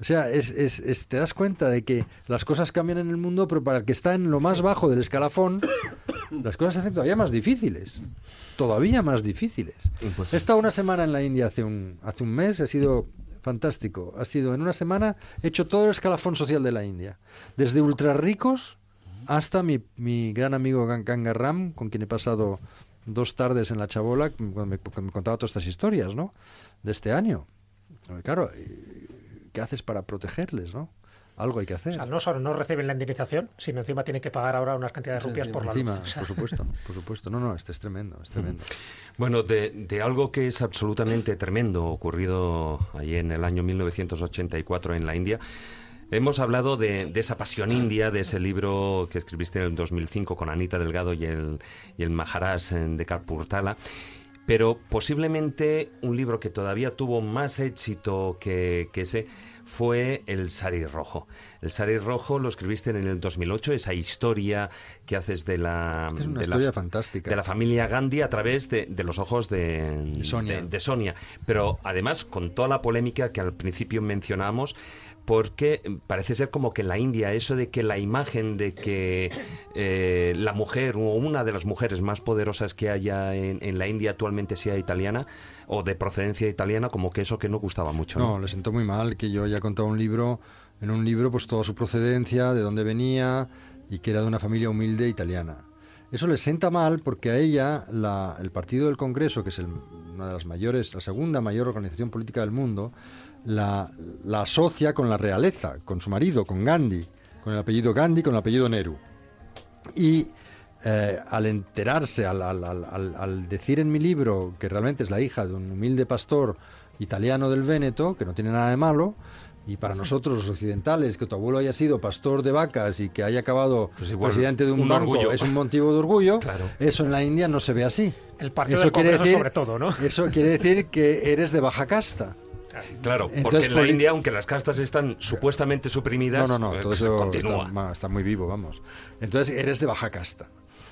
O sea, es, es- es- te das cuenta de que las cosas cambian en el mundo, pero para el que está en lo más bajo del escalafón, las cosas se hacen todavía más difíciles. Todavía más difíciles. He estado una semana en la India hace un, hace un mes, ha sido fantástico. Ha sido en una semana, he hecho todo el escalafón social de la India. Desde ultra ricos hasta mi, mi gran amigo Gan- Gangaram, con quien he pasado dos tardes en la chabola, cuando me, cuando me contaba todas estas historias, ¿no? De este año. Claro, ¿qué haces para protegerles, no? Algo hay que O hacer. sea, no solo no reciben la indemnización, sino encima tienen que pagar ahora unas cantidades de rupias por la Encima, luz. O sea, por supuesto, por supuesto. No, no, este es tremendo, es tremendo. Bueno, de, de algo que es absolutamente tremendo, ocurrido allí en el año 1984 en la India, hemos hablado de, de esa pasión india, de ese libro que escribiste en el 2005 con Anita Delgado y el, y el Maharaj eh, de Karpurtala. Pero posiblemente un libro que todavía tuvo más éxito que, que ese fue El Sari Rojo. El Sari Rojo lo escribiste en el 2008, esa historia que haces de la, Es una de la- fantástica. de la familia Gandhi a través de, de los ojos de, De Sonia. de Sonia. Pero además con toda la polémica que al principio mencionamos, porque parece ser como que en la India eso de que la imagen de que eh, la mujer o una de las mujeres más poderosas que haya en, la India actualmente sea italiana o de procedencia italiana, como que eso que no gustaba mucho. No, ¿no? le sentó muy mal que yo haya contado un libro, en un libro, pues toda su procedencia, de dónde venía y que era de una familia humilde italiana. Eso le sienta mal porque a ella la- el Partido del Congreso, que es el- una de las mayores, la segunda mayor organización política del mundo, la, la asocia con la realeza, con su marido, con Gandhi, con el apellido Gandhi, con el apellido Nehru. Y eh, al enterarse, al, al- al- al- al decir en mi libro que realmente es la hija de un humilde pastor italiano del Véneto, que no tiene nada de malo, Y para nosotros, los occidentales, que tu abuelo haya sido pastor de vacas y que haya acabado Pues igual, presidente de un, un banco orgullo. es un motivo de orgullo, Claro. eso en la India no se ve así. El partido Eso del quiere decir- sobre todo, ¿no? Eso quiere decir que eres de baja casta. Claro, porque Entonces, en la por- India, aunque las castas están supuestamente suprimidas, No, no, no, eh, todo eso continúa. está, muy vivo, vamos. Entonces eres de baja casta.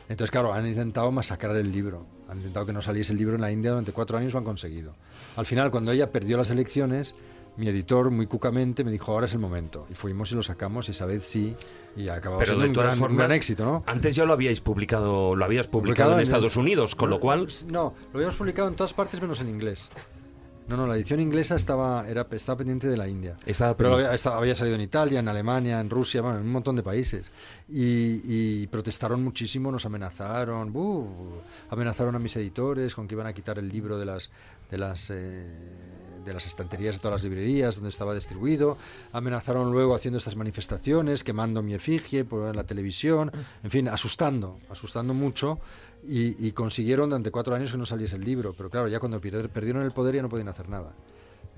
Entonces, claro, han intentado masacrar el libro. Han intentado que no saliese el libro en la India durante cuatro años, lo han conseguido. Al final, cuando ella perdió las elecciones, mi editor, muy cucamente, me dijo, ahora es el momento. Y fuimos y lo sacamos, y esa vez sí, y ha acabado Pero de un todas gran, un formas, gran éxito, ¿no? antes ya lo habíais publicado, lo habías publicado Publicado en en Estados Unidos, con lo cual No, lo habíamos publicado en todas partes menos en inglés. No, no, la edición inglesa estaba, era, estaba pendiente de la India. Estaba Pero había, estaba- había salido en Italia, en Alemania, en Rusia, bueno, en un montón de países. Y, y protestaron muchísimo, nos amenazaron, amenazaron a mis editores con que iban a quitar el libro de las, de las, eh, de las estanterías de todas las librerías donde estaba distribuido. Amenazaron luego haciendo estas manifestaciones, quemando mi efigie por la televisión, en fin, asustando, asustando mucho. Y, y consiguieron durante cuatro años que no saliese el libro. Pero claro, ya cuando perdieron el poder ya no podían hacer nada.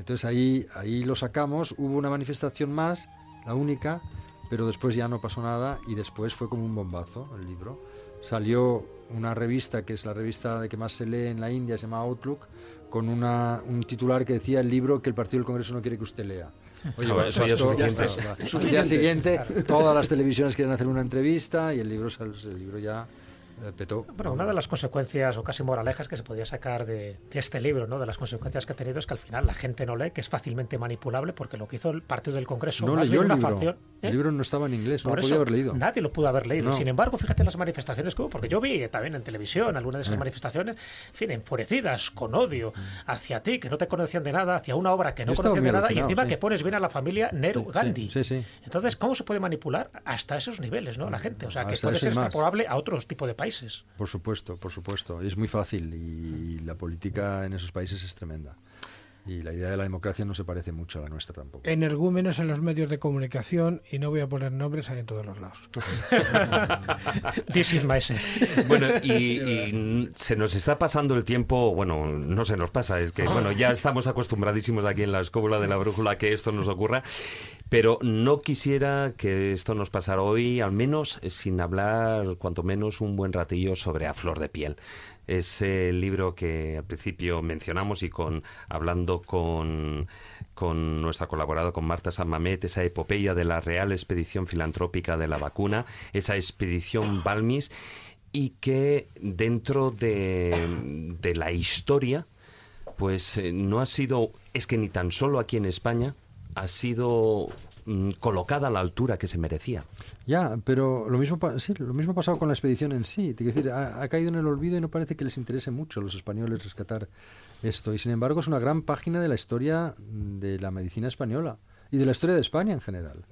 Entonces ahí, ahí lo sacamos, hubo una manifestación más, la única, pero después ya no pasó nada y después fue como un bombazo el libro. Salió una revista que es la revista de que más se lee en la India, se llama Outlook, con una, un titular que decía el libro que el Partido del Congreso no quiere que usted lea. Claro, pues eso ya es Al día siguiente todas las televisiones quieren hacer una entrevista y el libro, el libro ya petó. Bueno, una de las consecuencias o casi moralejas que se podía sacar de, de este libro, ¿no? de las consecuencias que ha tenido, es que al final la gente no lee, que es fácilmente manipulable, porque lo que hizo el partido del Congreso, No leyó el una libro. facción. ¿eh? El libro no estaba en inglés, no Por lo eso podía haber leído. Nadie lo pudo haber leído. No. Sin embargo, fíjate las manifestaciones que hubo, porque yo vi también en televisión algunas de esas Eh. manifestaciones, en fin, enfurecidas, con odio, hacia ti, que no te conocían de nada, hacia una obra que no conocían de nada, y encima sí. que pones bien a la familia Nehru Sí, Gandhi. sí. Entonces, ¿cómo se puede manipular hasta esos niveles, ¿no? La gente. O sea, que Hasta puede ser extrapolable a otros tipos de países. Por supuesto, por supuesto. Es muy fácil y la política en esos países es tremenda. Y la idea de la democracia no se parece mucho a la nuestra tampoco. Energúmenos en los medios de comunicación y no voy a poner nombres ahí en todos los lados. This is my sense. Bueno, y, y se nos está pasando el tiempo, bueno, no se nos pasa, es que, bueno, ya estamos acostumbradísimos aquí en la escóbula de la brújula que esto nos ocurra, pero no quisiera que esto nos pasara hoy, al menos eh, sin hablar, cuanto menos, un buen ratillo sobre A Flor de Piel. Es el libro que al principio mencionamos y con hablando con, con nuestra colaboradora, con Marta San Mamet, esa epopeya de la Real Expedición Filantrópica de la Vacuna, esa expedición Balmis, y que dentro de, de la historia, pues eh, no ha sido, es que ni tan solo aquí en España, ha sido mm, colocada a la altura que se merecía. Ya, pero lo mismo, lo mismo ha pasado con la expedición en sí. Decir, ha, ha caído en el olvido y no parece que les interese mucho a los españoles rescatar esto. Y sin embargo es una gran página de la historia de la medicina española y de la historia de España en general.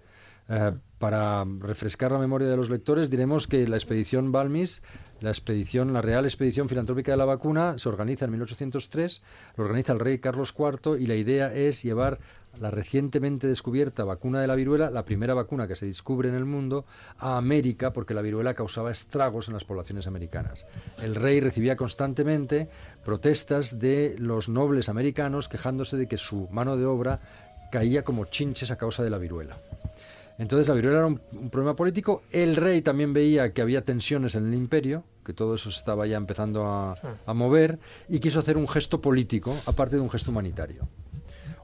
Eh, para refrescar la memoria de los lectores, diremos que la expedición Balmis, la expedición, la Real Expedición Filantrópica de la Vacuna, se organiza en 1803, lo organiza el rey Carlos IV y la idea es llevar la recientemente descubierta vacuna de la viruela, la primera vacuna que se descubre en el mundo, a América porque la viruela causaba estragos en las poblaciones americanas. El rey recibía constantemente protestas de los nobles americanos quejándose de que su mano de obra caía como chinches a causa de la viruela. Entonces la viruela era un, un problema político. El rey también veía que había tensiones en el imperio, que todo eso estaba ya empezando a, a mover, y quiso hacer un gesto político, aparte de un gesto humanitario.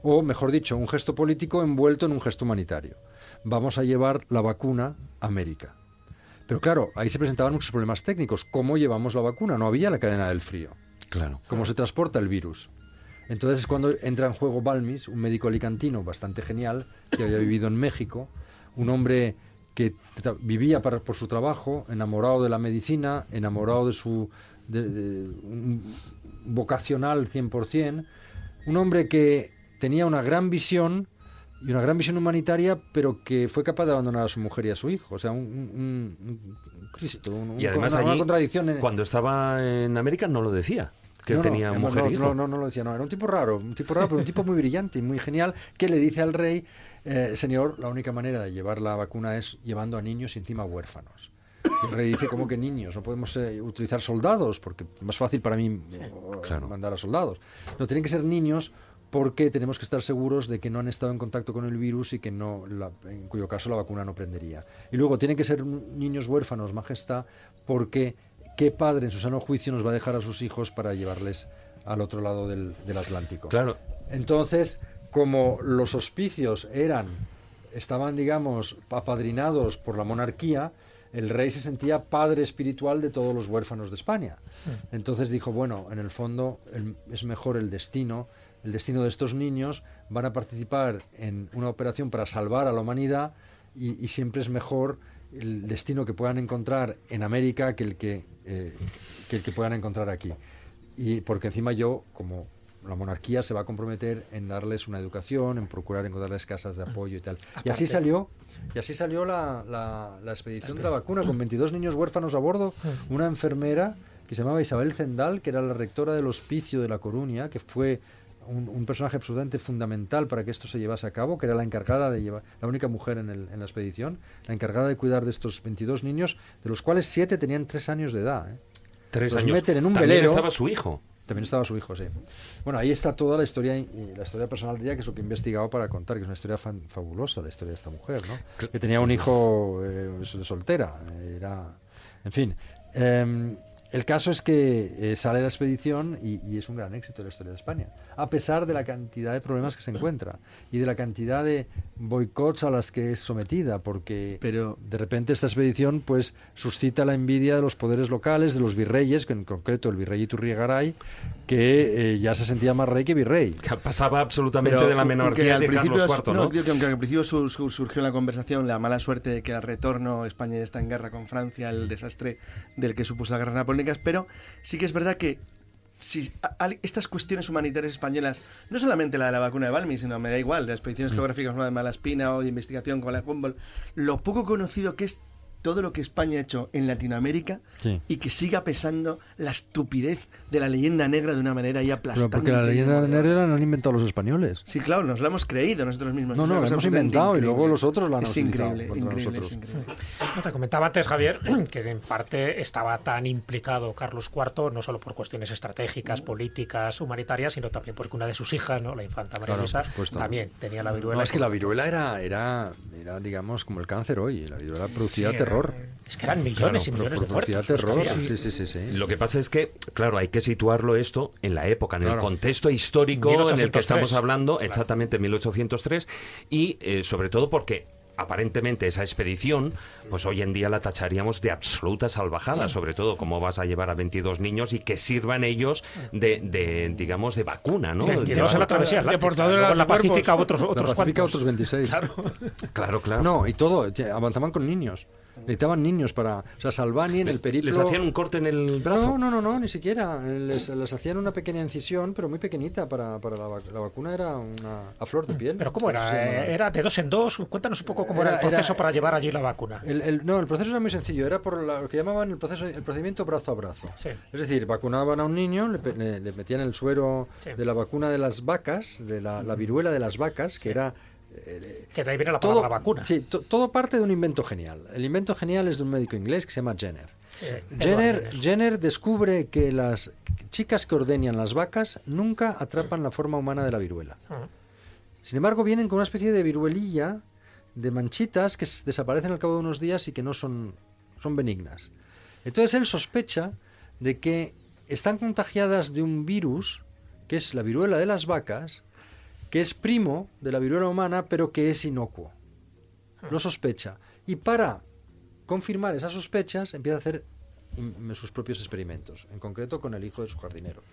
O, mejor dicho, un gesto político envuelto en un gesto humanitario. Vamos a llevar la vacuna a América. Pero claro, ahí se presentaban muchos problemas técnicos. ¿Cómo llevamos la vacuna? No había la cadena del frío. Claro. ¿Cómo se transporta el virus? Entonces es cuando entra en juego Balmis, un médico alicantino bastante genial, que había vivido en México, un hombre que vivía para- por su trabajo, enamorado de la medicina, enamorado de su de- de- un- vocacional 100%, un hombre que tenía una gran visión y una gran visión humanitaria, pero que fue capaz de abandonar a su mujer y a su hijo. O sea, un, un- un- un Cristo, un- Y además una, una allí, contradicción. en- cuando estaba en América, no lo decía, que no, él tenía no, mujer no, hijo. no, no, no lo decía, no, era un tipo raro, un tipo raro, pero un tipo muy brillante y muy genial, que le dice al rey, eh, señor, la única manera de llevar la vacuna es llevando a niños y encima huérfanos. Y el rey dice, ¿cómo que niños? No podemos eh, utilizar soldados, porque es más fácil para mí o- Claro. mandar a soldados. No, tienen que ser niños porque tenemos que estar seguros de que no han estado en contacto con el virus y que no, la- en cuyo caso la vacuna no prendería. Y luego tienen que ser niños huérfanos, majestad, porque qué padre en su sano juicio nos va a dejar a sus hijos para llevarles al otro lado del, del Atlántico. Claro. Entonces, como los hospicios eran, estaban, digamos, apadrinados por la monarquía, el rey se sentía padre espiritual de todos los huérfanos de España. Entonces dijo, bueno, en el fondo el- es mejor el destino, el destino de estos niños, van a participar en una operación para salvar a la humanidad y, y siempre es mejor el destino que puedan encontrar en América que el que, eh, que el que puedan encontrar aquí. Y porque encima yo, como la monarquía se va a comprometer en darles una educación, en procurar encontrarles casas de apoyo y tal. Y así salió, y así salió la, la- la expedición de la vacuna, con 22 niños huérfanos a bordo, una enfermera que se llamaba Isabel Zendal, que era la rectora del hospicio de La Coruña, que fue un, un personaje absolutamente fundamental para que esto se llevase a cabo, que era la encargada de llevar, la única mujer en, el- en la expedición, la encargada de cuidar de estos 22 niños, de los cuales 7 tenían 3 años de edad. ¿eh? Tres Los años. meten en un También velero. estaba su hijo. También estaba su hijo, sí. Bueno, ahí está toda la historia, la historia personal de ella, que es lo que he investigado para contar, que es una historia fan- fabulosa, la historia de esta mujer, ¿no? Que tenía un hijo eh, de soltera, era... En fin, em, el caso es que eh, sale la expedición y, y es un gran éxito la historia de España, a pesar de la cantidad de problemas que se encuentra y de la cantidad de boicots a las que es sometida, porque Pero- de repente esta expedición pues suscita la envidia de los poderes locales, de los virreyes, que en concreto el virrey Iturrigaray, que eh, ya se sentía más rey que virrey. Que pasaba absolutamente Pero de la menarquía al de principio Carlos es- IV, ¿no? digo que aunque al principio su- su- surgió en la conversación la mala suerte de que al retorno España ya está en guerra con Francia, el desastre del que supuso la guerra napoleónicas, pero sí que es verdad que si a- a- estas cuestiones humanitarias españolas, no solamente la de la vacuna de Balmi, sino me da igual, de expediciones geográficas como la de Malaspina o de investigación como la de Humboldt, lo poco conocido que es todo lo que España ha hecho en Latinoamérica Sí. y que siga pesando la estupidez de la leyenda negra de una manera ahí Pero aplastante. porque la leyenda y negra la han inventado los españoles. Sí, claro, nos lo hemos creído nosotros mismos. No, no, la hemos inventado y increíble. luego los otros la han Es increíble, increíble, es increíble. No, te comentaba antes, Javier, que en parte estaba tan implicado Carlos IV, no solo por cuestiones estratégicas, políticas, humanitarias, sino también porque una de sus hijas, ¿no? la infanta María Claro, Luisa, también tenía la viruela. No, es que la viruela era, era, era, digamos, como el cáncer hoy. La viruela producía terror. Es que eran millones Claro, y millones de muertos. terror. Sí, sí, sí, sí. Lo que pasa es que, claro, hay que situarlo esto en la época, en el Claro. contexto histórico en el que 1803. estamos hablando, Claro. exactamente 1803, y eh, sobre todo porque aparentemente esa expedición, pues hoy en día la tacharíamos de absoluta salvajada, sobre todo cómo vas a llevar a 22 niños y que sirvan ellos de, de, digamos, de vacuna, ¿no? 22 en la travesía de portadora luego en la de cuerpos. Pacífica otros, La otros Pacífica cuantos. otros 26. Claro, claro. No, y todo. Avanzaban con niños. Necesitaban niños para... O sea, Salvani en el periplo... ¿Les hacían un corte en el brazo? No, no, no, no, ni siquiera. Les, les hacían una pequeña incisión, pero muy pequeñita para, para la, la vacuna era una a flor de piel. Pero ¿cómo era? Sí, Eh, ¿Era de dos en dos? Cuéntanos un poco cómo era, Era- el proceso era- para llevar allí la vacuna. El, el- no, el proceso era muy sencillo, era por la- lo que llamaban el, proceso, el procedimiento brazo a brazo. Sí. Es decir, vacunaban a un niño, le, pe- le- le metían el suero Sí. de la vacuna de las vacas, de la, la viruela de las vacas, que era... eh, Que de ahí viene la todo, palabra vacuna. Sí, to- todo parte de un invento genial. El invento genial es de un médico inglés que se llama Jenner. Sí, Jenner, Jenner. Descubre que las chicas que ordeñan las vacas nunca atrapan la forma humana de la viruela. Ajá. Sin embargo, vienen con una especie de viruelilla, de manchitas que desaparecen al cabo de unos días y que no son, son benignas. Entonces él sospecha de que están contagiadas de un virus, que es la viruela de las vacas, que es primo de la viruela humana, pero que es inocuo. Lo sospecha. Y para confirmar esas sospechas, empieza a hacer sus propios experimentos, en concreto con el hijo de su jardinero.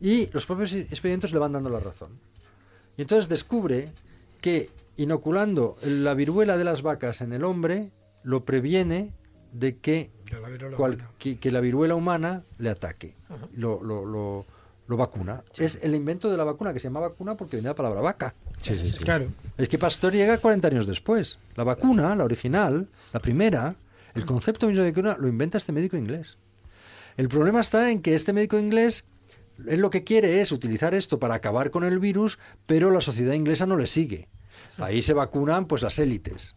Y los propios experimentos le van dando la razón. Y entonces descubre que inoculando la viruela de las vacas en el hombre, lo previene de que, De la viruela cual- humana. que, que la viruela humana le ataque. Lo, lo- lo- lo vacuna. Es el invento de la vacuna, que se llama vacuna porque viene de la palabra vaca. Sí, sí, sí. Claro. Es que Pasteur llega 40 años después. La vacuna, la original, la primera, el concepto mismo de vacuna lo inventa este médico inglés. El problema está en que este médico inglés, él lo que quiere es utilizar esto para acabar con el virus, pero la sociedad inglesa no le sigue. Ahí se vacunan pues las élites.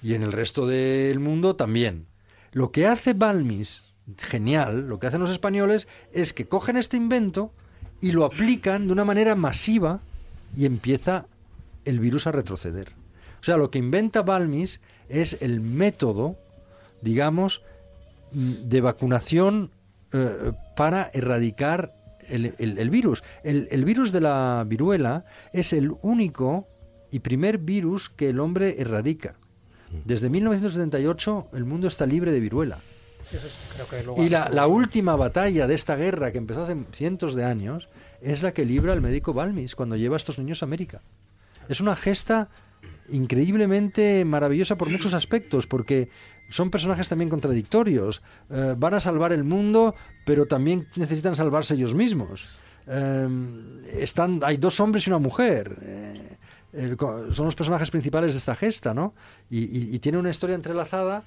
Y en el resto del mundo también. Lo que hace Balmis, genial, lo que hacen los españoles, es que cogen este invento y lo aplican de una manera masiva y empieza el virus a retroceder. O sea, lo que inventa Balmis es el método, digamos, mm, de vacunación eh, para erradicar el, el- el virus. El, el virus de la viruela es el único y primer virus que el hombre erradica. Desde 1978 el mundo está libre de viruela. Sí, eso es- creo que luego Y la, última batalla de esta guerra, que empezó hace cientos de años, es la que libra el médico Balmis cuando lleva a estos niños a América. Es una gesta increíblemente maravillosa por muchos aspectos, porque son personajes también contradictorios. Eh, van a salvar el mundo, pero también necesitan salvarse ellos mismos. Eh, están, hay dos hombres y una mujer. Eh, son los personajes principales de esta gesta, ¿no? Y, y- y tiene una historia entrelazada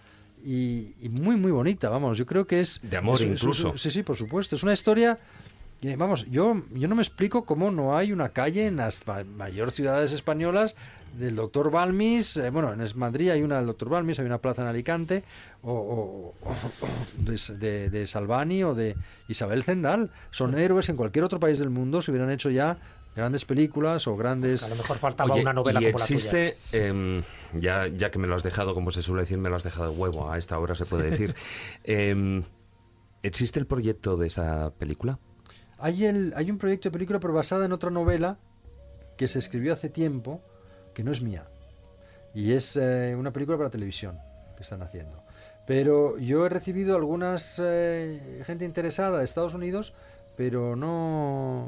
y, y muy, muy bonita, vamos. Yo creo que es... De amor es- es- incluso. sí, sí, por supuesto. Es una historia... que, Vamos, yo, yo no me explico cómo no hay una calle en las ma- mayor ciudades españolas del doctor Balmis. eh, bueno, en Madrid hay una del doctor Balmis, hay una plaza en Alicante, o, o- de, de- de Salvani o de Isabel Zendal. Son héroes en cualquier otro país del mundo, se hubieran hecho ya grandes películas o grandes... A lo mejor faltaba Oye, una novela y como la tuya. existe, em, ya, ya que me lo has dejado, como se suele decir, me lo has dejado de huevo, a esta hora se puede decir. Em, ¿Existe el proyecto de esa película? Hay, el, hay un proyecto de película, pero basada en otra novela que se escribió hace tiempo, que no es mía. Y es eh, una película para televisión que están haciendo. Pero yo he recibido algunas eh, gente interesada de Estados Unidos, pero no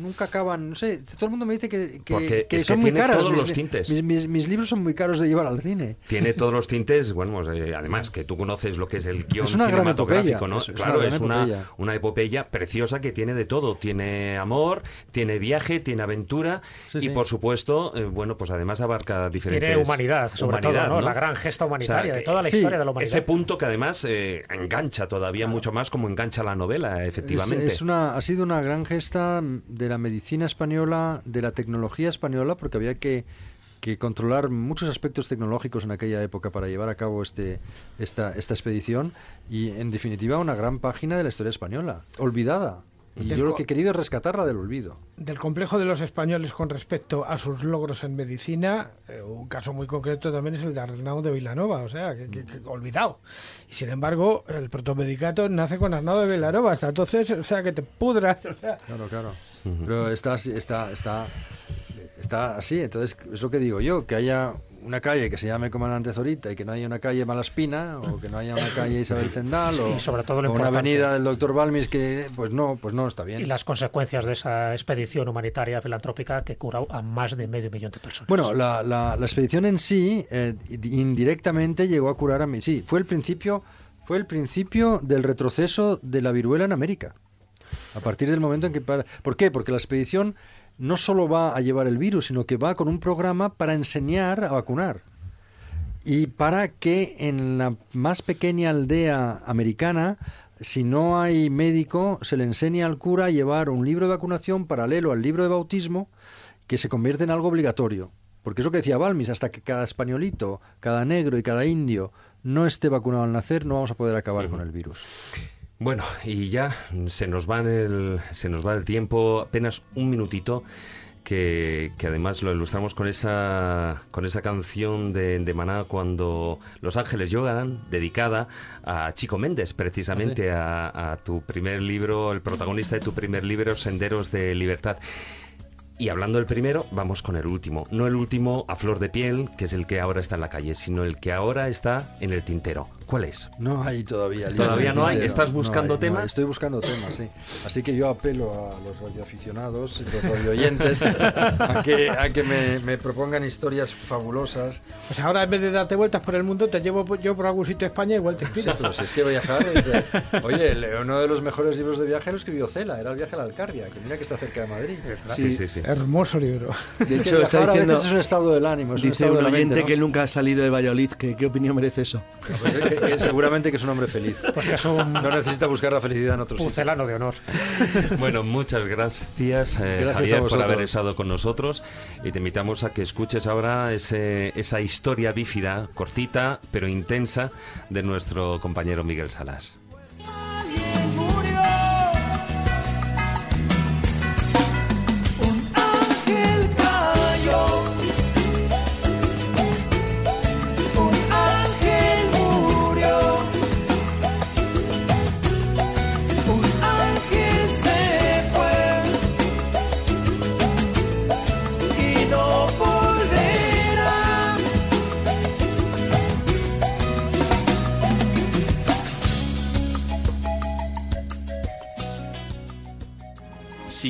nunca acaban, no sé, todo el mundo me dice que, que- Porque que es que son muy tiene caras. todos mis, los tintes. Mis, mis- mis libros son muy caros de llevar al cine. Tiene todos los tintes, bueno, pues, eh, además que tú conoces lo que es el guion Es una gran cinematográfico, epopeya, ¿no? es- es una claro, gran es una, epopeya. una epopeya preciosa que tiene de todo. Tiene amor, tiene viaje, tiene aventura Sí, y, sí. por supuesto, eh, bueno, pues además abarca diferentes... Tiene humanidad, sobre humanidad, todo, ¿no? La gran gesta humanitaria de toda la sí, historia de la humanidad. Ese punto que además eh, engancha todavía mucho más como engancha la novela, efectivamente. Es, es ha sido una gran gesta de la medicina española, de la tecnología española, porque había que, controlar muchos aspectos tecnológicos en aquella época para llevar a cabo este, esta expedición y, en definitiva, una gran página de la historia española, olvidada. Y Del yo lo que he querido es rescatarla del olvido. Del complejo de los españoles con respecto a sus logros en medicina, eh, un caso muy concreto también es el de Arnau de Vilanova, o sea, que, que- que olvidado. Y sin embargo, el protomedicato nace con Arnau de Vilanova, hasta entonces, o sea, que te pudras, o sea, Claro, claro. Pero está, así- está, está, está así. Entonces, es lo que digo yo, que haya una calle que se llame Comandante Zorita y que no haya una calle Malaspina o que no haya una calle Isabel Zendal o, sobre todo o una avenida del doctor Balmis que, pues no, pues no está bien. Y las consecuencias de esa expedición humanitaria filantrópica que curó a más de medio millón de personas. Bueno, la, la- la expedición en sí eh, indirectamente llegó a curar a mí. Sí, fue el principio, fue el principio del retroceso de la viruela en América. A partir del momento en que... ¿Por qué? Porque la expedición no solo va a llevar el virus, sino que va con un programa para enseñar a vacunar. Y para que en la más pequeña aldea americana, si no hay médico, se le enseñe al cura a llevar un libro de vacunación paralelo al libro de bautismo que se convierte en algo obligatorio. Porque es lo que decía Balmis, hasta que cada españolito, cada negro y cada indio no esté vacunado al nacer, no vamos a poder acabar con el virus. Bueno, y ya se nos va el, se nos va el tiempo, apenas un minutito, que, que además lo ilustramos con esa, con esa canción de, de Maná cuando Los Ángeles Lloran, dedicada a Chico Méndez, precisamente a, a tu primer libro, el protagonista de tu primer libro, Senderos de Libertad. Y hablando del primero, vamos con el último. No el último a flor de piel, que es el que ahora está en la calle, sino el que ahora está en el tintero. ¿Cuál es? No hay todavía. ¿Todavía no hay? ¿Estás No buscando hay, no temas? Estoy buscando temas, sí. Así que yo apelo a los radioaficionados y los radioyentes a que, a que me, me propongan historias fabulosas. pues ahora en vez de darte vueltas por el mundo, te llevo yo por algún sitio de España y igual te Sí, inspiras. pero si es que viajar. es de- Oye, uno de los mejores libros de viaje lo escribió Cela, era el viaje a la Alcarria, que mira que está cerca de Madrid. Sí, sí, sí. Hermoso libro. De Es que hecho, está diciendo, es un estado del ánimo, es un dice un oyente mente, ¿no? que nunca ha salido de Valladolid. que- ¿Qué opinión merece eso? Pues que- que seguramente que es un hombre feliz. Porque es un No necesita buscar la felicidad en otros sitios. pucelano de honor. Bueno, muchas gracias, eh, Gracias a Javier, por haber estado con nosotros y te invitamos a que escuches ahora ese- esa historia bífida, cortita pero intensa, de nuestro compañero Miguel Salas.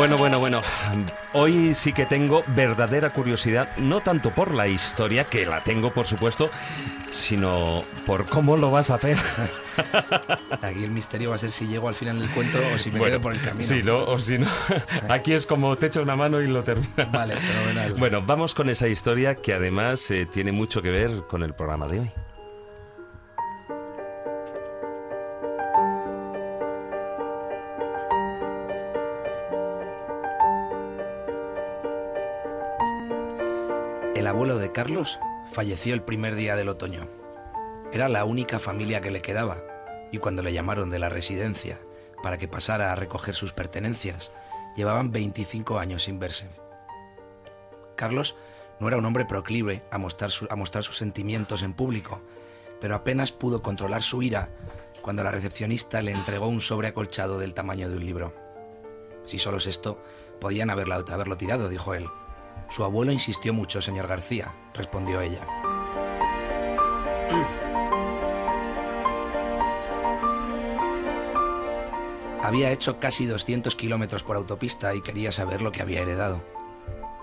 Bueno, bueno, bueno. Hoy sí que tengo verdadera curiosidad, no tanto por la historia, que la tengo por supuesto, sino por cómo lo vas a hacer. Aquí el misterio va a ser si llego al final del cuento o si me Bueno, quedo por el camino. Sí, ¿no? o si no. Aquí es como te echo una mano y lo termina. Vale, fenomenal. Bueno, vamos con esa historia que además eh, tiene mucho que ver con el programa de hoy. Carlos falleció el primer día del otoño. Era la única familia que le quedaba, y cuando le llamaron de la residencia para que pasara a recoger sus pertenencias, llevaban 25 años sin verse. Carlos no era un hombre proclive a mostrar, a mostrar sus sentimientos en público, pero apenas pudo controlar su ira cuando la recepcionista le entregó un sobre acolchado del tamaño de un libro. Si solo es esto, podían haberlo, haberlo tirado, dijo él. Su abuelo insistió mucho, señor García, respondió ella. Había hecho casi 200 kilómetros por autopista y quería saber lo que había heredado.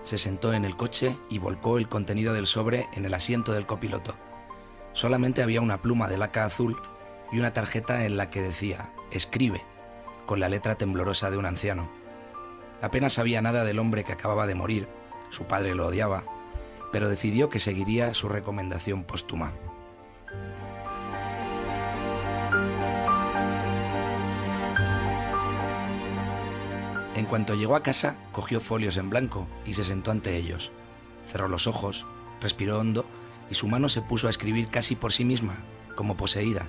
Se sentó en el coche y volcó el contenido del sobre en el asiento del copiloto. Solamente había una pluma de laca azul y una tarjeta en la que decía, escribe, con la letra temblorosa de un anciano. Apenas sabía nada del hombre que acababa de morir, su padre lo odiaba, pero decidió que seguiría su recomendación póstuma. En cuanto llegó a casa, cogió folios en blanco y se sentó ante ellos. Cerró los ojos, respiró hondo y su mano se puso a escribir casi por sí misma, como poseída.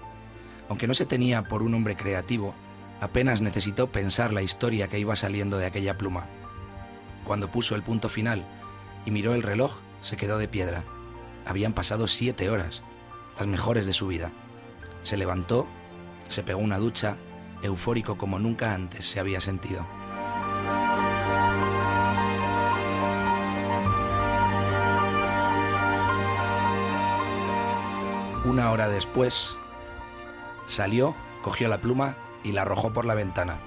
Aunque no se tenía por un hombre creativo, apenas necesitó pensar la historia que iba saliendo de aquella pluma. Cuando puso el punto final y miró el reloj, se quedó de piedra. Habían pasado siete horas, las mejores de su vida. Se levantó, se pegó una ducha, eufórico como nunca antes se había sentido. Una hora después, salió, cogió la pluma y la arrojó por la ventana.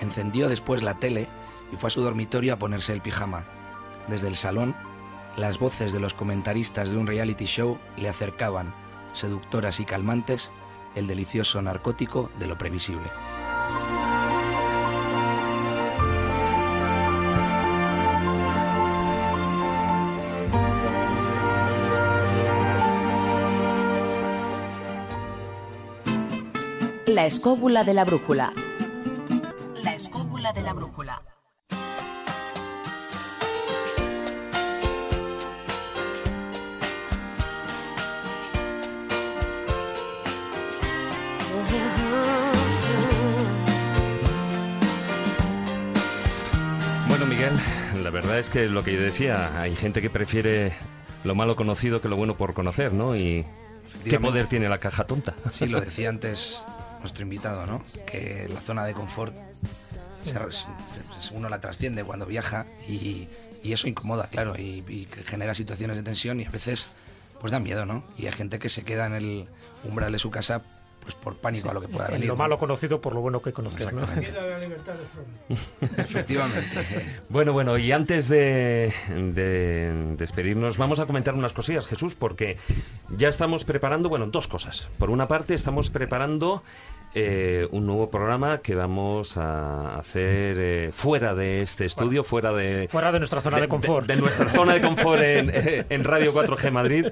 Encendió después la tele y fue a su dormitorio a ponerse el pijama. Desde el salón, las voces de los comentaristas de un reality show le acercaban, seductoras y calmantes, el delicioso narcótico de lo previsible. La escóbula de la brújula. La escóbula de la brújula. Verdad es que lo que yo decía, hay gente que prefiere lo malo conocido que lo bueno por conocer, ¿no? Y qué poder tiene la caja tonta. Sí, lo decía antes nuestro invitado, ¿no? Que la zona de confort se, se- uno la trasciende cuando viaja y, y eso incomoda, claro, y, y genera situaciones de tensión y a veces pues da miedo, ¿no? Y hay gente que se queda en el umbral de su casa pues por pánico a lo que pueda En venir. lo ¿no? malo conocido por lo bueno que Fromm. Efectivamente. Bueno, bueno, y antes de, de despedirnos, vamos a comentar unas cosillas, Jesús, porque ya estamos preparando, bueno, dos cosas. Por una parte, estamos preparando eh, un nuevo programa que vamos a hacer eh, fuera de este estudio, fuera de... Fuera de nuestra zona de, confort. De, nuestra zona de confort en, en Radio 4G Madrid.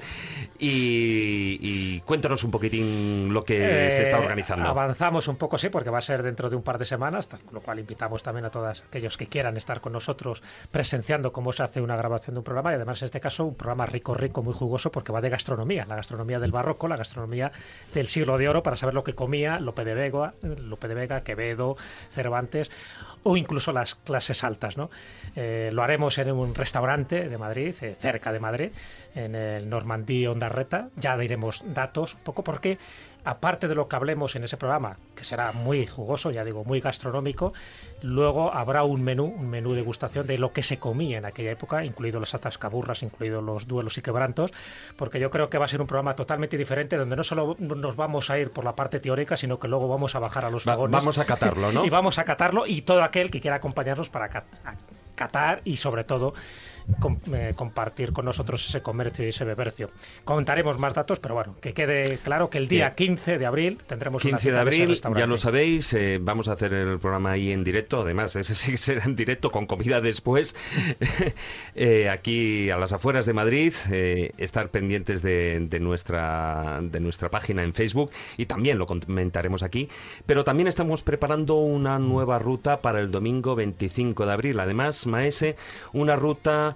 Y, y cuéntanos un poquitín lo que se está Eh, organizando. Avanzamos un poco, sí, porque va a ser dentro de un par de semanas, lo cual invitamos también a todos aquellos que quieran estar con nosotros presenciando cómo se hace una grabación de un programa y además en este caso un programa rico, rico, muy jugoso porque va de gastronomía, la gastronomía del barroco, la gastronomía del siglo de oro para saber lo que comía, lo de Vega, Lope de Vega, Quevedo, Cervantes o incluso las clases altas. ¿no? Eh, lo haremos en un restaurante de Madrid, eh, cerca de Madrid, en el Normandí Ondarreta. Ya diremos datos un poco porque aparte de lo que hablemos en ese programa, que será muy jugoso, ya digo, muy gastronómico, luego habrá un menú, un menú de degustación de lo que se comía en aquella época, incluido las atascaburras, incluidos los duelos y quebrantos, porque yo creo que va a ser un programa totalmente diferente, donde no solo nos vamos a ir por la parte teórica, sino que luego vamos a bajar a los vagones. vamos a catarlo, ¿no? y vamos a catarlo, y todo aquel que quiera acompañarnos para catar y sobre todo eh, compartir con nosotros ese comercio y ese bebercio. Contaremos más datos, pero bueno, que quede claro que el día 15 de abril tendremos 15 de abril, ya lo sabéis, eh, vamos a hacer el programa ahí en directo, además, ese sí será en directo con comida después, eh, aquí a las afueras de Madrid, estar pendientes de, nuestra, de nuestra página en Facebook y también lo comentaremos aquí, pero también estamos preparando una nueva ruta para el domingo 25 de abril, además, Maese, una ruta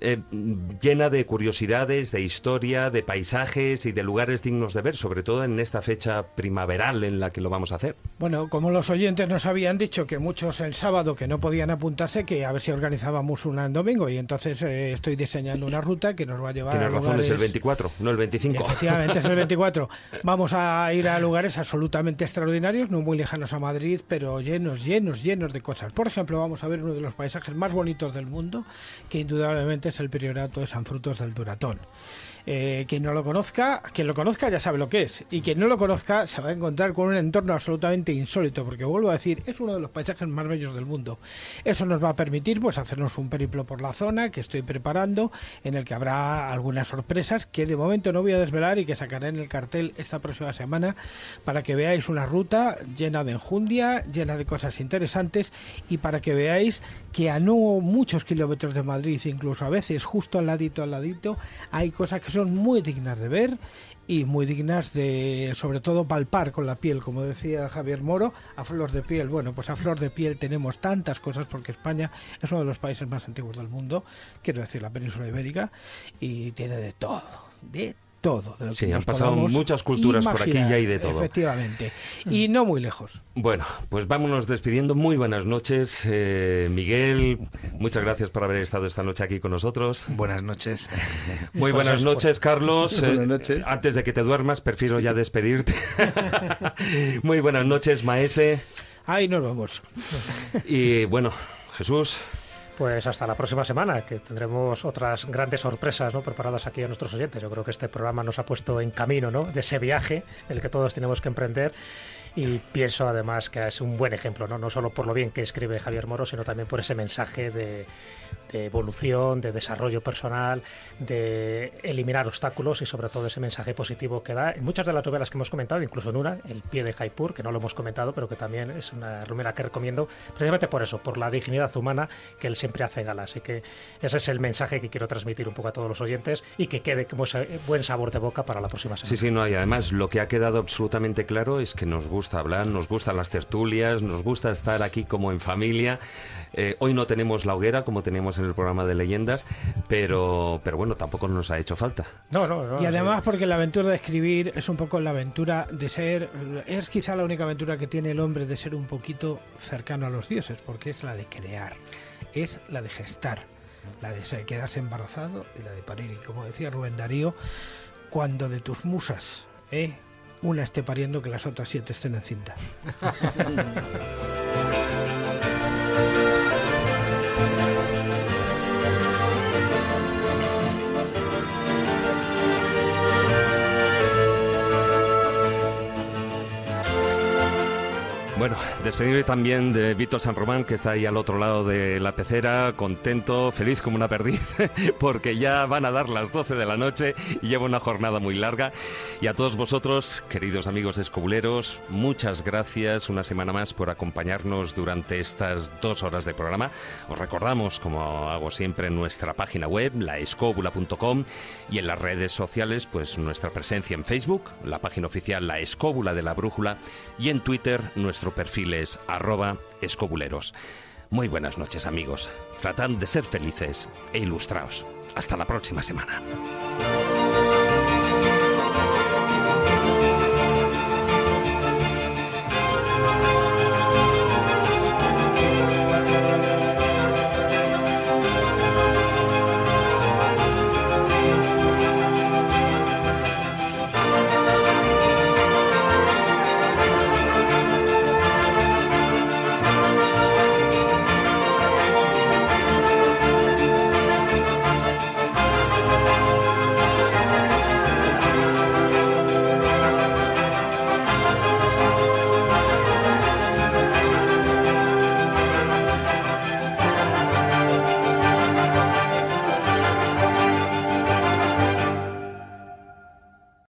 eh, llena de curiosidades, de historia, de paisajes y de lugares dignos de ver, sobre todo en esta fecha primaveral en la que lo vamos a hacer. Bueno, como los oyentes nos habían dicho que muchos el sábado que no podían apuntarse, que a ver si organizábamos una en domingo y entonces eh, estoy diseñando una ruta que nos va a llevar Tienes razón, es el 24, no el 25. Efectivamente, es el 24. Vamos a ir a lugares absolutamente extraordinarios, no muy lejanos a Madrid, pero llenos, llenos, llenos de cosas. Por ejemplo, vamos a ver uno de los paisajes más bonitos del mundo, que indudablemente es el Priorato de San Frutos del Duratón. Eh, quien no lo conozca, quien lo conozca ya sabe lo que es. Y quien no lo conozca se va a encontrar con un entorno absolutamente insólito, porque vuelvo a decir, es uno de los paisajes más bellos del mundo. Eso nos va a permitir pues hacernos un periplo por la zona que estoy preparando, en el que habrá algunas sorpresas que de momento no voy a desvelar y que sacaré en el cartel esta próxima semana para que veáis una ruta llena de enjundia, llena de cosas interesantes y para que veáis que a no muchos kilómetros de Madrid, incluso a veces justo al ladito al ladito, hay cosas que son son muy dignas de ver y muy dignas de, sobre todo, palpar con la piel, como decía Javier Moro, a flor de piel. Bueno, pues a flor de piel tenemos tantas cosas porque España es uno de los países más antiguos del mundo, quiero decir, la península ibérica, y tiene de todo, de todo. De lo sí, han pasado muchas culturas por aquí y hay de todo. Efectivamente. Y no muy lejos. Bueno, pues vámonos despidiendo. Muy buenas noches, eh, Miguel. Muchas gracias por haber estado esta noche aquí con nosotros. Buenas noches. Muy buenas noches, Carlos. buenas eh, noches. antes de que te duermas, prefiero ya despedirte. muy buenas noches, Maese. Ahí nos vamos. y bueno, Jesús. Pues hasta la próxima semana, que tendremos otras grandes sorpresas ¿no? preparadas aquí a nuestros oyentes. Yo creo que este programa nos ha puesto en camino ¿no? de ese viaje, el que todos tenemos que emprender y pienso además que es un buen ejemplo, ¿no? no solo por lo bien que escribe Javier Moro, sino también por ese mensaje de, de evolución, de desarrollo personal, de eliminar obstáculos y sobre todo ese mensaje positivo que da en muchas de las novelas que hemos comentado, incluso en una, El pie de Jaipur, que no lo hemos comentado, pero que también es una rumera que recomiendo, precisamente por eso, por la dignidad humana que él siempre hace gala. Así que ese es el mensaje que quiero transmitir un poco a todos los oyentes y que quede como buen sabor de boca para la próxima semana. Sí, sí, no, y además lo que ha quedado absolutamente claro es que nos gusta hablar, nos gustan las tertulias, nos gusta estar aquí como en familia. Eh, hoy no tenemos la hoguera como teníamos en el programa de leyendas, pero, pero bueno, tampoco nos ha hecho falta. No, no, no. Y además porque la aventura de escribir es un poco la aventura de ser, es quizá la única aventura que tiene el hombre de ser un poquito cercano a los dioses, porque es la de crear, es la de gestar, la de quedarse embarazado y la de parir. Y como decía Rubén Darío, cuando de tus musas, ¿eh? Una esté pariendo que las otras siete estén en cinta. Bueno, despedirme también de Víctor San Román, que está ahí al otro lado de la pecera, contento, feliz como una perdiz, porque ya van a dar las 12 de la noche y lleva una jornada muy larga. Y a todos vosotros, queridos amigos escobuleros, muchas gracias una semana más por acompañarnos durante estas dos horas de programa. Os recordamos, como hago siempre, en nuestra página web, laescóbula.com, y en las redes sociales, pues nuestra presencia en Facebook, la página oficial La Escóbula de la Brújula, y en Twitter, nuestro perfiles arroba escobuleros. Muy buenas noches amigos. Tratad de ser felices e ilustraos. Hasta la próxima semana.